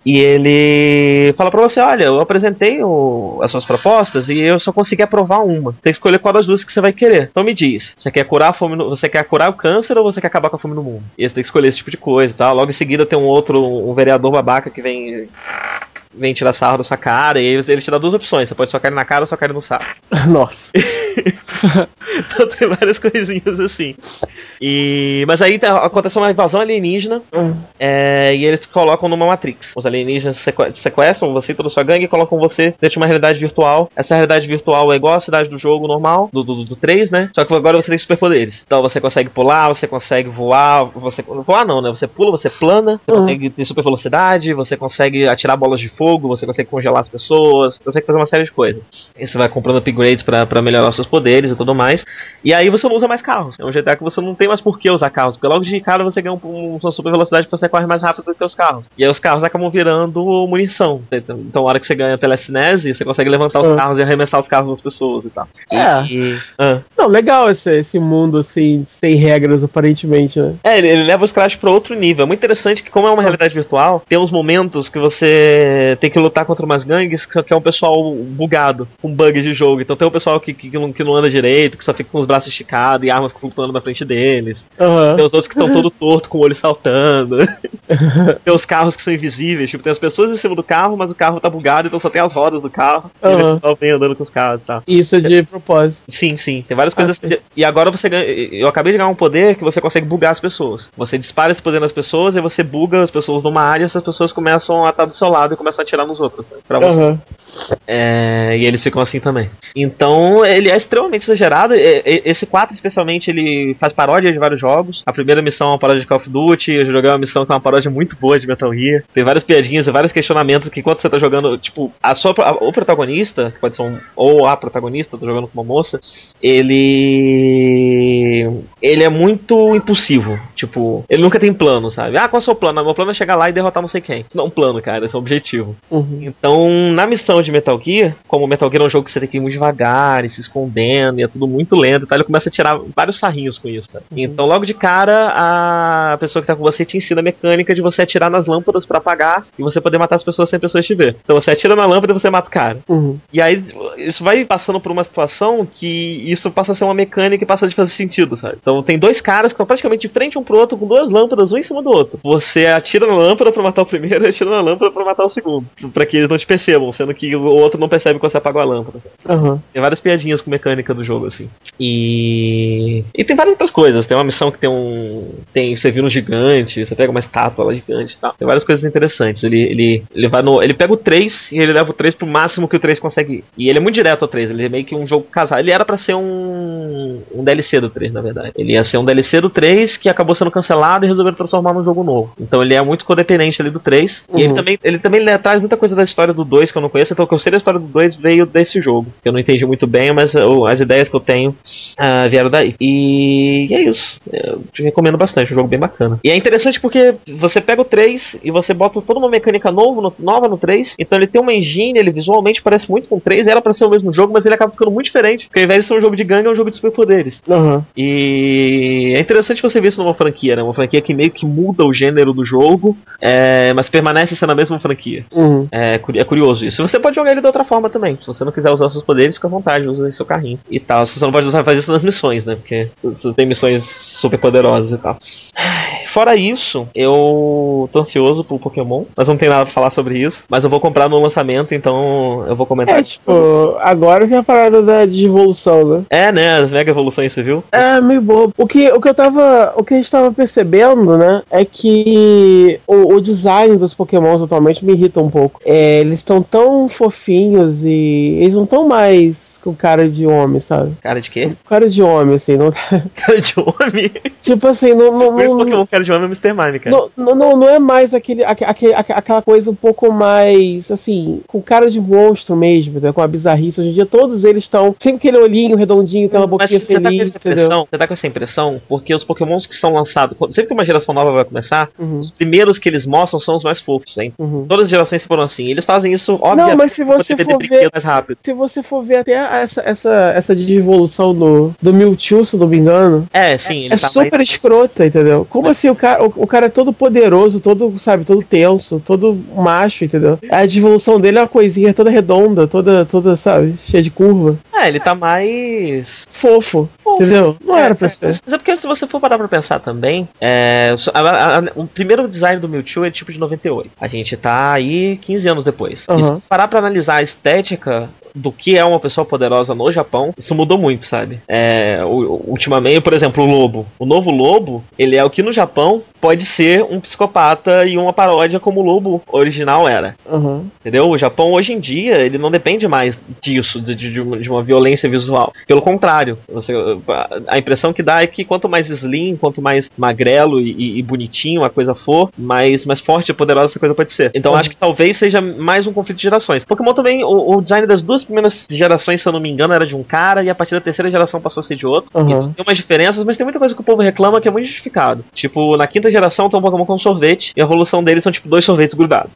E ele fala pra você, olha, eu apresentei o- as suas propostas e eu só consegui aprovar uma. Tem que escolher qual das duas que você vai querer. Então me diz, você quer curar a fome no- você quer curar o câncer ou você quer acabar com a fome no mundo? E você tem que escolher esse tipo de coisa tal. Logo em seguida tem um outro, um vereador babaca que vem vem tirar sarro da sua cara, e ele, ele te dá duas opções, você pode socar ele na cara ou socar ele no saco. Nossa. Então tem várias coisinhas assim. E, mas aí tá- acontece uma invasão alienígena Uhum. é, e eles colocam numa Matrix. Os alienígenas sequ- sequestram você e toda a sua gangue e colocam você dentro de uma realidade virtual. Essa realidade virtual é igual a cidade do jogo normal, do, do, do 3, né? Só que agora você tem superpoderes. Então você consegue pular, você consegue voar, você. Voar não, né? Você pula, você plana, você Uhum. consegue ter super velocidade, você consegue atirar bolas de fogo, você consegue congelar as pessoas, você consegue fazer uma série de coisas. E você vai comprando upgrades pra, pra melhorar os seus poderes e tudo mais. E aí você não usa mais carros. É um GTA que você não tem mais por que usar carros. Porque logo de cara você ganha um, um, uma super velocidade que você corre mais rápido do que os carros. E aí os carros acabam virando munição. Então, a hora que você ganha telecinese, você consegue levantar os Ah. carros e arremessar os carros das pessoas e tal. É. E, ah. Não, legal esse, esse mundo assim, sem regras, aparentemente, né? É, ele, ele leva o Scratch para outro nível. É muito interessante que, como é uma realidade virtual, tem uns momentos que você tem que lutar contra umas gangues que que é um pessoal bugado, com bug de jogo. Então tem um pessoal que, que, não, que não anda direito, que só fica com os braços esticados e armas flutuando na frente deles. Aham. Tem os outros que estão todo torto, com o olho saltando. tem os carros que são invisíveis, tipo, tem as pessoas em cima do carro, mas o carro tá bugado, então só tem as rodas do carro. E Aham. eles estão andando com os carros e tal. Isso é de propósito. Sim, sim. Tem várias Ah, coisas. sim. E agora você ganha. Eu acabei de ganhar um poder que você consegue bugar as pessoas. Você dispara esse poder nas pessoas e você buga as pessoas numa área e essas pessoas começam a estar do seu lado e começam começam a atirar nos outros. Né, pra você. Aham. É, e eles ficam assim também. Então, ele é extremamente exagerado. Esse 4, especialmente, ele faz paródia de vários jogos. A primeira missão é uma paródia de Call of Duty. Eu joguei uma missão que é uma paródia muito boa de Metal Gear. Tem várias piadinhas e vários questionamentos que, enquanto você tá jogando, tipo, a sua, a- o protagonista, que pode ser um. ou a protagonista, tô jogando com uma moça, ele. Ele é muito impulsivo. Tipo, ele nunca tem plano, sabe? Ah, qual é o seu plano? Ah, meu plano é chegar lá e derrotar não sei quem. Isso não é um plano, cara, isso é um objetivo. Uhum. Então, na missão de Metal Gear, como Metal Gear é um jogo que você tem que ir muito devagar e se escondendo, e é tudo muito lento e tal, ele começa a tirar vários sarrinhos com isso. Tá? Então, logo de cara, a pessoa que tá com você te ensina a mecânica de você atirar nas lâmpadas pra apagar e você poder matar as pessoas sem pessoas te ver. Então, você atira na lâmpada e você mata o cara. Uhum. E aí, isso vai passando por uma situação que isso passa a ser uma mecânica e passa a fazer sentido, sabe? Então, tem dois caras que estão praticamente de frente um pro outro com duas lâmpadas, um em cima do outro. Você atira na lâmpada pra matar o primeiro e atira na lâmpada pra matar o segundo. Pra que eles não te percebam, sendo que o outro não percebe quando você apagou a lâmpada. Aham. Tem várias piadinhas com mecânica do jogo, assim. E. E tem várias outras coisas. Tem uma missão que tem um. Tem. Você vira um gigante, você pega uma estátua lá gigante e tal. Tem várias coisas interessantes. Ele, ele, ele vai no. Ele pega o 3 e ele leva o 3 pro máximo que o 3 consegue ir. E ele é muito direto ao 3. Ele é meio que um jogo casado. Ele era pra ser um. Um DLC do 3, na verdade. Ele ia ser um DLC do 3 que acabou sendo cancelado e resolveram transformar num jogo novo. Então ele é muito codependente ali do 3. E ele Uhum. também, ele também traz muita coisa da história do 2 que eu não conheço. Então o que eu sei da história do 2 veio desse jogo. Que eu não entendi muito bem, mas eu- as ideias que eu tenho ah, vieram daí. E, e é isso. Eu te recomendo bastante, é um jogo bem bacana. E é interessante porque você pega o 3 e você bota toda uma mecânica novo no- nova no 3. Então ele tem uma engine, ele visualmente parece muito com o 3. Era pra ser o mesmo jogo, mas ele acaba ficando muito diferente. Porque ao invés de ser um jogo de gangue, é um jogo de superpoderes. Aham. E é interessante você ver isso numa franquia, né? Uma franquia que meio que muda o gênero do jogo, é, mas permanece sendo a mesma franquia. Uhum. É, é curioso isso. Você pode jogar ele de outra forma também. Se você não quiser usar seus poderes, fica à vontade, usa seu carrinho e tal. Você só não pode usar fazer isso nas missões, né? Porque você tem missões super poderosas e tal. Fora isso, eu tô ansioso pro Pokémon, mas não tem nada pra falar sobre isso. Mas eu vou comprar no lançamento, então eu vou comentar. É, tipo, agora tem a parada da devolução, né? É, né? As mega evoluções, você viu? É, meio bobo. O que, o que eu tava. O que a gente tava percebendo, né? É que o, o design dos Pokémons atualmente me irrita um pouco. É, eles estão tão fofinhos e eles não estão mais com cara de homem, sabe? Cara de quê? Cara de homem, assim, não tá. Cara de homem? Tipo assim, não. não, O não, Pokémon cara de homem é o Mr. Mime, cara. não, não, não, não é mais aquele, aque- aque- aque- aquela coisa um pouco mais, assim, com cara de monstro mesmo, né? com a bizarrice. Hoje em dia todos eles estão, sempre aquele olhinho redondinho, aquela boquinha você tá com feliz, essa entendeu? impressão, você tá com essa impressão porque os pokémons que são lançados, sempre que uma geração nova vai começar, Uhum, os primeiros que eles mostram são os mais fofos, hein? uhum. Todas as gerações foram assim. Eles fazem isso, obviamente, Não, mas se você for ver, se você for ver até essa essa essa devolução do do Mewtwo, se não me engano, É, sim, ele é tá super mais... escrota, entendeu? Como assim o cara, o, o cara é todo poderoso, todo, sabe, todo tenso, todo macho, entendeu? A devolução dele é uma coisinha toda redonda, toda toda, sabe, cheia de curva. É, ele tá mais... Fofo, entendeu? Não É, era pra é. ser. Mas é porque se você for parar pra pensar também, é, a- a- a- o primeiro design do Mewtwo é tipo de 98. A gente tá aí 15 anos depois. E se parar pra analisar a estética do que é uma pessoa poderosa no Japão, isso mudou muito, sabe? É, ultimamente, por exemplo, o Lobo. O novo Lobo, ele é o que no Japão pode ser um psicopata e uma paródia como o Lobo original era. Aham. Entendeu? O Japão hoje em dia ele não depende mais disso, de, de- de uma- violência visual. Pelo contrário, você- a impressão que dá é que quanto mais slim, quanto mais magrelo e, e- e bonitinho a coisa for, mais, mais forte e poderosa essa coisa pode ser. Então Uhum. acho que talvez seja mais um conflito de gerações. Pokémon também, o, o design das duas primeiras gerações, se eu não me engano, era de um cara e a partir da terceira geração passou a ser de outro. Uhum. Tem umas diferenças, mas tem muita coisa que o povo reclama que é muito justificado. Tipo, na quinta geração tem um Pokémon com sorvete e a evolução deles são tipo dois sorvetes grudados.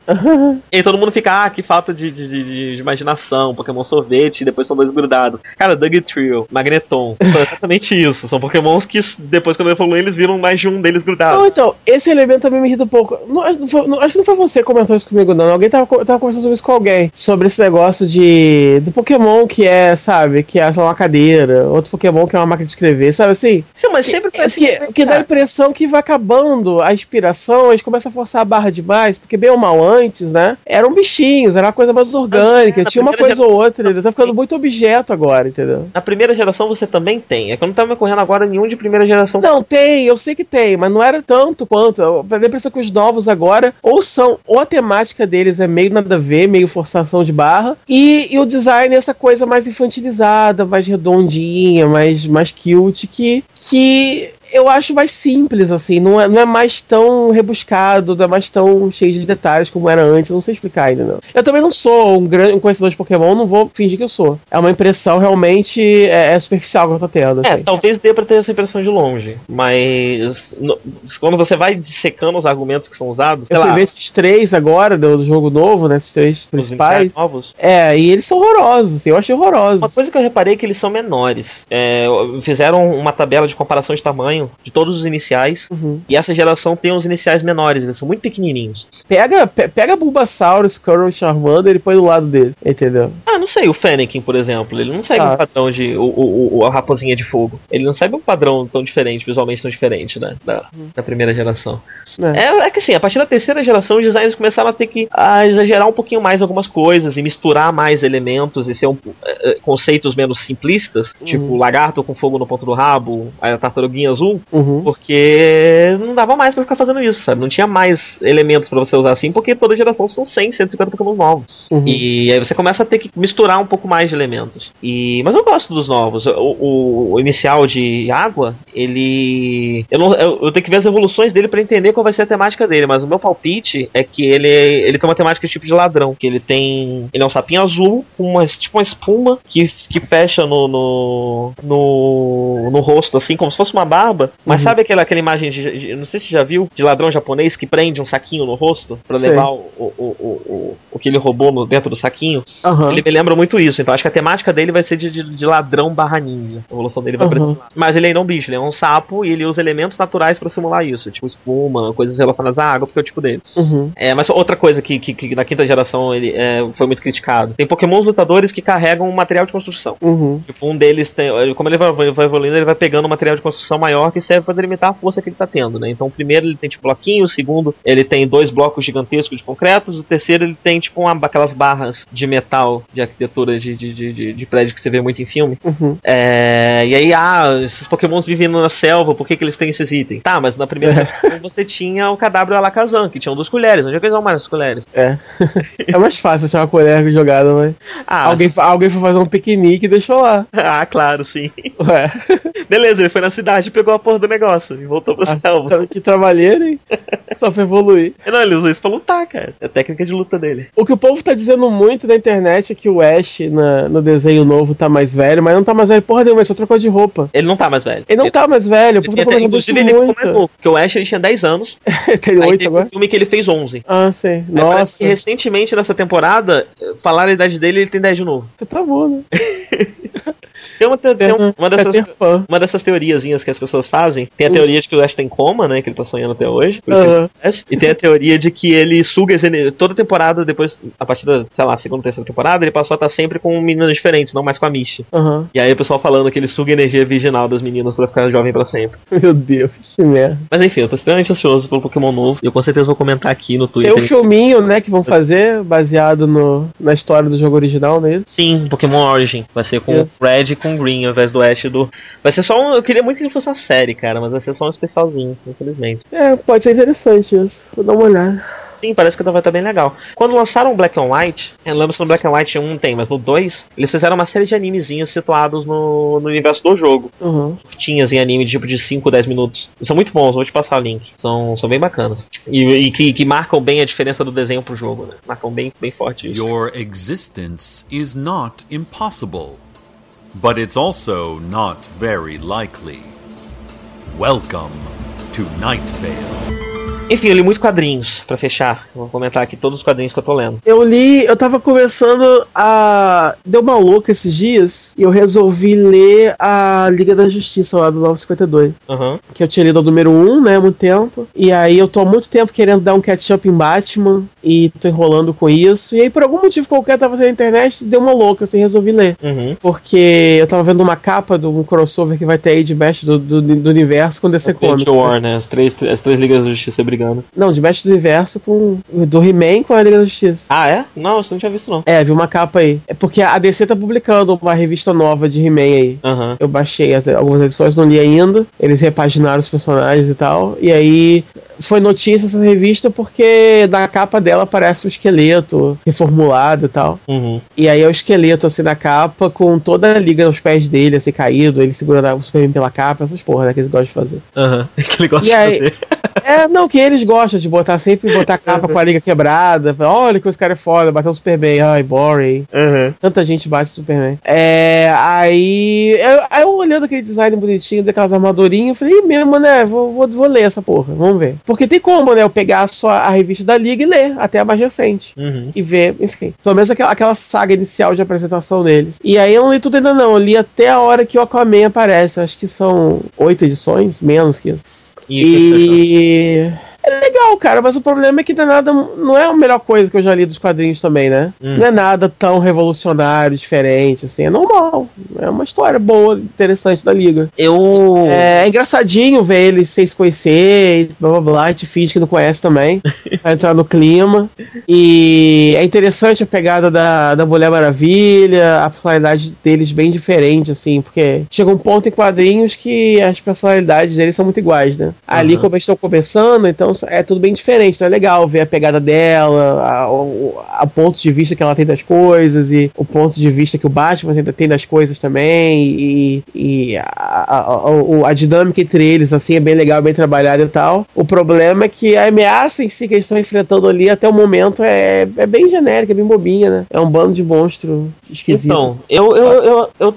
E aí todo mundo fica, ah, que falta de, de, de- de imaginação, Pokémon sorvete e depois são dois grudados. Cara, Doug Trio, Magneton, são exatamente isso. São Pokémons que depois quando evoluem eles viram mais de um deles grudado. Não, então, esse elemento também me irrita um pouco. Não, acho, não acho que não foi você que comentou isso comigo, não. Alguém tava, tava conversando sobre isso com alguém. Sobre esse negócio de. Do Pokémon que é, sabe, que é só uma cadeira. Outro Pokémon que é uma máquina de escrever, sabe assim? Sim, mas sempre foi assim. porque, porque dá a impressão que vai acabando a inspiração, eles começam a forçar a barra demais, porque bem ou mal antes, né? Eram bichinhos, era uma coisa mais orgânica, tinha uma coisa ou outra, entendeu? Tá ficando muito objeto agora, entendeu? Na primeira geração você também tem. É que eu não tava me ocorrendo agora nenhum de primeira geração. Não, tem, eu sei que tem, mas não era tanto quanto. Eu tenho a impressão que os novos agora, ou são, ou a temática deles é meio nada a ver, meio forçação de barra, e, e o design é essa coisa mais infantilizada, mais redondinha, mais, mais cute, que, que eu acho mais simples, assim, não é, não é mais tão rebuscado, não é mais tão cheio de detalhes como era antes, não sei explicar ainda, não. Eu também não sou um grande um conhecedor de Pokémon, não vou fingir que eu sou. É uma impressão realmente é, é superficial que eu tô tendo. É, assim. talvez dê pra ter essa impressão de longe, mas no- quando você vai dissecando os argumentos que são usados, sei Eu lá, esses três agora do, jogo novo, né? Esses três principais. novos, É, e eles são horrorosos, assim, eu achei horrorosos. Uma coisa que eu reparei é que eles são menores. É, fizeram uma tabela de comparação de tamanho de todos os iniciais. Uhum. E essa geração tem os iniciais menores, eles são muito pequenininhos. Pega, pe- pega Bulbasaur, e Charmander e põe do lado dele, entendeu? Ah, não sei, o Fennekin, por exemplo, ele não segue Ah. um padrão de. O, o, o- a raposinha de fogo. Ele não segue um padrão tão diferente, visualmente tão diferente, né? Da, da primeira geração. É. É, é que assim, a partir da terceira geração, os designers começaram a ter que ah, exagerar um pouquinho mais algumas coisas e misturar mais elementos e ser um, eh, eh, conceitos menos simplistas, tipo o lagarto com fogo no ponto do rabo, a tartaruguinha azul, Uhum. porque não dava mais pra ficar fazendo isso, sabe? Não tinha mais elementos pra você usar assim, porque toda geração são 100, 150 Pokémon novos. Uhum. E aí você começa a ter que misturar um pouco mais de elementos. E mas eu gosto dos novos. O, o- inicial de água, ele eu, não, eu, eu tenho que ver as evoluções dele pra entender qual vai ser a temática dele, mas o meu palpite é que ele ele tem uma temática tipo de ladrão, que ele tem ele é um sapinho azul com uma tipo uma espuma que, que fecha no, no no no rosto assim, como se fosse uma barba. Mas Uhum. sabe aquela aquela imagem de, de- não sei se você já viu de ladrão japonês que prende um saquinho no rosto pra Sei. levar o, o, o, o, o que ele roubou no, dentro do saquinho? Aham. Ele me lembra muito isso, então acho que a temática dele vai ser de, de, de ladrão barra ninja. A evolução dele vai pra Uhum. esse lado. Mas ele ainda é um bicho, ele é um sapo e ele usa elementos naturais pra simular isso, tipo espuma, coisas relacionadas à água, porque é o tipo dele. Uhum. É, mas outra coisa que, que, que na quinta geração ele é, foi muito criticado. Tem pokémons lutadores que carregam um material de construção. Uhum. Tipo, um deles tem. Como ele vai, vai evoluindo, ele vai pegando um material de construção maior que serve pra delimitar a força que ele tá tendo, né? Então, o primeiro ele tem tipo bloquinho, o segundo ele tem dois blocos gigantescos de concretos, o terceiro ele tem tipo uma, aquelas barras de metal de arquitetura de, de, de, de, prédio que você vê muito em filme. Uhum. É, e aí, ah, esses pokémons vivem na selva, por que, que eles têm esses itens? Tá, mas na primeira geração você tinha o cadáver Alakazam, que tinham duas colheres. Onde é que eles vão mais as colheres? É. é mais fácil achar uma colher jogada, mas. Ah, Alguém, alguém foi fazer um piquenique e deixou lá. ah, claro, sim. Ué. Beleza, ele foi na cidade e pegou a porra do negócio e voltou selva. Tá- Que trabalheiro, hein? Só pra evoluir. Não, ele usa isso pra lutar, cara. É a técnica de luta dele. O que o povo tá dizendo muito na internet é que o Ash na- no desenho novo tá mais velho, mas não tá mais velho porra nenhuma, ele só trocou de roupa. Ele não tá mais velho. Ele não tá mais velho, o povo tá Ele- comentando isso inclusive, ele mais muito. novo, porque o Ash ele tinha 10 anos. Tem aí oito teve agora? um filme que ele fez 11. Ah, sim. Aí Nossa. recentemente nessa temporada, falaram a idade dele ele tem 10 de novo. Tá bom, né? Tem uma, te- tem um- uma dessas. Uma dessas teoriazinhas que as pessoas fazem, tem a teoria de que o Ash tem coma, né? Que ele tá sonhando até hoje. Ash, E tem a teoria de que ele suga as ener- toda temporada, depois, a partir da, sei lá, segunda, terceira temporada, ele passou a estar sempre com meninas diferentes, não mais com a. Aham. E aí o pessoal falando que ele suga a energia virginal das meninas pra ficar jovem pra sempre. Meu Deus, que merda. Mas enfim, eu tô extremamente ansioso pelo Pokémon novo. E eu com certeza vou comentar aqui no Tem Twitter. um filminho, né, que vão fazer, baseado no, na história do jogo original, é isso? Sim, Pokémon Origin. Vai ser com o Red e com o Green, ao invés do Ash do. Vai ser só um. Eu queria muito que ele fosse uma série, cara, mas vai ser só um especialzinho, infelizmente. É, pode ser interessante isso. Vou dar uma olhada. Sim, parece que vai estar bem legal. Quando lançaram o Black and White, eu lembro se no Black and White 1 tem, mas no 2, eles fizeram uma série de animezinhos situados no, no universo do jogo. Uhum. Tinhas em anime de tipo de 5, 10 minutos. São muito bons, vou te passar o link. São, são bem bacanas. E, e que, que marcam bem a diferença do desenho pro jogo, né? Marcam bem, bem forte isso. Your existence is not impossible, but it's also not very likely. Welcome to Night Vale. Enfim, eu li muito quadrinhos, pra fechar. Vou comentar aqui todos os quadrinhos que eu tô lendo. Eu li, eu tava começando a. Deu uma louca esses dias e eu resolvi ler a Liga da Justiça lá do 952. Uhum. Que eu tinha lido o número 1, né, há muito tempo. E aí eu tô há muito tempo querendo dar um catch-up em Batman e tô enrolando com isso. E aí, por algum motivo qualquer, tava na internet deu uma louca, assim, resolvi ler. Uhum. Porque eu tava vendo uma capa de um crossover que vai ter aí de Best do, do, do universo com DC Comics. Infinity War, né? As três, as três ligas da justiça brigando. Não, de Best do universo com. Do He-Man com a Liga da Justiça. Ah, é? Não, isso eu não tinha visto, não. É, vi uma capa aí. É porque a DC tá publicando uma revista nova de He-Man aí. Aham. Eu baixei as- algumas edições, não li ainda. Eles repaginaram os personagens e tal. E aí foi notícia essa revista porque na capa dela aparece o esqueleto reformulado e tal. Uhum. E aí é o esqueleto assim na capa com toda a liga aos pés dele, assim, caído, ele segurando o Superman pela capa, essas porra, né, que eles gostam de fazer. Aham. Que ele gosta E de aí- fazer. É, não, que eles gostam de botar sempre botar a capa com a liga quebrada. Fala, Olha que esse cara é foda, bateu o Superman, ai, boring. Uhum. Tanta gente bate o Superman. É, aí, eu, aí eu olhando aquele design bonitinho, daquelas armadurinhas, eu falei, "Ih, mesmo, né? Vou, vou, vou ler essa porra, vamos ver. Porque tem como, né? Eu pegar só a revista da Liga e ler, até a mais recente. Uhum. E ver, enfim, pelo menos aquela, aquela saga inicial de apresentação deles. E aí eu não li tudo ainda não, eu li até a hora que o Aquaman aparece. Acho que são oito edições, menos que isso. E... E. É legal, cara, mas o problema é que não é nada. Não é a melhor coisa que eu já li dos quadrinhos também, né? Hum. Não é nada tão revolucionário, diferente, assim. É normal. É uma história boa, interessante da Liga. Eu. É, é engraçadinho ver eles sem se conhecer, blá blá blá, a gente finge que não conhece também, pra entrar no clima. E é interessante a pegada da, da Mulher Maravilha, a personalidade deles bem diferente, assim, porque chega um ponto em quadrinhos que as personalidades deles são muito iguais, né? Ali, Uhum. como eles estão começando, então é tudo bem diferente, então é legal ver a pegada dela, a, o a ponto de vista que ela tem das coisas, e o ponto de vista que o Batman tem, tem das coisas também, e, e a, a, a, a dinâmica entre eles, assim, é bem legal, bem trabalhada e tal. O problema é que a ameaça em si que eles estão enfrentando ali até o momento é, é bem genérica, é bem bobinha, né? É um bando de monstro esquisito. Então, eu, eu, eu, eu,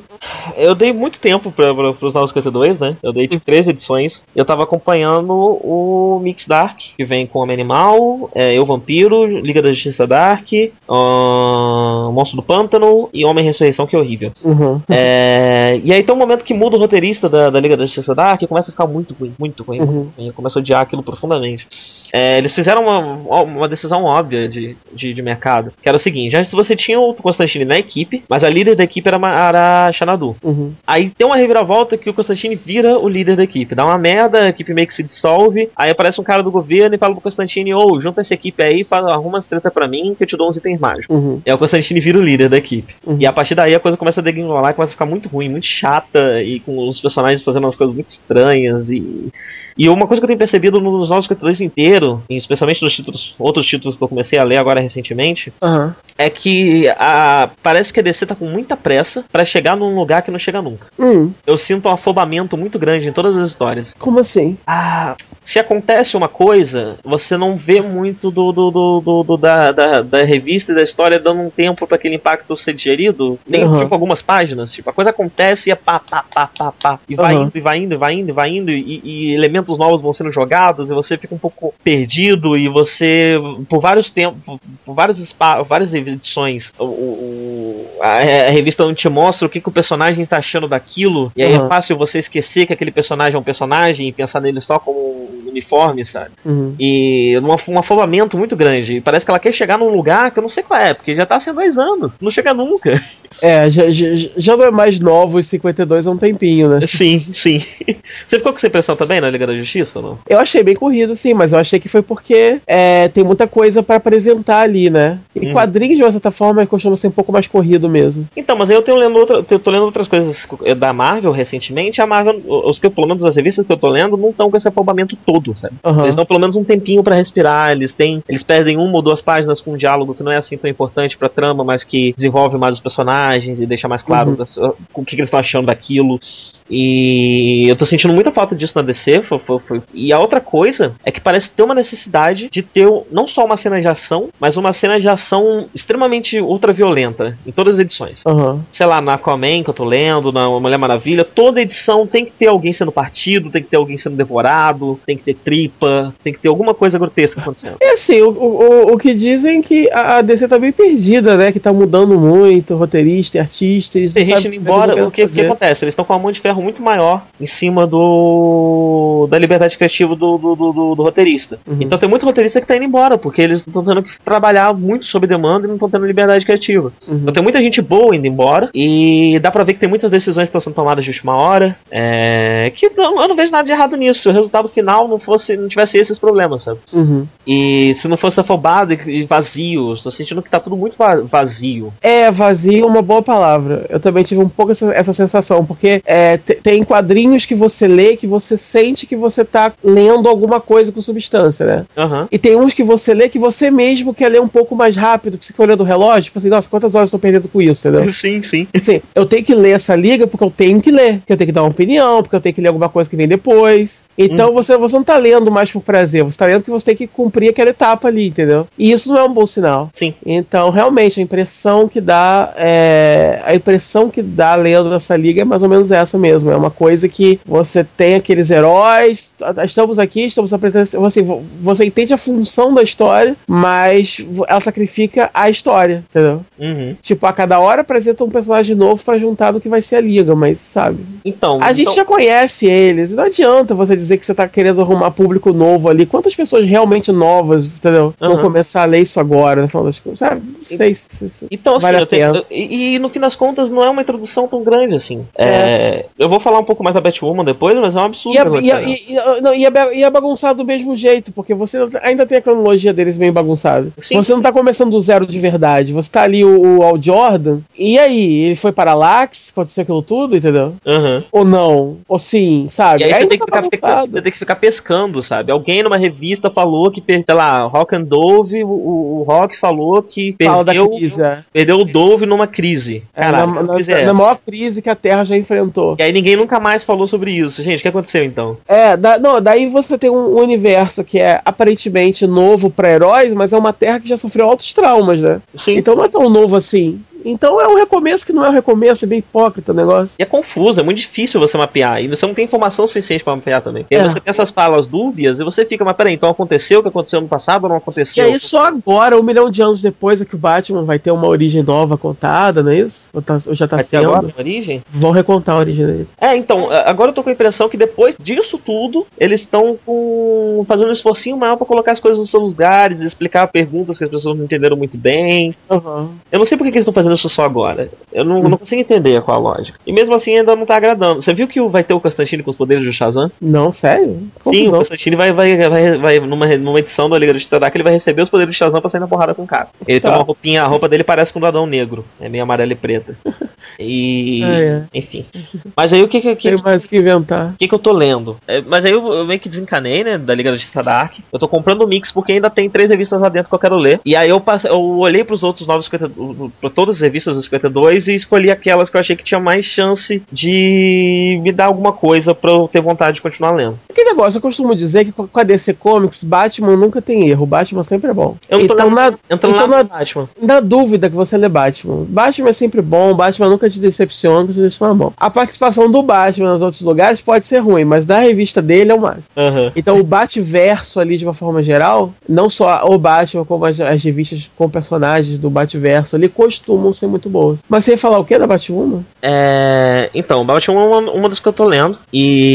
eu dei muito tempo pra, pra, pros 952, né? Eu dei tipo três edições. Eu tava acompanhando o Mix Dark, que vem com Homem Animal, é, Eu Vampiro, Liga da Justiça Dark, ahn, Monstro do Pântano e Homem Ressurreição, que é horrível. Uhum. É, e aí tem um momento que muda o roteirista da, da Liga da Justiça Dark e começa a ficar muito ruim, muito ruim, Uhum. muito ruim. Eu começo a odiar aquilo profundamente. É, eles fizeram uma, uma decisão óbvia de, de, de mercado, que era o seguinte, antes você tinha o Constantine na equipe, mas a líder da equipe era, era a Xanadu. Uhum. Aí tem uma reviravolta que o Constantine vira o líder da equipe. Dá uma merda, a equipe meio que se dissolve. Aí aparece um cara do governo e fala pro Constantine: Ô, junta essa equipe aí, fala, arruma as treta pra mim que eu te dou uns itens mágicos. Uhum. E aí o Constantine vira o líder da equipe. Uhum. E a partir daí a coisa começa a degringolar, começa a ficar muito ruim, muito chata, e com os personagens fazendo umas coisas muito estranhas. E, e uma coisa que eu tenho percebido nos Novos 52 inteiro, e especialmente nos títulos, outros títulos que eu comecei a ler agora recentemente, Aham. é que a, parece que a DC tá com muita pressa pra chegar num lugar que não chega nunca. Hum, Eu sinto um afobamento muito grande em todas as histórias. como assim? Ah, se acontece uma coisa, você não vê muito do, do, do, do- do- da, da, da revista e da história dando um tempo para aquele impacto ser digerido. Tem Uhum. tipo algumas páginas, tipo, a coisa acontece e é pá, pá, pá, pá, pá. E vai Uhum. indo, e vai indo, e vai indo, e vai indo, e, e elementos novos vão sendo jogados, e você fica um pouco perdido, e você, por vários tempos, por vários várias edições, o, o- a, a revista não te mostra o que, que o personagem tá achando daquilo, e aí Uhum. é fácil você esquecer que aquele personagem é um personagem e pensar nele só como um uniforme, sabe? Uhum. E um, um afobamento muito grande. Parece que ela quer chegar num lugar que eu não sei qual é, porque já tá há dois anos. Não chega nunca. É, já, já, já não é mais novo os 52 há um tempinho, né? Sim, sim. Você ficou com essa impressão também na Liga da Justiça ou não? Eu achei bem corrido, sim, mas eu achei que foi porque é, tem muita coisa pra apresentar ali, né? E Hum. quadrinhos, de uma certa forma, costuma ser um pouco mais corrido mesmo. Então, mas aí eu tenho lendo outra, eu tô lendo outras coisas da Marvel recentemente. A Marvel, os que pelo menos as revistas que eu tô lendo, não estão com esse afobamento todo, sabe? Aham. Eles dão pelo menos um tempinho pra respirar, eles têm, eles perdem uma ou duas páginas com um diálogo que não é assim tão importante pra trama, mas que desenvolve mais os personagens e deixa mais claro Uhum. o que, que eles estão achando daquilo. E eu tô sentindo muita falta disso na DC. Foi, foi, foi. E a outra coisa é que parece ter uma necessidade de ter não só uma cena de ação, mas uma cena de ação extremamente ultraviolenta em todas as edições. Aham. Sei lá, na Aquaman que eu tô lendo, na Mulher Maravilha, toda edição tem que ter alguém sendo partido, tem que ter alguém sendo devorado, tem que ter tripa, tem que ter alguma coisa grotesca acontecendo. É assim, o, o, o que dizem que a a DC tá bem perdida, né? Que tá mudando muito, roteirista e artista. eles não Tem gente indo embora, o que, o que acontece? Eles estão com uma mão de ferro muito maior em cima do da liberdade criativa do, do, do- do- roteirista. Uhum. Então tem muito roteirista que tá indo embora, porque eles estão tendo que trabalhar muito sob demanda e não estão tendo liberdade criativa. Uhum. Então tem muita gente boa indo embora, e dá pra ver que tem muitas decisões que estão sendo tomadas de última hora, é, que não, eu não vejo nada de errado nisso, se o resultado final não fosse não tivesse esses problemas, sabe? Uhum. E se não fosse afobado e vazio, tô sentindo que tá tudo muito va- vazio. É, vazio é uma boa palavra. Eu também tive um pouco essa, essa sensação, porque é, tem quadrinhos que você lê que você sente que você tá lendo alguma coisa com substância, né? Aham. E tem uns que você lê que você mesmo quer ler um pouco mais rápido, que você fica olhando o relógio, tipo assim, nossa, quantas horas eu tô perdendo com isso, entendeu? Sim, sim. Assim, eu tenho que ler essa liga porque eu tenho que ler, porque eu tenho que dar uma opinião, porque eu tenho que ler alguma coisa que vem depois. Então você, você não tá lendo mais por prazer, você tá lendo porque você tem que cumprir aquela etapa ali, entendeu? E isso não é um bom sinal. Sim. Então, realmente, a impressão que dá é. A impressão que dá lendo essa liga é mais ou menos essa mesmo. É uma coisa que você tem aqueles heróis, estamos aqui, estamos apresentando. Você, você entende a função da história, mas ela sacrifica a história, entendeu? Uhum. Tipo, a cada hora apresenta um personagem novo pra juntar no que vai ser a liga, mas sabe? Então, A gente então- já conhece eles, e não adianta você dizer que você tá querendo arrumar público novo ali. Quantas pessoas realmente novas, entendeu? Vão Aham. começar a ler isso agora, das contas, sabe? Não sei se isso Então, assim, vale a eu tenho- pena. e, e no fim das contas não é uma introdução tão grande assim. É, eu vou falar um pouco mais da Batwoman depois, mas é um absurdo. E é, o e, é, roteiro. e, não, e é ba- e é bagunçado do mesmo jeito, porque você ainda tem a cronologia deles bem bagunçada. Sim. Você não tá começando do zero de verdade. Você tá ali o, o Al Jordan, e aí? Ele foi para Lax, aconteceu aquilo tudo, entendeu? Aham. Ou não? Ou sim, sabe? E aí você ainda tem, que tá ficar, você tem que ficar pescando, sabe? Alguém numa revista falou que, sei lá, Rock and Dove, o, o Rock falou que Fala perdeu, crise, é. perdeu o Dove numa crise. É, Caralho, na, que na- é na essa? maior crise que a Terra já enfrentou. E aí ninguém nunca mais falou sobre isso. Gente, o que aconteceu então? É, da- não, daí você tem um universo que é aparentemente novo pra heróis, mas é uma Terra que já sofreu altos traumas, né? Sim. Então não é tão novo assim. Então é um recomeço que não é um recomeço, é bem hipócrita o negócio. E é confuso, é muito difícil você mapear. E você não tem informação suficiente pra mapear também. Porque É. você tem essas falas dúbias e você fica, mas peraí, então aconteceu o que aconteceu no passado ou não E aconteceu? aí só agora, um milhão de anos depois, é que o Batman vai ter uma origem nova contada, não é isso? Ou, tá- ou já tá Vai sendo? agora a origem? Vão recontar a origem dele. É, então, a- agora eu tô com a impressão que depois disso tudo, eles estão com... fazendo um esforcinho maior pra colocar as coisas nos seus lugares, explicar perguntas que as pessoas não entenderam muito bem. Aham. Eu não sei por que eles estão fazendo isso só agora. Eu não, Hum. não consigo entender qual a lógica. E mesmo assim ainda não tá agradando. Você viu que o- vai ter o Constantine com os poderes do Shazam? Não, sério? Sim, o Confusão. Constantine vai, vai, vai, vai numa, numa edição da Liga Justiça Dark, ele vai receber os poderes do Shazam pra sair na porrada com o cara. Ele Tá. tem uma roupinha, a roupa dele parece com um Adão Negro. É meio amarela e preta. E. É, é. Enfim. Mas aí o que que, que, Tem mais o que inventar. o que, que eu tô lendo? É, mas aí eu, eu meio que desencanei, né, da Liga da Justiça Dark. Eu tô comprando o mix porque ainda tem três revistas lá dentro que eu quero ler. E aí eu, passe, eu olhei pros outros 952, pra todas as revistas dos 52 e escolhi aquelas que eu achei que tinha mais chance de me dar alguma coisa pra eu ter vontade de continuar lendo. Aquele negócio, eu costumo dizer que com a DC Comics, Batman nunca tem erro. Batman sempre é bom. Eu não tô então, lendo- na, Entrando então na, Batman. na dúvida que você lê Batman. Batman é sempre bom, Batman nunca te decepciona, nunca te deixa na mão. A participação do Batman nos outros lugares pode ser ruim, mas da revista dele é o máximo. Aham. Então o Batverso ali, de uma forma geral, não só o Batman, como as, as revistas com personagens do Batverso ali, costumam ser muito boas. Mas você ia falar o que da Batwoman? É, então, Batwoman é uma, uma das que eu tô lendo.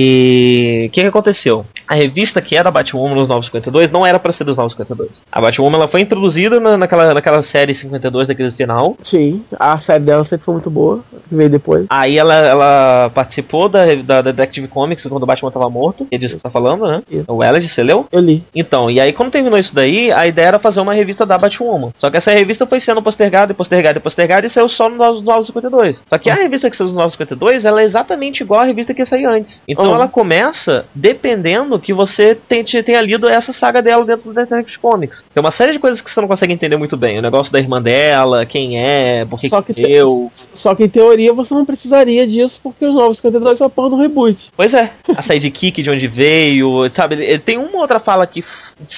E o que, que aconteceu? A revista que era Batwoman nos 952 não era pra ser dos 952. A Batwoman ela foi introduzida na- naquela, naquela série 52 daquele final. Sim, a série dela sempre foi muito boa, que veio depois. Aí ela, ela participou da, da Detective Comics quando o Batman tava morto. É disso que você tá falando, né? Isso. O Eled, você leu? Eu li. Então, e aí quando terminou isso daí, a ideia era fazer uma revista da Batwoman. Só que essa revista foi sendo postergada e postergada e postergada e saiu só nos 952. Só que a revista que saiu nos 952, ela é exatamente igual à revista que ia sair antes. Então Uhum. ela começa dependendo que você tenha, tenha lido essa saga dela dentro do Detective Comics. Tem uma série de coisas que você não consegue entender muito bem. O negócio da irmã dela, quem é, por que Só que, que eu. só que em teoria você não precisaria disso porque os novos 52 são a porra do reboot. Pois é, a sidekick de onde veio, sabe? Tem uma outra fala que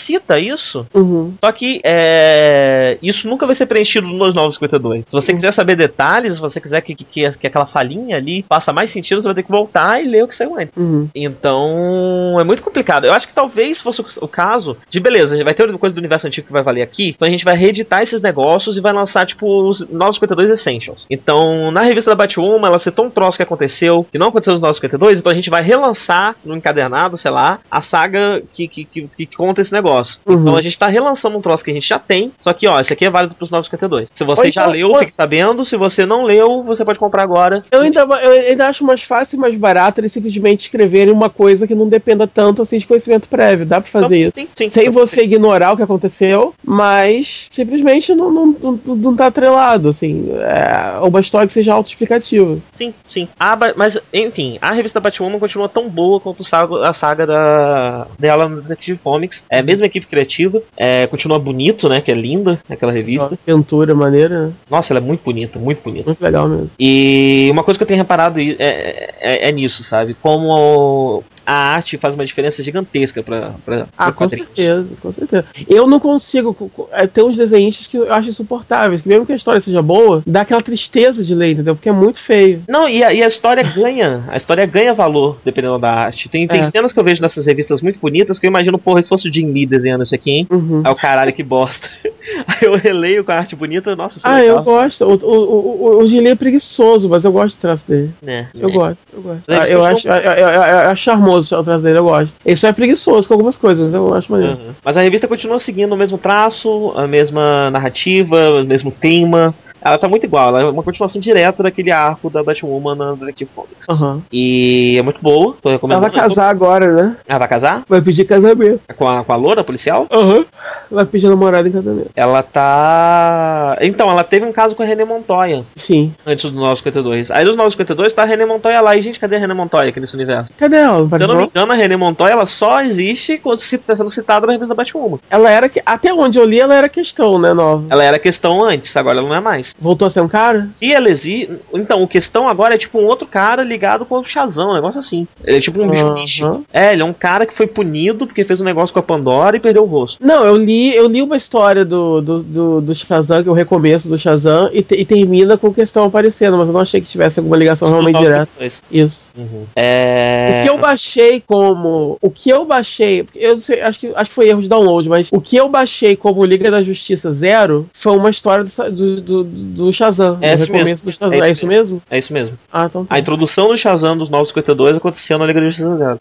cita isso, Uhum. só que é, isso nunca vai ser preenchido nos Novos 52. Se você quiser saber detalhes, se você quiser que, que, que, que aquela falinha ali faça mais sentido, você vai ter que voltar e ler o que saiu antes. Uhum. Então, é muito complicado. Eu acho que talvez fosse o- caso de, beleza, a gente vai ter coisa do universo antigo que vai valer aqui, então a gente vai reeditar esses negócios e vai lançar, tipo, os Novos 52 Essentials. Então, na revista da Batwoman, ela citou um troço que aconteceu, que não aconteceu nos Novos 52, então a gente vai relançar no encadernado, sei lá, a saga que, que, que, que conta esse negócio. Uhum. Então a gente tá relançando um troço que a gente já tem, só que, ó, esse aqui é válido pros Novos 52. Se você Ou já então- leu, fique sabendo. Se você não leu, você pode comprar agora. Eu ainda, eu ainda acho mais fácil e mais barato eles simplesmente escreverem uma coisa que não dependa tanto assim de conhecimento prévio. Dá pra fazer isso. Sim, sim. Sem você ignorar o que aconteceu, mas simplesmente não, não, não, não tá atrelado, assim. É uma história que seja autoexplicativa. Sim, sim. A Ba- mas, enfim, a revista Batwoman continua tão boa quanto a saga da, dela no Detective Comics. É a mesma equipe criativa, é, continua bonito, né? Que é linda aquela revista. Pintura maneira, né? Nossa, ela é muito bonita, muito bonita. muito legal mesmo. E uma coisa que eu tenho reparado i- é, é, é nisso, sabe? Como a arte faz uma diferença gigantesca pra, pra, Ah, com certeza, com certeza. Eu não consigo. co- co- é, Ter uns desenhistas que eu acho insuportáveis, que mesmo que a história seja boa, dá aquela tristeza de ler, entendeu? Porque é muito feio. Não, e a, e a história ganha. A história ganha valor dependendo da arte. Tem, tem É. cenas que eu vejo nessas revistas muito bonitas que eu imagino, porra, se fosse o Jim Lee desenhando isso aqui, hein? Uhum. Aí o caralho, que bosta. Aí eu releio com a arte bonita, nossa, é Ah, eu legal. gosto. O, o, o, o, Gillet é preguiçoso, mas eu gosto do traço dele. né? Eu É. gosto, eu gosto. Ah, eu, acho, eu, eu, eu- eu acho charmoso o traço dele, eu gosto. Ele só é preguiçoso com algumas coisas, mas eu acho maneiro. Uhum. Mas a revista continua seguindo o mesmo traço, a mesma narrativa, o mesmo tema. Ela tá muito igual, ela é uma continuação direta daquele arco da Batwoman na Detective Comics. Aham. E é muito boa, tô Ela recomendando. vai casar agora, né? Ela vai casar? Vai pedir casamento. Com a, com a loura policial? Aham. Vai pedir namorada em casamento. Ela tá. Então, ela teve um caso com a René Montoya Sim. antes do 952. Aí nos 952 tá a René Montoya lá. E, gente, cadê a René Montoya aqui nesse universo? Cadê ela? Se eu não me engano, a René Montoya ela só existe quando se- tá sendo citada na revista Batwoman. Ela era. que- Até onde eu li, ela era questão, né, nova? Ela era questão antes, agora ela não é mais. Voltou a ser um cara? Se ela existe. Então, o questão agora é tipo um outro cara ligado com o Shazam, um negócio assim. Ele é tipo um bicho Aham. místico. É, ele é um cara que foi punido porque fez um negócio com a Pandora e perdeu o rosto. Não, eu li, eu li uma história do, do, do, do Shazam, que é o recomeço do Shazam, e, te- e termina com questão aparecendo, mas eu não achei que tivesse alguma ligação realmente direta. Isso. Uhum. É... O que eu baixei como. O que eu baixei. Eu não sei, acho que, acho que foi erro de download, mas o que eu baixei como Liga da Justiça Zero foi uma história do, do, do, do Shazam. É do isso recomeço mesmo. do Shazam. É isso É isso mesmo? É isso mesmo. Ah, então tá. A introdução do Shazam dos 952 aconteceu na Liga da Justiça Zero.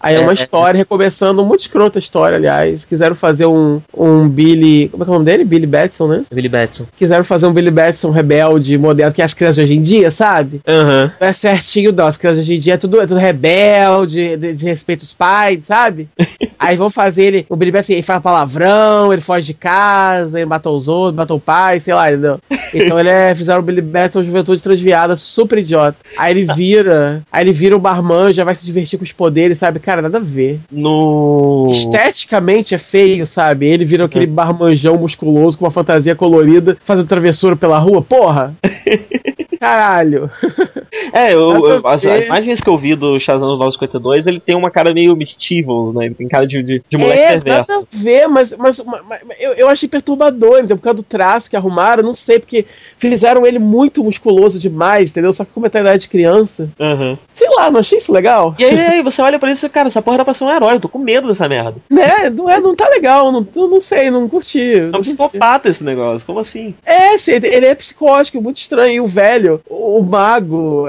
Aí é uma é- história recomeçando, muito escrota a história, aliás. Quiseram fazer um, um Billy. Como é que é o nome dele? Billy Batson, né? Billy Batson. Quiseram fazer um Billy Batson rebelde, moderno, que é as crianças de hoje em dia, sabe? Aham. Não é certinho, não. As crianças hoje em dia é tudo, é tudo rebelde, de- desrespeita os pais, sabe? Aí vão fazer ele. O Billy Batson, ele fala palavrão, ele foge de casa, ele matou os outros, matou o pai, sei lá, entendeu? Então ele é, fizeram o Billy Batson juventude transviada, super idiota. Aí ele vira. Aí ele vira um barman, já vai se divertir com os poderes, sabe? Cara, nada a ver. No. Esteticamente é feio, sabe? Ele vira aquele barmanjão musculoso com uma fantasia colorida, fazendo travessura pela rua. Porra! Caralho! É, eu, eu- a as, as imagens que eu vi do Shazam dos 952, ele tem uma cara meio mistível, né? Ele tem cara de, de, de moleque é, perverso. nada a ver, mas, mas, mas- mas eu, eu achei perturbador, então, por causa do traço que arrumaram, não sei, porque fizeram ele muito musculoso demais, entendeu? Só que como é idade de criança. Aham. Sei lá, não achei isso legal? E aí, aí, você olha pra isso e, cara, essa porra era pra ser um herói, eu tô com medo dessa merda. Né? Não, é, não tá legal, não, não sei, não curti. É um psicopata esse negócio, como assim? É, sim, ele ele é psicótico, muito estranho. E o velho, o, o mago,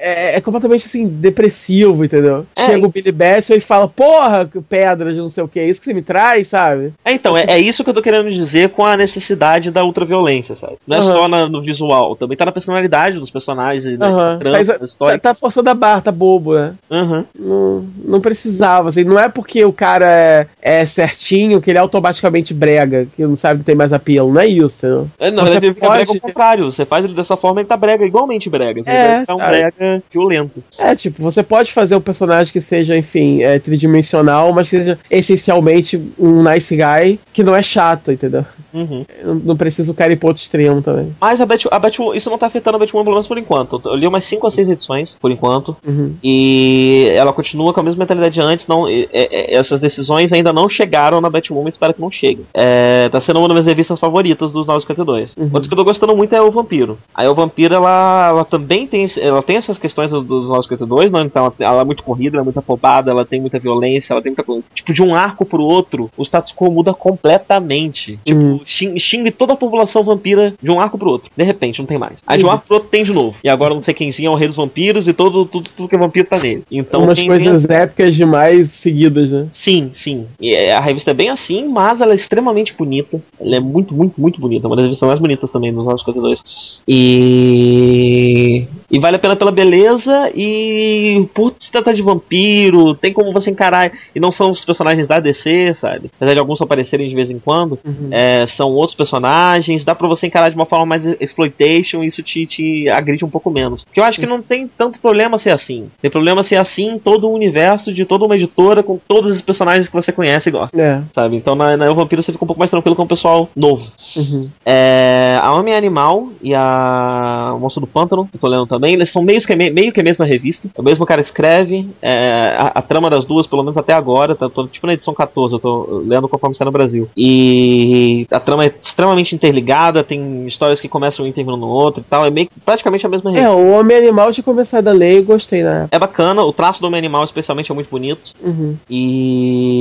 é, é completamente assim, depressivo, entendeu? É, Chega e- o Billy Batson e fala, porra, pedra de não sei o que, é isso que você me traz, sabe? É, então, é, é isso que eu tô querendo dizer com a necessidade da ultraviolência, sabe? Não é Aham. só na- no visual, também tá na personalidade dos personagens, e trama, Mas, na Tá, história. tá forçando a barra, tá bobo, né? Aham. Não, não precisava, assim, não é porque o cara é, é certinho que ele é automaticamente brega, que não sabe que tem mais apelo, não é isso, entendeu? É, na Você ele fica pode brega ao contrário. Você faz ele dessa forma, ele tá brega, igualmente brega. Você É, ficar um sabe? brega seja violento. É, tipo, você pode fazer um personagem que seja, enfim, é, tridimensional, mas que seja essencialmente um nice guy que não é chato, entendeu? Uhum. Não, não precisa o cara ir pro outro extremo também. Mas a, Bat a Batwoman, isso não tá afetando a Batwoman pelo menos por enquanto. Eu li umas 5 ou 6 edições, por enquanto. Uhum. E ela continua com a mesma mentalidade de antes. Não, é, é, essas decisões ainda não chegaram na Batwoman, espero que não cheguem. É, tá sendo uma das minhas revistas favoritas dos 952. Uhum. Outra que eu tô gostando muito é o Vampiro. Aí o Vampiro, ela, ela também tem, ela tem essas questões dos, dos 952, não? Então ela, é muito corrida, ela é muito afobada, ela tem muita violência, ela tem muita coisa. Tipo, de um arco pro outro, o status quo muda completamente. Tipo, Uhum. xing- xingue toda a população vampira de um arco pro outro. De repente, não tem mais. Aí de um Uhum. arco pro outro tem de novo. E agora não sei quemzinho é o rei dos vampiros e todo, tudo, tudo que é vampiro tá nele. Então Umas coisas épicas demais seguidas, né? Sim, sim. E é- a revista é bem assim, mas ela é extremamente bonita. Ela é muito, muito, muito bonita. Uma das revistas mais bonitas também dos 952. E. E vale a pena pela beleza e por se tratar de vampiro, tem como você encarar. E não são os personagens da DC, sabe? Apesar de alguns aparecerem de vez em quando, é, são outros personagens, dá pra você encarar de uma forma mais exploitation e isso te, te agride um pouco menos. Porque eu acho que não tem tanto problema ser assim. Tem problema ser assim em todo o universo de toda uma editora com todos os personagens que você conhece e gosta, É. sabe? Então na, na Eu Vampiro você fica um pouco mais tranquilo com o pessoal novo. Uhum. É, a Homem Animal e a o Monstro do Pântano, que eu tô lendo também, eles são meio que, meio que a mesma revista. É o mesmo cara escreve. é, a, a trama das duas, pelo menos até agora, tá, tô tipo na edição 14, eu tô lendo conforme está no Brasil. E a trama é extremamente interligada, tem histórias que começam um e terminam no outro e tal. É meio praticamente a mesma revista. É, o Homem Animal tinha começado a ler e gostei época. É bacana, o traço do Homem Animal especialmente é muito bonito. Uhum. E.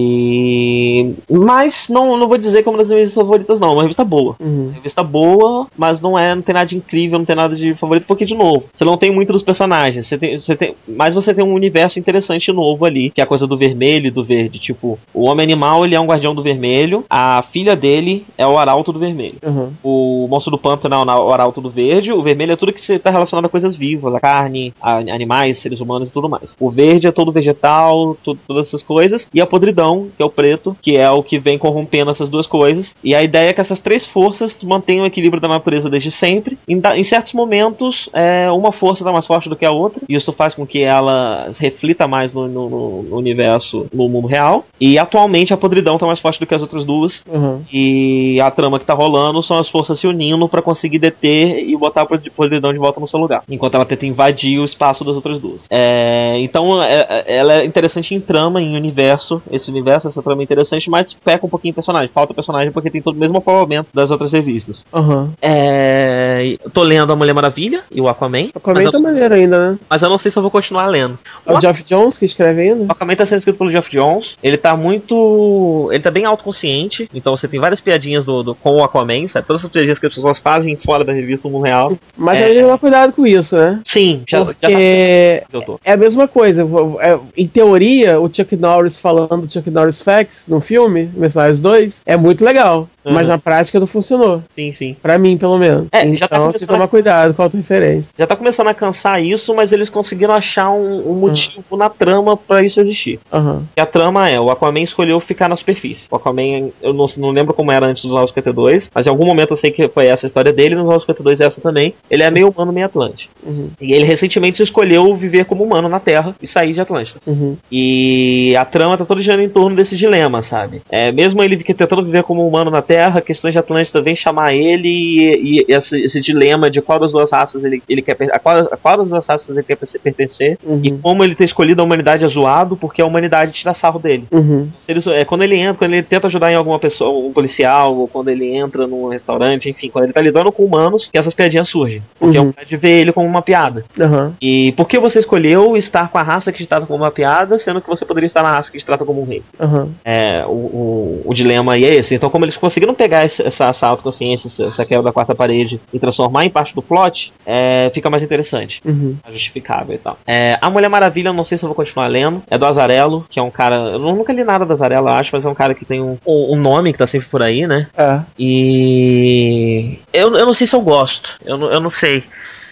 Mas não, não vou dizer que é uma das minhas revistas favoritas, não. É uma revista boa. Uhum. Revista boa, mas não é, não tem nada de incrível, não tem nada de favorito, porque, de novo, você não tem muito dos personagens, você tem, você tem, mas você tem um universo interessante novo ali, que é a coisa do vermelho e do verde. Tipo, o homem animal ele é um guardião do vermelho, a filha dele é o arauto do vermelho. Uhum. O monstro do pântano é o arauto do verde, o vermelho é tudo que está relacionado a coisas vivas, a carne, a animais, seres humanos e tudo mais. O verde é todo vegetal, tudo, todas essas coisas, e a podridão, que é o preto, que é o que vem corrompendo essas duas coisas. E a ideia é que essas três forças mantenham o equilíbrio da natureza desde sempre. Em, em certos momentos, é, uma força está mais forte do que a outra, e isso faz com que ela reflita mais no, no- no- universo, no mundo real. E atualmente a podridão está mais forte do que as outras duas, Uhum. e a trama que tá rolando são as forças se unindo pra conseguir deter e botar a pod- podridão de volta no seu lugar. Enquanto ela tenta invadir o espaço das outras duas. É, então é- é- ela é interessante em trama, em universo. Esse universo, essa trama é interessante, mas peca um pouquinho em personagem. Falta personagem porque tem todo o mesmo aprovamento das outras revistas. Uhum. É, tô lendo a Mulher Maravilha e o Aquaman. Aquaman eu, tá maneiro ainda, né? mas eu não sei se eu vou continuar lendo. É o Geoff Jones que escreve ainda? O Aquaman tá sendo escrito pelo Jeff Jones. Ele tá muito. Ele tá bem autoconsciente. Então você tem várias piadinhas do, do- com o Aquaman, sabe? Todas as piadinhas que as pessoas fazem fora da revista do mundo real. Mas É. que tomar cuidado com isso, né? Sim, já, já tá. Porque Eu tô. é a mesma coisa. É, Em teoria, o Chuck Norris falando do Chuck Norris Facts no filme, Mercenários 2, é muito legal. Uhum. Mas na prática não funcionou. Sim, sim. Pra mim, pelo menos. É, então já tá tem que tomar a- cuidado com a auto-referência. Já tá começando a cansar isso, mas eles conseguiram achar um, um motivo na trama pra isso existir. Aham. E a trama é, o Aquaman escolheu ficar na superfície. O Aquaman, eu não, não lembro como era antes dos 952, mas em algum momento eu sei que foi essa a história dele, nos 952 é essa também. Ele é meio humano, meio Atlante. Uhum. E ele recentemente escolheu viver como humano na Terra e sair de Atlântida. Uhum. E a trama tá toda girando em torno desse dilema, sabe? É, mesmo ele tentando viver como humano na Terra, questões de Atlântida vem chamar ele e, e esse, esse dilema de qual das duas raças ele, ele quer a qual, a qual das duas raças ele quer per- pertencer Uhum. e como ele ter escolhido a humanidade é zoado porque a humanidade tira sarro dele. Uhum. Ele- é, quando ele entra, quando ele tenta ajudar em alguma pessoa, um policial, ou quando ele entra num restaurante, enfim, quando ele tá lidando com humanos, que essas piadinhas surgem. Porque Uhum. é um cara de ver ele como uma piada. Aham. E por que você escolheu estar com a raça que te trata como uma piada, sendo que você poderia estar na raça que te trata como um rei? É, o, o, o dilema aí é esse. Então, como eles conseguiram pegar esse- essa, essa autoconsciência, essa, quebra da quarta parede e transformar em parte do plot, é, fica mais interessante. Uhum. mais Justificável e tal. É, a Mulher Maravilha, eu não sei se eu vou continuar lendo. É do Azarelo, que é um cara. Eu nunca li nada do Azarelo, eu acho, mas é um cara que tem um, um, nome que tá sempre por aí, né? É. E. Eu, eu não sei se eu gosto. Eu eu não sei.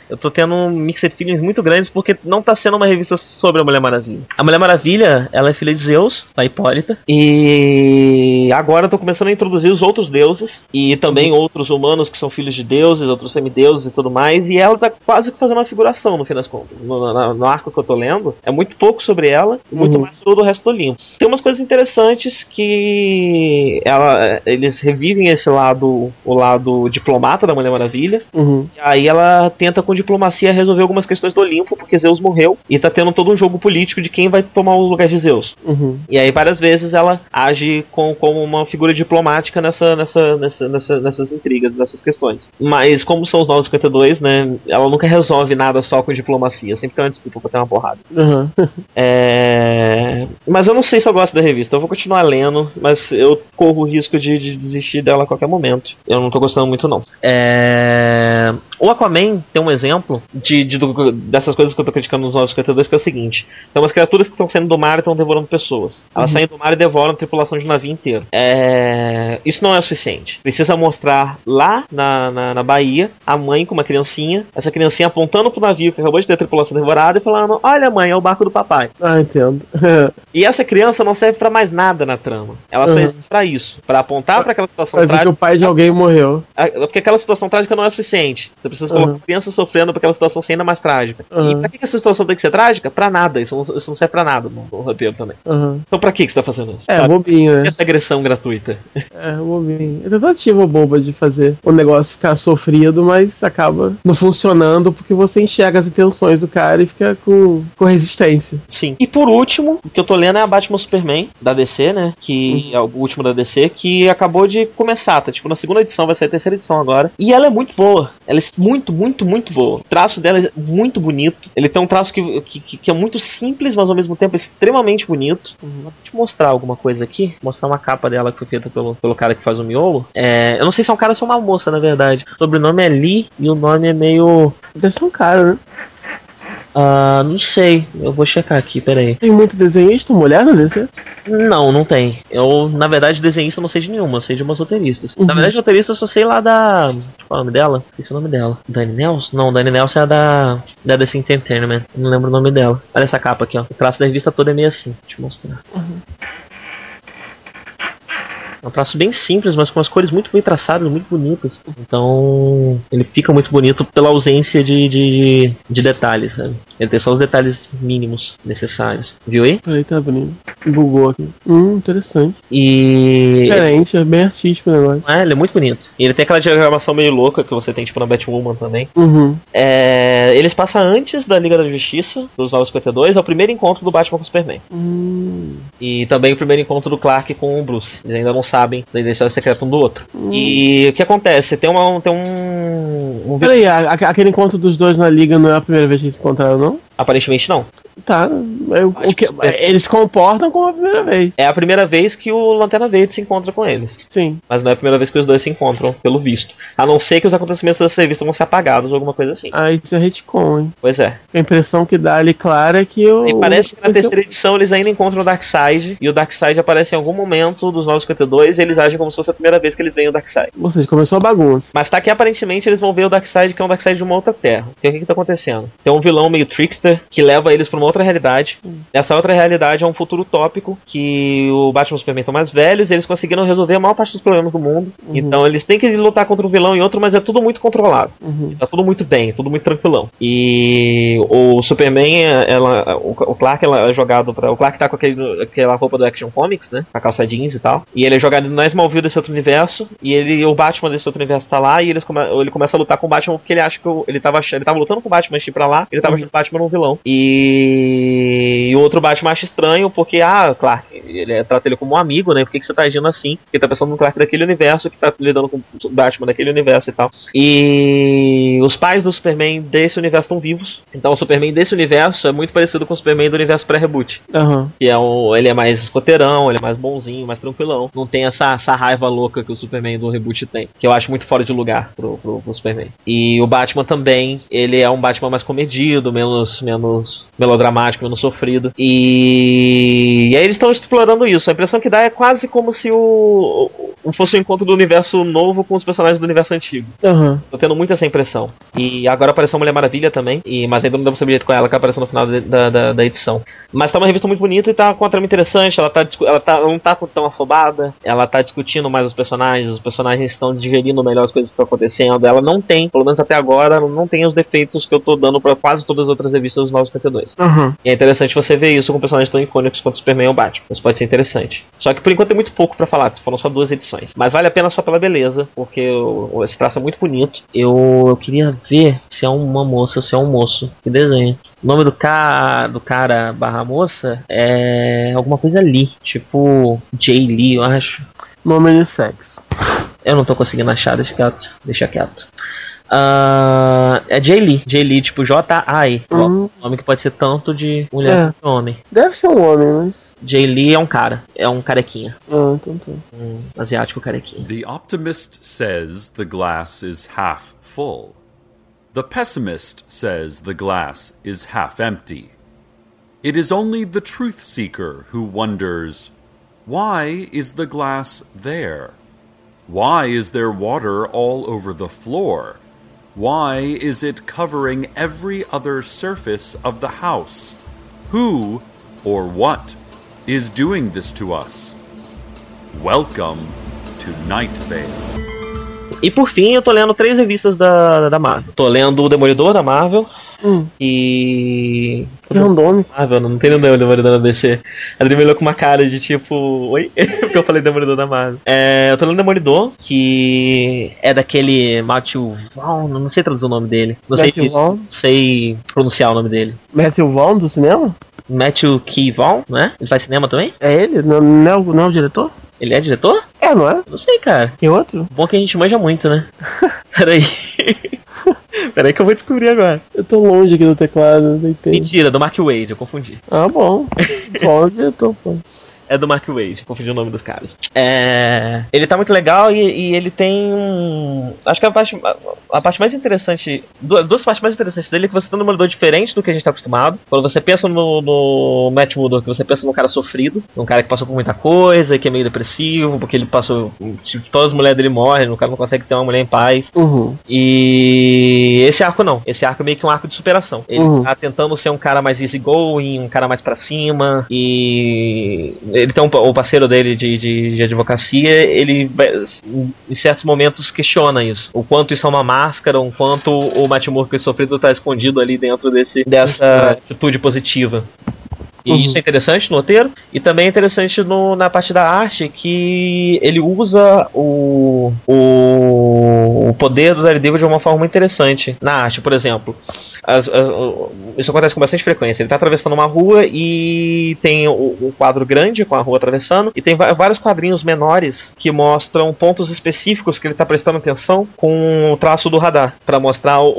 Eu tô tendo um mixed feelings muito grandes porque não tá sendo uma revista sobre a Mulher Maravilha. A Mulher Maravilha, ela é filha de Zeus, da Hipólita, e agora eu tô começando a introduzir os outros deuses e também outros humanos que são filhos de deuses, outros semideuses e tudo mais, e ela tá quase que fazendo uma figuração no fim das contas. No, no, no arco que eu tô lendo, é muito pouco sobre ela e muito Uhum. mais sobre o resto do Olimpo. Tem umas coisas interessantes que ela, eles revivem esse lado, o lado diplomata da Mulher Maravilha, Uhum. e aí ela tenta com diplomacia resolver algumas questões do Olimpo, porque Zeus morreu, e tá tendo todo um jogo político de quem vai tomar o lugar de Zeus. Uhum. E aí várias vezes ela age com, como uma figura diplomática nessa, nessa, nessa, nessa- nessas intrigas, nessas questões. Mas como são os 952, né, ela nunca resolve nada só com diplomacia, sempre tem uma desculpa pra ter uma porrada. Uhum. É... Mas eu não sei se eu gosto da revista, eu vou continuar lendo, mas eu corro o risco de, de desistir dela a qualquer momento. Eu não tô gostando muito não. É... O Aquaman tem um exemplo de, de- do- dessas coisas que eu tô criticando nos 952, que é o seguinte: tem umas criaturas que estão saindo do mar e estão devorando pessoas. Elas saem do mar e devoram a tripulação de um navio inteiro. É... Isso não é o suficiente. Precisa mostrar lá na, na, na Bahia a mãe com uma criancinha, essa criancinha apontando pro navio que acabou de ter a tripulação devorada e falando: Olha, mãe, é o barco do papai. Ah, entendo. E essa criança não serve pra mais nada na trama. Ela só Uhum. existe pra isso, Pra apontar pra aquela situação Mas é que trágica. o pai de alguém morreu. Ah, Porque aquela situação trágica não é suficiente. Você precisa Uhum. colocar a criança sofrendo pra aquela situação ser ainda mais trágica. E Uhum. pra que que essa situação tem que ser trágica? Pra nada. Isso não, isso não serve pra nada no, no roteiro também. Uhum. Então pra que que você tá fazendo isso? É, Sabe? bobinho, né? Essa agressão gratuita. É, bobinho. É tentativa boba de fazer o negócio ficar sofrido, mas acaba não funcionando porque você enxerga as intenções do cara e fica com, com resistência. Sim. E por último, o que eu tô lendo é a Batman Superman, da DC, né? Que é o último da DC, que acabou de começar, tá? Tipo, na segunda edição, vai ser a terceira edição agora. E ela é muito boa. Ela é muito, muito, muito boa. O traço dela é muito bonito. Ele tem um traço que, que, que- é muito simples, mas ao mesmo tempo extremamente bonito. Vou te mostrar alguma coisa aqui. Mostrar uma capa dela que foi feita pelo, pelo cara que faz o miolo. É, eu não sei se é um cara ou se é uma moça, na verdade. O sobrenome é Lee e o nome é meio. Deve ser um cara, né? Ah, não sei. Eu vou checar aqui, peraí. Tem muito desenhista, mulher na DC? Não, não tem. Eu, na verdade, desenhista não sei de nenhuma, eu sei de umas roteiristas. Uhum. Na verdade, roteirista eu só sei lá da. Qual é o nome dela? Esse é o nome dela. Dani Nelson? Não, Dani Nelson é a da. Da DC Entertainment. Não lembro o nome dela. Olha essa capa aqui, ó. O traço da revista toda é meio assim. Deixa eu mostrar. É um traço bem simples, mas com as cores muito bem traçadas, muito bonitas. Então, ele fica muito bonito pela ausência de, de, de detalhes, sabe? Ele tem só os detalhes mínimos necessários. Viu aí? Peraí, tá abrindo. Bugou aqui. Hum, interessante. E. Diferente, é bem artístico o negócio. É, ele é muito bonito. E ele tem aquela diagramação meio louca que você tem, tipo, na Batwoman também. Uhum. É, eles passam antes da Liga da Justiça, dos 952, é o primeiro encontro do Batman com o Superman. Hum. E também o primeiro encontro do Clark com o Bruce. Eles ainda não sabem da identidade secreta um do outro. Hum. E o que acontece? Tem, uma, tem um. um Peraí, aquele encontro dos dois na liga não é a primeira vez que eles se encontraram, não? ¿no? Aparentemente não. Tá. é o- o que- eles se comportam como a primeira vez. É a primeira vez que o Lanterna Verde se encontra com eles. Sim. Mas não é a primeira vez que os dois se encontram, pelo visto. A não ser que os acontecimentos dessa revista vão ser apagados ou alguma coisa assim. Aí isso é retcon, hein? Pois é. A impressão que dá ali clara é que o. E parece que na terceira edição eles ainda encontram o Darkseid. E o Darkseid aparece em algum momento dos 952 e eles agem como se fosse a primeira vez que eles veem o Darkseid. Ou seja, começou a bagunça. Mas tá aqui aparentemente eles vão ver o Darkseid, que é um Darkseid de uma outra terra. Então o que que tá acontecendo? Tem um vilão meio trickster que leva eles pra uma outra realidade. Essa outra realidade é um futuro utópico que o Batman e o Superman estão mais velhos e eles conseguiram resolver a maior parte dos problemas do mundo. Então eles têm que lutar contra um vilão e outro, mas é tudo muito controlado. Uhum. Tá tudo muito bem, tudo muito tranquilão. E o Superman, ela, o Clark ela é jogado pra. O Clark tá com aquele, aquela roupa do Action Comics, né? Com a calça jeans e tal. E ele é jogado na Smallville desse outro universo. E ele, o Batman desse outro universo tá lá. E eles come, ele começa a lutar com o Batman porque ele acha que ele tava, ele tava lutando com o Batman antes de ir pra lá. Ele tava achando o Batman um vilão. E, e o outro Batman acha estranho porque, ah, Clark, ele é- trata ele como um amigo, né? Por que, que você tá agindo assim? Porque tá pensando no Clark daquele universo que tá lidando com o Batman daquele universo e tal. E os pais do Superman desse universo estão vivos. Então o Superman desse universo é muito parecido com o Superman do universo pré-reboot. Aham. Que é um, ele é mais escoteirão, ele é mais bonzinho, mais tranquilão. Não tem essa, essa raiva louca que o Superman do reboot tem. Que eu acho muito fora de lugar pro, pro, pro Superman. E o Batman também, ele é um Batman mais comedido, menos, menos melodramático, menos sofrido. E, e aí eles estão explorando isso. A impressão que dá é quase como se o, o fosse o um encontro do universo novo com os personagens do universo antigo. Uhum. Tô tendo muito essa impressão. E agora apareceu a Mulher Maravilha também, e, mas ainda não deu pra saber com ela que apareceu no final da, da, da, edição. Mas tá uma revista muito bonita e tá com uma trama interessante, ela, tá, ela, tá, ela não tá tão afobada, ela tá discutindo mais os personagens, os personagens estão digerindo melhor as coisas que estão acontecendo. Ela não tem, pelo menos até agora, não tem os defeitos que eu tô dando pra quase todas as outras revistas dos 952. Uhum. E é interessante você ver isso com personagens tão icônicos quanto o Superman ou Batman. Isso pode ser interessante. Só que por enquanto tem muito pouco para falar, foram só duas edições. Mas vale a pena só pela beleza, porque o, esse traço é muito bonito. Eu, eu queria ver se é uma moça se é um moço que desenha. O nome do, ca... do cara barra moça é alguma coisa Lee, tipo Jay Lee, eu acho. Nome de sexo. Eu não tô conseguindo achar, deixa quieto. Deixa quieto. Uh, é Jay Lee. Jay Lee, tipo J-A-I. Uhum. Nome que pode ser tanto de mulher É. quanto de homem. Deve ser um homem, mas. Jay Lee é um cara. É um carequinha. Ah, então tá. Um asiático carequinha. The optimist says the glass is half full. The pessimist says the glass is half empty. It is only the truth seeker who wonders why is the glass there? Why is there water all over the floor? Why is it covering every other surface of the house? Who or what is doing this to us? Welcome to Night Vale. E por fim, eu tô lendo três revistas da, da Marvel. Tô lendo o Demolidor da Marvel. Hum. E. Que randômico. Marvel, não tem nenhum Demolidor da DC. A Adri me olhou com uma cara de tipo. Oi? Porque eu falei Demolidor da Marvel. É, eu tô lendo Demolidor, que é daquele Matthew Vaughn, não sei traduzir o nome dele. Não sei, Matthew Vaughn. não sei pronunciar o nome dele. Matthew Vaughn do cinema? Matthew Key Vaughn, né? Ele faz cinema também? É ele? Não, não, é o, não é o diretor? Ele é diretor? É, não é? Não sei, cara. Tem outro? Bom que a gente manja muito, né? Peraí. Peraí que eu vou descobrir agora. Eu tô longe aqui do teclado, não entendo. Mentira, do Mark Wade, eu confundi. Ah, bom. Só o diretor, pô. É do Mark Wade, confundi o nome dos caras. É... Ele tá muito legal e, e ele tem um. Acho que a parte, a parte mais interessante. du- Duas partes mais interessantes dele é que você tem um demolidor diferente do que a gente tá acostumado. Quando você pensa no, no Matt Murdock, você pensa num cara sofrido, um cara que passou por muita coisa, que é meio depressivo, porque ele passou. Tipo, todas as mulheres dele morrem, o cara não consegue ter uma mulher em paz. Uhum. E esse arco não. Esse arco é meio que um arco de superação. Ele Uhum. tá tentando ser um cara mais easygoing, um cara mais pra cima. E ele tem um, o parceiro dele de, de, de advocacia, ele em certos momentos questiona isso. O quanto isso é uma máscara, o quanto o Matt Murphy sofrido tá escondido ali dentro desse, dessa atitude positiva. E Uhum. isso é interessante no roteiro. E também é interessante no- na parte da arte que ele usa o, o, o poder do Daredevil de uma forma muito interessante na arte. Por exemplo, as- as- o- isso acontece com bastante frequência. Ele está atravessando uma rua e tem o- um quadro grande com a rua atravessando, e tem vários quadrinhos menores que mostram pontos específicos que ele está prestando atenção com o traço do radar, para mostrar o,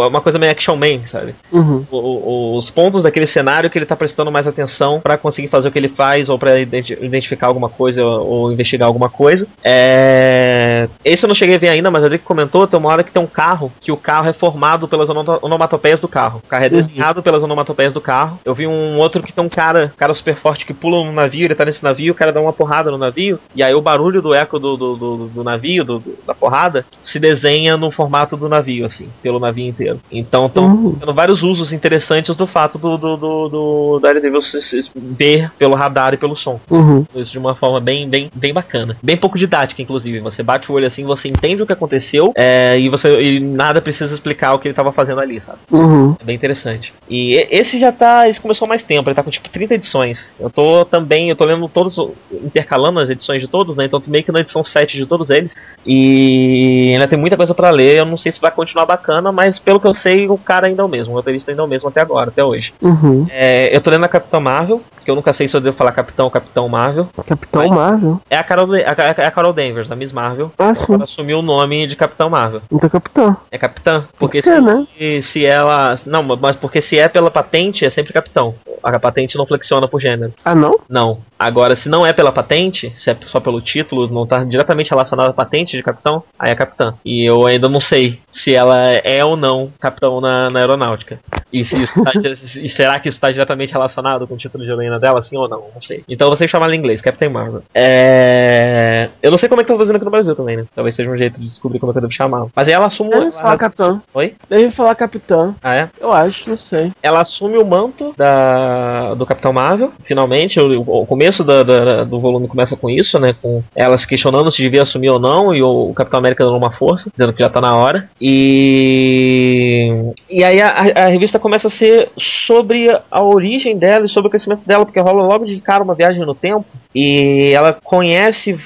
o- uma coisa meio action man, sabe? Uhum. o- o- os pontos daquele cenário que ele tá prestando mais atenção pra conseguir fazer o que ele faz ou identi- identificar alguma coisa ou, ou investigar alguma coisa. É... Esse eu não cheguei a ver ainda, mas que comentou, tem uma hora que tem um carro, que o carro é formado pelas ono- onomatopeias do carro. O carro é Uhum. desenhado pelas onomatopeias do carro. Eu vi um outro que tem um cara, cara super forte que pula no navio, ele tá nesse navio, o cara dá uma porrada no navio, e aí o barulho do eco do, do, do, do navio, do- do- da porrada, se desenha no formato do navio, assim, pelo navio inteiro. Então estão Uhum. tendo vários usos interessantes do fato do, do, do, do Daredevil se ver pelo radar e pelo som. Uhum. Isso de uma forma bem, bem, bem bacana. Bem pouco didática, inclusive. Você bate o olho assim, você entende o que aconteceu é, e você e nada precisa explicar o que ele estava fazendo ali, sabe? Uhum. É bem interessante. E esse já tá. Esse começou há mais tempo, ele tá com tipo 30 edições. Eu tô também, eu tô lendo todos, intercalando as edições de todos, né? Então tô meio que na edição 7 de todos eles. E ainda tem muita coisa pra ler. Eu não sei se vai continuar bacana, mas pelo que eu sei, o cara ainda é o mesmo. O roteirista ainda é o mesmo até agora, até hoje. Uhum. É, eu tô lendo a Capitã Marvel, que eu nunca sei se eu devo falar Capitão ou Capitão Marvel. Capitão Mas- Marvel? É a Carol, é a, é a Carol Danvers, da Miss Marvel. Ah, sim. Ela assumiu o nome de Capitão Marvel. Então Capitão. É Capitã? Porque ser, se, né? se ela. Não, mas porque se é pela patente, é sempre Capitão. A patente não flexiona por gênero. Ah, não? Não. Agora, se não é pela patente, se é só pelo título, não tá diretamente relacionado à patente de capitão, aí é capitã. E eu ainda não sei se ela é ou não capitão na, na aeronáutica. E, se isso tá, e será que isso está diretamente relacionado com o título de heroína dela, sim ou não? Não sei. Então você chamar ela em inglês, Captain Marvel. É... Eu não sei como é que tá fazendo aqui no Brasil também, né? Talvez seja um jeito de descobrir como é que eu devo chamar. Mas aí ela assume. Deve falar capitão. Oi? Deve falar capitão. Ah, é? Eu acho, não sei. Ela assume o manto da, do Capitão Marvel, finalmente. O, o começo da, da, do volume começa com isso, né? Com ela se questionando se devia assumir ou não, e o, o Capitão América dando uma força, dizendo que já tá na hora. E. E aí a, a revista começa a ser sobre a origem dela e sobre o crescimento dela, porque rola logo de cara uma viagem no tempo. E ela conhece,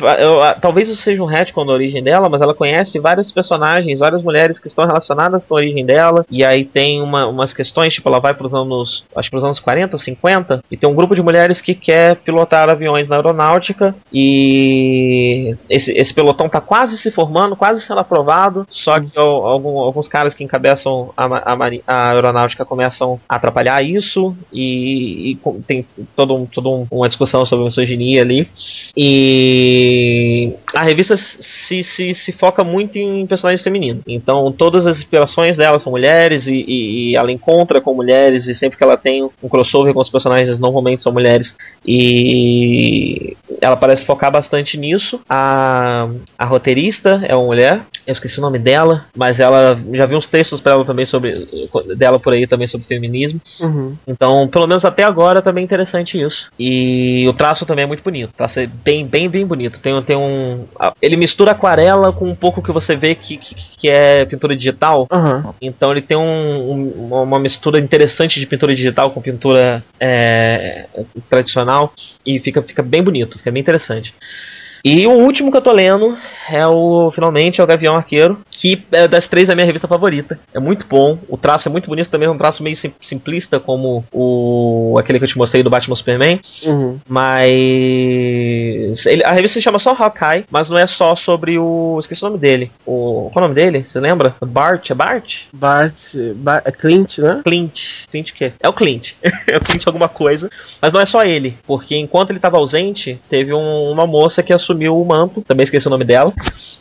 talvez isso seja um retcon da origem dela, mas ela conhece vários personagens, várias mulheres que estão relacionadas com a origem dela. E aí tem uma, umas questões, tipo, ela vai para os anos, acho que pros anos 40, 50, e tem um grupo de mulheres que quer pilotar aviões na aeronáutica. E esse, esse pelotão tá quase se formando, quase sendo aprovado. Só que algum, alguns caras que encabeçam a, a, a, aeronáutica começam a atrapalhar isso. E, e tem todo um, toda uma discussão sobre misoginia ali. E a revista se, se, se foca muito em personagens femininos. Então todas as inspirações dela são mulheres e, e, e, ela encontra com mulheres e sempre que ela tem um crossover com os personagens normalmente são mulheres. E ela parece focar bastante nisso. A, a roteirista é uma mulher, eu esqueci o nome dela, mas ela já vi uns textos para ela também sobre dela por aí também sobre feminismo. Uhum. Então, pelo menos até agora tá bem interessante isso. E o traço também é muito bonito, tá bem bem bem bonito. Tem, tem um ele mistura aquarela com um pouco que você vê que, que, que é pintura digital. Uhum. Então ele tem um, um, uma mistura interessante de pintura digital com pintura é, tradicional e fica, fica bem bonito, fica bem interessante. E o último que eu tô lendo é o, finalmente, é o Gavião Arqueiro, que é das três a minha revista favorita. É muito bom, o traço é muito bonito também, é um traço meio simplista, como o aquele que eu te mostrei do Batman Superman. Uhum. Mas ele, a revista se chama só Hawkeye, mas não é só sobre o. Esqueci o nome dele. O, qual é o nome dele? Você lembra? Bart? É Bart? Bart. É Clint, né? Clint. Clint o quê? É o Clint. é o Clint alguma coisa. Mas não é só ele, porque enquanto ele estava ausente, teve um, uma moça que assumiu assumiu o manto, também esqueci o nome dela,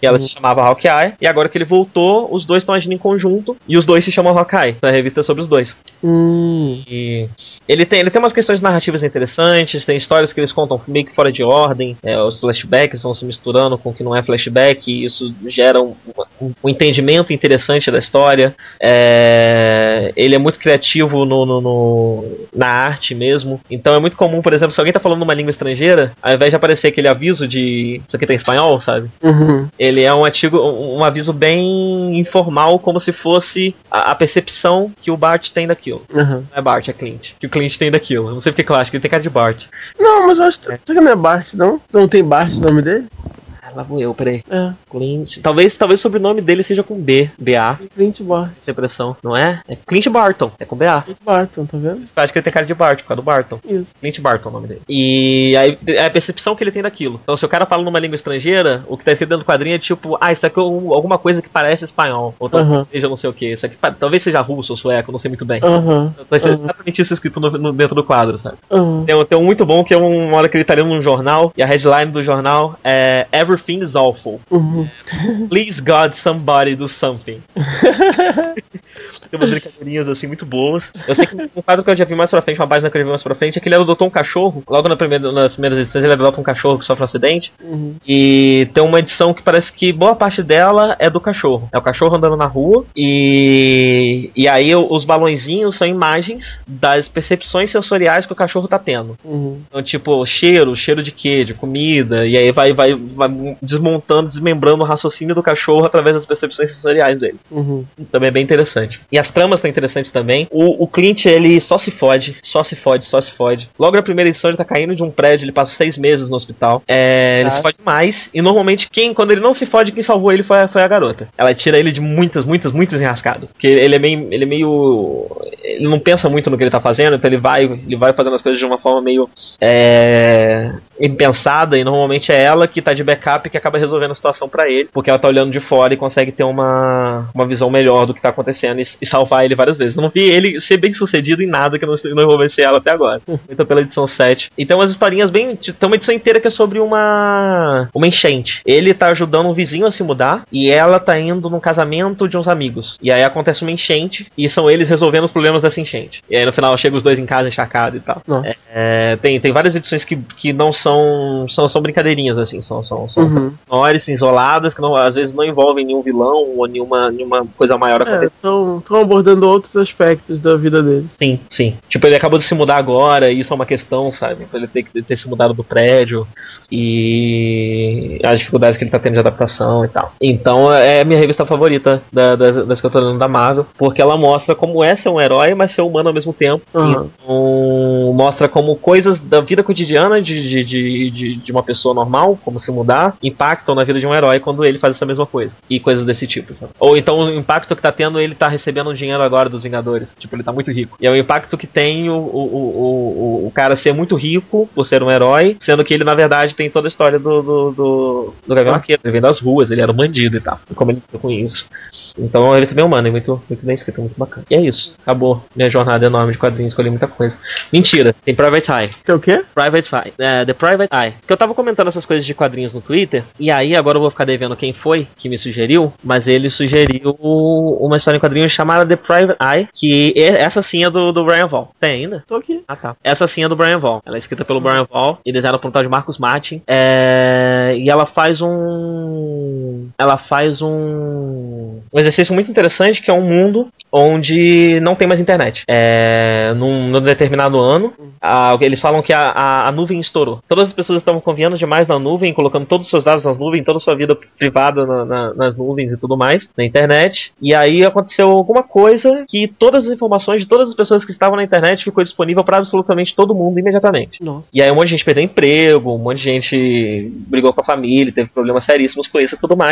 e ela uhum. se chamava Hawkeye, e agora que ele voltou, os dois estão agindo em conjunto, e os dois se chamam Hawkeye, na revista sobre os dois. Hum. E ele tem, ele tem umas questões narrativas interessantes, tem histórias que eles contam meio que fora de ordem, é, os flashbacks vão se misturando com o que não é flashback, e isso gera um, um, um entendimento interessante da história. É, ele é muito criativo no, no, no, na arte mesmo, então é muito comum, por exemplo, se alguém tá falando uma língua estrangeira, ao invés de aparecer aquele aviso de isso aqui tem espanhol, sabe? Uhum. Ele é um artigo, um aviso bem informal, como se fosse a, a percepção que o Bart tem daquilo. Uhum. Não é Bart, é Clint. Que o Clint tem daquilo. Eu não sei porque que eu acho que ele tem cara de Bart. Não, mas eu acho que, é. que não é Bart, não? Não tem Bart no nome dele? Lá vou eu, peraí. É. Clint. Talvez, talvez o sobrenome dele seja com B. B-A. Clint Barton. Sem pressão, não é? É Clint Barton. É com B-A. Clint Barton, tá vendo? Acho que ele tem cara de Barton, por causa do Barton. Isso. Clint Barton é o nome dele. E aí é a percepção que ele tem daquilo. Então, se o cara fala numa língua estrangeira, o que tá escrito dentro do quadrinho é tipo, ah, isso aqui é alguma coisa que parece espanhol. Ou talvez uhum. seja não sei o que. Isso aqui talvez seja russo ou sueco, não sei muito bem. Uhum. Então, é exatamente isso escrito no, no, dentro do quadro, sabe? Uhum. Tem, tem um muito bom que é uma hora que ele tá lendo um jornal e a headline do jornal é Everything is Awful. Uhum. Please God, somebody do something. Tem umas brincadeirinhas assim muito boas. Eu sei que um quadro que eu já vi mais pra frente, uma página que eu já vi mais pra frente, é que ele adotou um cachorro. Logo na primeira, nas primeiras edições ele adota um cachorro que sofre um acidente. Uhum. E tem uma edição que parece que boa parte dela é do cachorro. É o cachorro andando na rua. E, e aí os balãozinhos são imagens das percepções sensoriais que o cachorro tá tendo. Uhum. Então, tipo, cheiro, cheiro de quê? De comida. E aí vai, vai, vai desmontando, desmembrando o raciocínio do cachorro através das percepções sensoriais dele. Uhum. Também é bem interessante. E as tramas estão interessantes também. O, o Clint, ele só se fode, só se fode, só se fode. Logo na primeira edição, ele tá caindo de um prédio, ele passa seis meses no hospital. É, ele se fode mais. E normalmente, quem, quando ele não se fode, quem salvou ele foi a, foi a garota. Ela tira ele de muitas, muitas, muitas enrascadas. Porque ele é meio. Ele é meio. Ele não pensa muito no que ele tá fazendo, então ele vai, ele vai fazendo as coisas de uma forma meio. É, impensada e normalmente é ela que tá de backup que acaba resolvendo a situação para ele, porque ela tá olhando de fora e consegue ter uma, uma visão melhor do que tá acontecendo. E e salvar ele várias vezes. Eu não vi ele ser bem sucedido em nada que não, não envolvesse ela até agora. Então pela edição 7. E tem umas historinhas bem. Tem uma edição inteira que é sobre uma. uma enchente. Ele tá ajudando um vizinho a se mudar e ela tá indo num casamento de uns amigos. E aí acontece uma enchente e são eles resolvendo os problemas dessa enchente. E aí no final chega os dois em casa encharcados e tal. É, é, tem, tem várias edições que, que não são, são. são brincadeirinhas, assim. São, são, são Uhum. menores, isoladas, que não, às vezes não envolvem nenhum vilão ou nenhuma, nenhuma coisa maior É, acontecendo. estão abordando outros aspectos da vida dele. Sim, sim. Tipo, ele acabou de se mudar agora, e isso é uma questão, sabe? Pra ele ter que ter se mudado do prédio e as dificuldades que ele tá tendo de adaptação e tal. Então é a minha revista favorita da- das, das que eu tô lendo da Marvel, porque ela mostra como é ser um herói, mas ser humano ao mesmo tempo. Aham. Então, mostra como coisas da vida cotidiana de, de, de, de, de uma pessoa normal, como se mudar, impactam na vida de um herói quando ele faz essa mesma coisa. E coisas desse tipo, sabe? Ou então o impacto que tá tendo ele tá recebendo um dinheiro agora dos Vingadores. Tipo, ele tá muito rico. E é o impacto que tem o, o, o, o, cara ser muito rico por ser um herói, sendo que ele, na verdade, tem toda a história do, do, do, do Gavião Arqueiro. Ele vem das ruas, ele era um bandido e tal. E como ele lidou com isso. Então a revista é bem humana, é muito, muito bem escrita, muito bacana. E é isso. Acabou minha jornada enorme de quadrinhos, escolhi muita coisa. Mentira, tem Private Eye. Tem o quê? Private Eye. É, The Private Eye. Que eu tava comentando essas coisas de quadrinhos no Twitter, e aí agora eu vou ficar devendo quem foi que me sugeriu, mas ele sugeriu uma história em quadrinhos chamada The Private Eye, que é- essa sim é do, do Brian Vaughn. Tem ainda? Tô aqui. Ah, tá. Essa sim é do Brian Vaughn. Ela é escrita pelo Brian Vaughn e desenhada por um tal de Marcos Martin. É... E ela faz um. Ela faz um. Um exercício muito interessante que é um mundo onde não tem mais internet. É... Num, num determinado ano, a- eles falam que a, a, a nuvem estourou. Todas as pessoas estavam confiando demais na nuvem, colocando todos os seus dados nas nuvens, toda a sua vida privada na- na- nas nuvens e tudo mais, na internet. E aí aconteceu alguma coisa que todas as informações de todas as pessoas que estavam na internet ficou disponível para absolutamente todo mundo imediatamente. Nossa. E aí um monte de gente perdeu emprego, um monte de gente brigou com a família, teve problemas seríssimos com isso e tudo mais.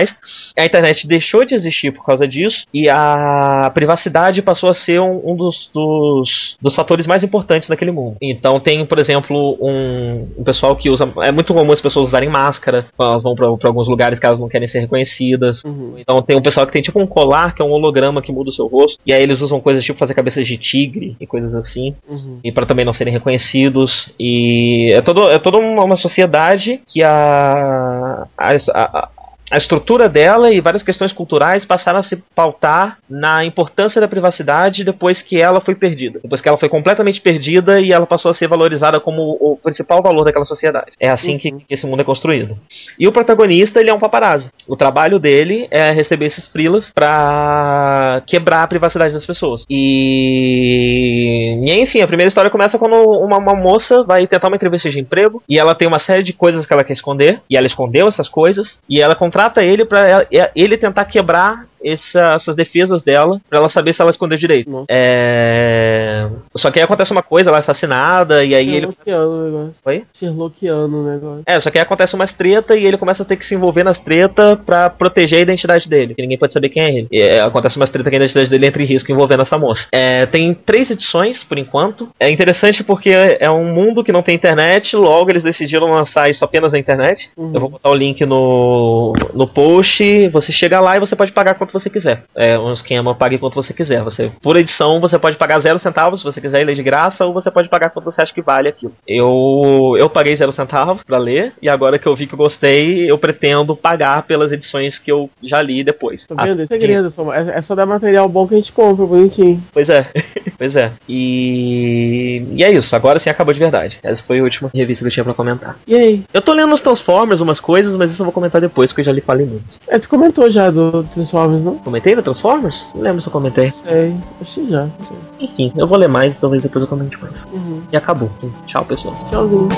A internet deixou de existir por causa disso e a privacidade passou a ser um, um dos, dos, dos fatores mais importantes naquele mundo. Então tem, por exemplo, um, um pessoal que usa. É muito comum as pessoas usarem máscara quando elas vão para alguns lugares que elas não querem ser reconhecidas. Uhum. Então tem um pessoal que tem tipo um colar, que é um holograma que muda o seu rosto. E aí eles usam coisas tipo fazer cabeças de tigre e coisas assim Uhum. e para também não serem reconhecidos e é todo é toda uma, uma sociedade que a a, a a estrutura dela e várias questões culturais passaram a se pautar na importância da privacidade depois que ela foi perdida. Depois que ela foi completamente perdida e ela passou a ser valorizada como o principal valor daquela sociedade. É assim que, que esse mundo é construído. E o protagonista, ele é um paparazzi. O trabalho dele é receber esses frilas pra quebrar a privacidade das pessoas. E... e enfim, a primeira história começa quando uma, uma moça vai tentar uma entrevista de emprego e ela tem uma série de coisas que ela quer esconder e ela escondeu essas coisas e ela contrata ele pra ele tentar quebrar essa- essas defesas dela pra ela saber se ela escondeu direito. É... Só que aí acontece uma coisa, ela é assassinada e aí ele. Sherlockiano o negócio. Oi? Sherlockiano o negócio. É, só que aí acontece umas treta e ele começa a ter que se envolver nas treta pra proteger a identidade dele, que ninguém pode saber quem é ele. E, é, acontece umas treta que a identidade dele entra em risco envolvendo essa moça. É, tem três edições, por enquanto. É interessante porque é um mundo que não tem internet, logo eles decidiram lançar isso apenas na internet. Uhum. Eu vou botar o link no, no post, você chega lá e você pode pagar quanto você quiser. É um esquema, pague quanto você quiser. Você, por edição, você pode pagar zero centavos se você quiser ler de graça, ou você pode pagar quanto você acha que vale aquilo. Eu, eu paguei zero centavos pra ler, e agora que eu vi que eu gostei, eu pretendo pagar pelas edições que eu já li depois. Tá vendo? É Assim, segredo, só, é, é só dar material bom que a gente compra, bonitinho. Pois é, pois é. E, e é isso, agora sim acabou de verdade. Essa foi a última revista que eu tinha pra comentar. E aí? Eu tô lendo os Transformers, umas coisas, mas isso eu vou comentar depois, porque eu já li falei muito. É, tu comentou já do Transformers, não? Comentei no Transformers? Não lembro se eu comentei. Sei, acho que já. sei. Enfim, eu vou ler mais, talvez depois eu comente mais. Uhum. E acabou. Tchau, pessoal. Tchauzinho.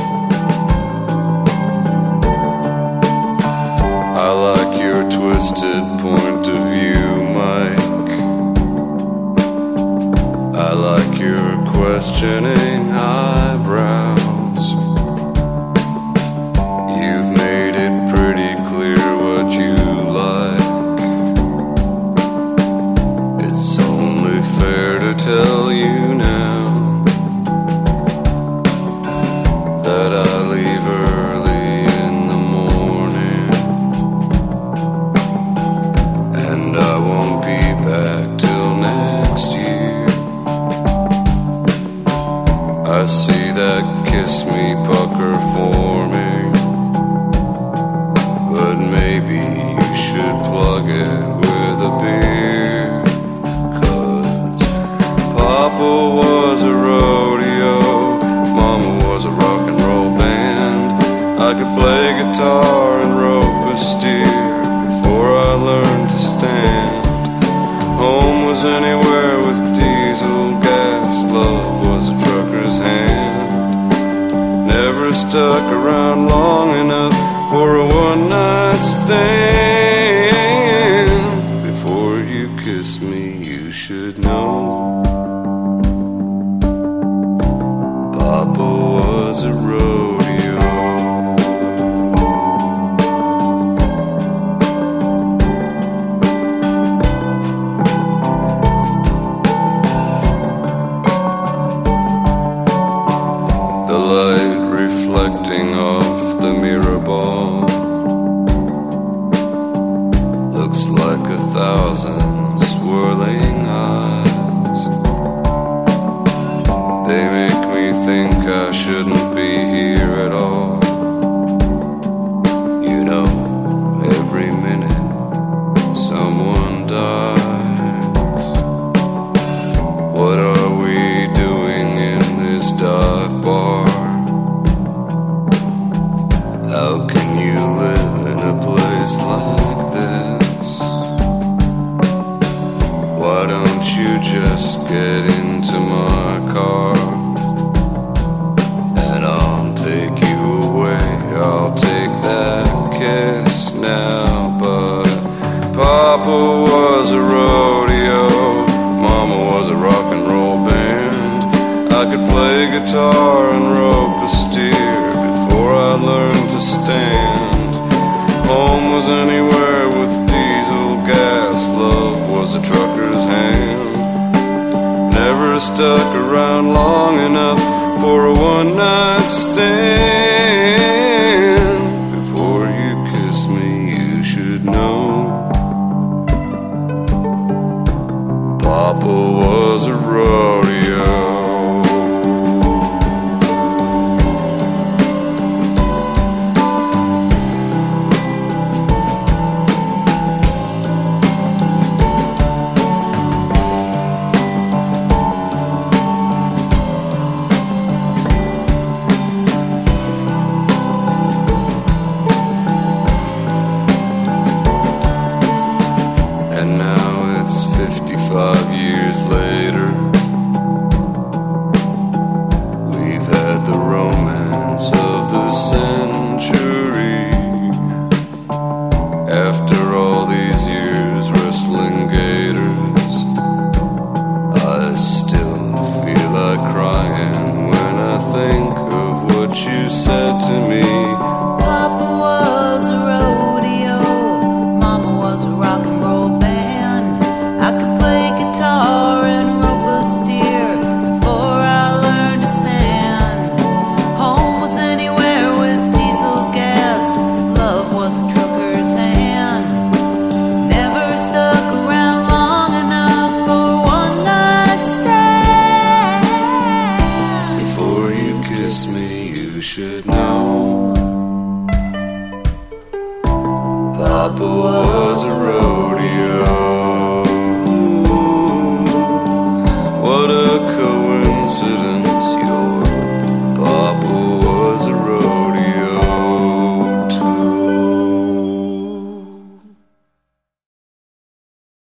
I like your twisted point of view, Mike. I like your questioning eyebrows. Night guitar